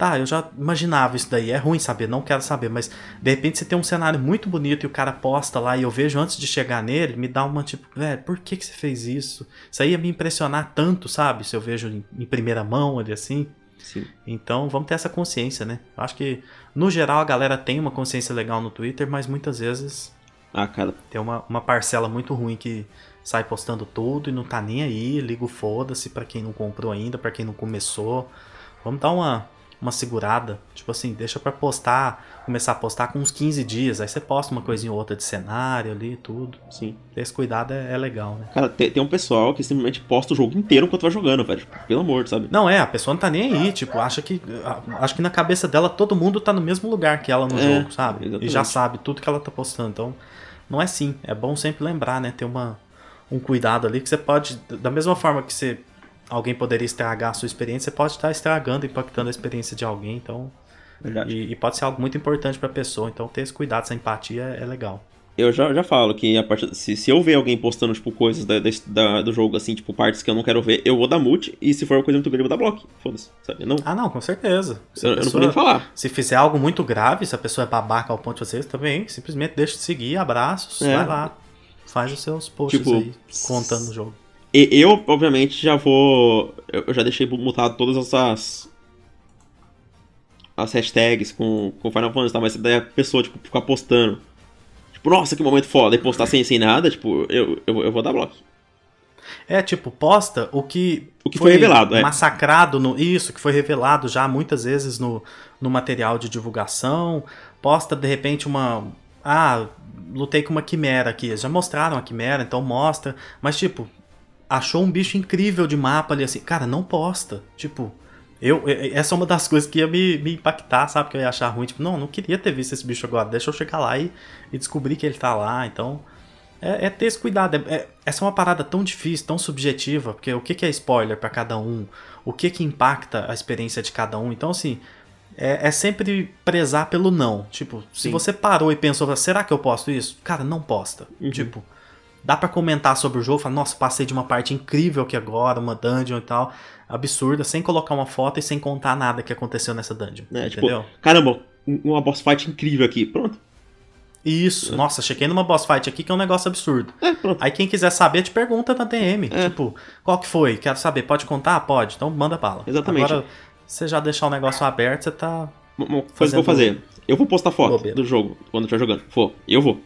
Tá, eu já imaginava isso daí. É ruim saber, não quero saber, mas de repente você tem um cenário muito bonito e o cara posta lá e eu vejo antes de chegar nele, me dá uma tipo, velho, por que, que você fez isso? Isso aí ia me impressionar tanto, sabe? Se eu vejo em, em primeira mão ali assim. Sim. Então vamos ter essa consciência, né? Eu acho que, no geral, a galera tem uma consciência legal no Twitter, mas muitas vezes Ah, cara, tem uma, uma parcela muito ruim que sai postando tudo e não tá nem aí, liga o foda-se pra quem não comprou ainda, pra quem não começou. Vamos dar uma, uma segurada. Tipo assim, deixa pra postar, começar a postar com uns 15 dias. Aí você posta uma coisinha ou outra de cenário ali, tudo. sim. Esse cuidado é, é legal, né? Cara, tem, tem um pessoal que simplesmente posta o jogo inteiro enquanto vai jogando, velho. Tipo, pelo amor, sabe? Não, é, a pessoa não tá nem aí, tipo, acha que. Acho que na cabeça dela todo mundo tá no mesmo lugar que ela no É, jogo, sabe? E exatamente. já sabe tudo que ela tá postando. Então, não é assim. É bom sempre lembrar, né? Ter uma, um cuidado ali que você pode. Da mesma forma que você. Alguém poderia estragar a sua experiência, você pode estar estragando, impactando a experiência de alguém, então. E, e pode ser algo muito importante pra pessoa. Então ter esse cuidado, essa empatia é, é legal. Eu já, já falo que a partir, se, se eu ver alguém postando, tipo, coisas da, da- do jogo, assim, tipo, partes que eu não quero ver, eu vou dar mute, e se for uma coisa muito grande, eu vou dar bloco. Foda-se, sabe? Não, Ah, não, com certeza. Se, eu, a eu não pessoa- vou nem falar. se fizer algo muito grave, se a pessoa é babaca ao ponto de vocês, também simplesmente deixa de seguir, abraços, É. vai lá. Faz os seus posts Tipo, aí, contando o jogo. E eu, obviamente, já vou. Eu já deixei mutado todas essas. As hashtags com, com Final Fantasy, tá? Mas daí a pessoa, tipo, ficar postando. Tipo, nossa, que momento foda, e postar sem, sem nada, tipo, eu, eu, eu vou dar bloco. É, tipo, posta o que, O que foi revelado, é. massacrado no. Isso, que foi revelado já muitas vezes no, no material de divulgação. Posta, de repente, uma. Ah, lutei com uma quimera aqui. Eles já mostraram a quimera, então mostra. Mas, tipo, achou um bicho incrível de mapa ali assim. Cara, não posta. Tipo. Eu, essa é uma das coisas que ia me, me impactar, sabe? Que eu ia achar ruim. Tipo, não, não queria ter visto esse bicho agora. Deixa eu chegar lá e, e descobrir que ele tá lá. Então, é, é ter esse cuidado. É- é- essa é uma parada tão difícil, tão subjetiva, porque o que, que é spoiler pra cada um? O que que impacta a experiência de cada um? Então, assim, é, é sempre prezar pelo não. Tipo, se Sim. você parou e pensou, será que eu posto isso? Cara, não posta. Uhum. Tipo, dá pra comentar sobre o jogo, falar, nossa, passei de uma parte incrível aqui agora, uma dungeon e tal, absurda, sem colocar uma foto e sem contar nada que aconteceu nessa dungeon. Né? Tipo, entendeu? caramba, um- uma boss fight incrível aqui. Pronto. Isso, nossa, cheguei numa boss fight aqui que é um negócio absurdo. É, pronto. Aí quem quiser saber, te pergunta na DM. É. Tipo, qual que foi? Quero saber. Pode contar? Pode. Então manda bala. Exatamente. Agora, você já deixar o negócio aberto, você tá. Uma coisa que eu vou fazer. Eu vou postar foto bobeira. do jogo quando eu estiver jogando. Vou. Eu vou.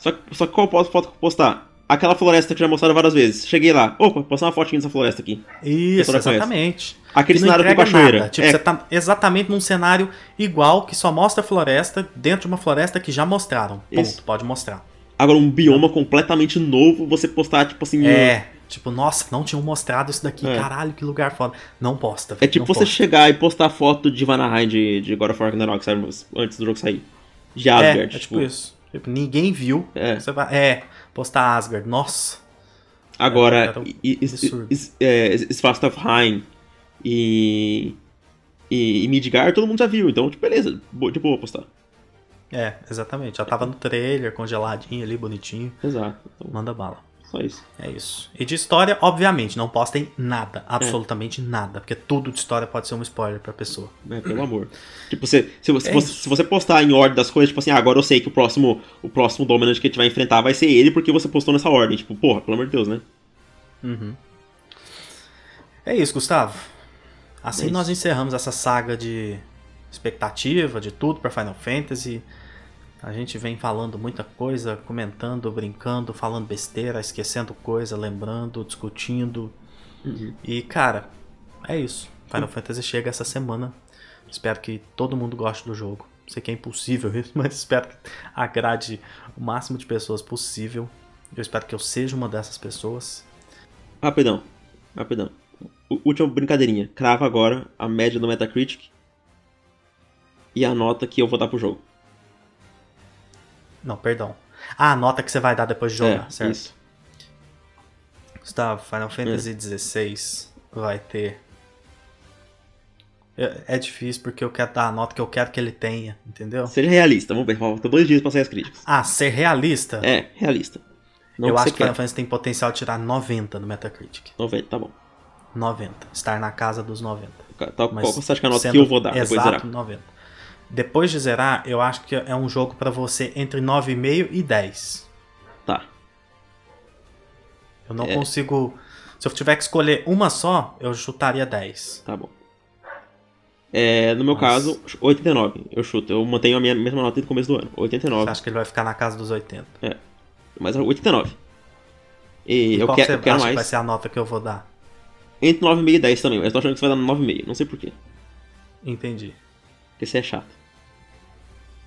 Só, que- só que qual foto foto que eu vou postar? Aquela floresta que já mostraram várias vezes. Cheguei lá. Opa, postar uma fotinha dessa floresta aqui. Isso, conhece. exatamente. Aquele cenário entrega cachoeira. Tipo, É. você tá exatamente num cenário igual que só mostra floresta dentro de uma floresta que já mostraram. Ponto. Isso. Pode mostrar. Agora, um bioma completamente novo, você postar, tipo assim. É. Tipo, nossa, não tinham mostrado isso daqui, É. caralho, que lugar foda. Não posta. É tipo você posta. chegar e postar foto de Vanaheim de, de God of War Ragnarok, sabe? Antes do jogo sair. De É, é tipo isso. Tipo, ninguém viu. É. Você vai, é, postar Asgard. Nossa. Agora. Is- é, Svartalfheim e, e, e Midgard todo mundo já viu, então, tipo, beleza, de boa postar. É, exatamente. Já tava no trailer, congeladinho ali, bonitinho. Exato, então, Manda bala. Só isso. É isso. E de história, obviamente, não postem nada. Absolutamente nada. Porque tudo de história pode ser um spoiler pra pessoa. É, pelo amor. Tipo, se, se, você, É se você- isso. se você postar em ordem das coisas, tipo assim, ah, agora eu sei que o próximo, o próximo Dominant que a gente vai enfrentar vai ser ele porque você postou nessa ordem. Tipo, porra, pelo amor de Deus, né? Uhum. É isso, Gustavo. Assim É isso. nós encerramos essa saga de expectativa, de tudo pra Final Fantasy. A gente vem falando muita coisa, comentando, brincando, falando besteira, esquecendo coisa, lembrando, discutindo. Uhum. E, cara, é isso. Final Fantasy chega essa semana. Espero que todo mundo goste do jogo. Sei que é impossível isso, mas espero que agrade o máximo de pessoas possível. Eu espero que eu seja uma dessas pessoas. Rapidão, rapidão. U- última brincadeirinha. Crava agora a média do Metacritic e a nota que eu vou dar pro jogo. Não, perdão. Ah, a nota que você vai dar depois de jogar, é, certo? isso. Gustavo, Final Fantasy XVI vai ter. É é difícil porque eu quero dar a nota que eu quero que ele tenha, entendeu? Seja realista, vamos ver. Falta dois dias pra sair as críticas. Ah, ser realista? É, realista. Não eu que acho que Final. Fantasy tem potencial de tirar 90 no Metacritic. 90, tá bom. 90. Estar na casa dos 90. Tá, Mas qual você acha que é a nota que eu vou dar exato, zerar? 90. Depois de zerar, eu acho que é um jogo pra você entre 9,5 e 10. Tá. Eu não É. consigo. Se eu tiver que escolher uma só, eu chutaria 10. Tá bom. É, no meu Mas- caso, 89. Eu chuto. Eu mantenho a minha mesma nota desde o começo do ano. Você 89. acha que ele vai ficar na casa dos 80? Mas é 89. E, eu, quero, você eu quero acha que vai mais. ser a nota que eu vou dar? Entre 9,5 e 10 também. Mas eu tô achando que você vai dar 9,5. Não sei porquê. Entendi. Porque você é chato.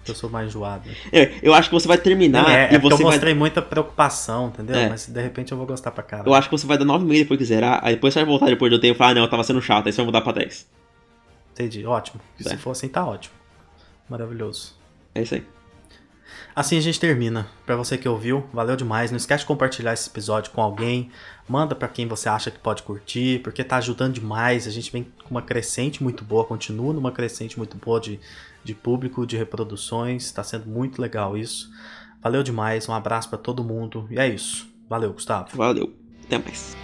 Eu sou mais enjoado. É, eu acho que você vai terminar Não, é, e é porque eu você vai. mostrei muita preocupação, entendeu? É. Mas de repente eu vou gostar pra caralho. Eu acho que você vai dar 9,5 depois que zerar. Aí depois você vai voltar depois de eu tempo e falar, ah, não, tava sendo chato. Aí você vai mudar pra 10. Entendi, ótimo. Se É. for assim, tá ótimo. Maravilhoso. É isso aí. Assim a gente termina. Pra você que ouviu, valeu demais. Não esquece de compartilhar esse episódio com alguém. Manda pra quem você acha que pode curtir, porque tá ajudando demais. A gente vem com uma crescente muito boa, continua numa crescente muito boa de, de público, de reproduções. Tá sendo muito legal isso. Valeu demais. Um abraço pra todo mundo. E é isso. Valeu, Gustavo. Valeu. Até mais.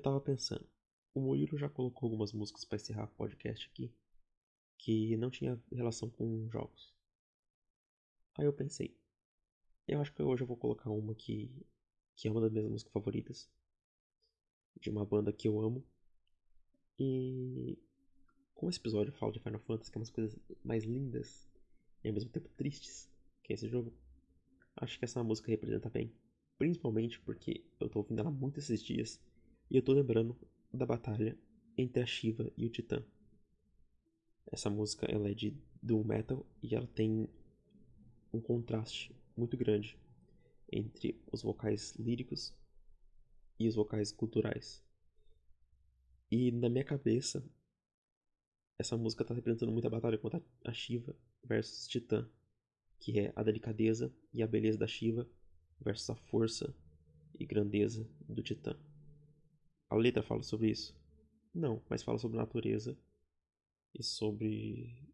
Eu tava pensando, o Murilo já colocou algumas músicas pra encerrar o podcast aqui que não tinha relação com jogos. Aí eu pensei, eu acho que hoje eu vou colocar uma que, que é uma das minhas músicas favoritas, de uma banda que eu amo. E como esse episódio fala de Final Fantasy, que é umas coisas mais lindas e ao mesmo tempo tristes, que é esse jogo, acho que essa música representa bem. Principalmente porque eu tô ouvindo ela muito esses dias e eu tô lembrando da batalha entre a Shiva e o Titã. Essa música ela é de doom metal e ela tem um contraste muito grande entre os vocais líricos e os vocais culturais. E na minha cabeça, essa música está representando muito a batalha contra a Shiva versus Titã, que é a delicadeza e a beleza da Shiva versus a força e grandeza do Titã. A letra fala sobre isso? Não, mas fala sobre natureza e sobre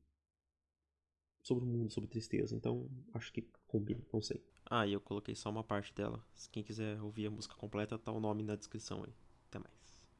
sobre o mundo, sobre tristeza. Então, acho que combina, não sei. Ah, e eu coloquei só uma parte dela. Se quem quiser ouvir a música completa, tá o nome na descrição aí.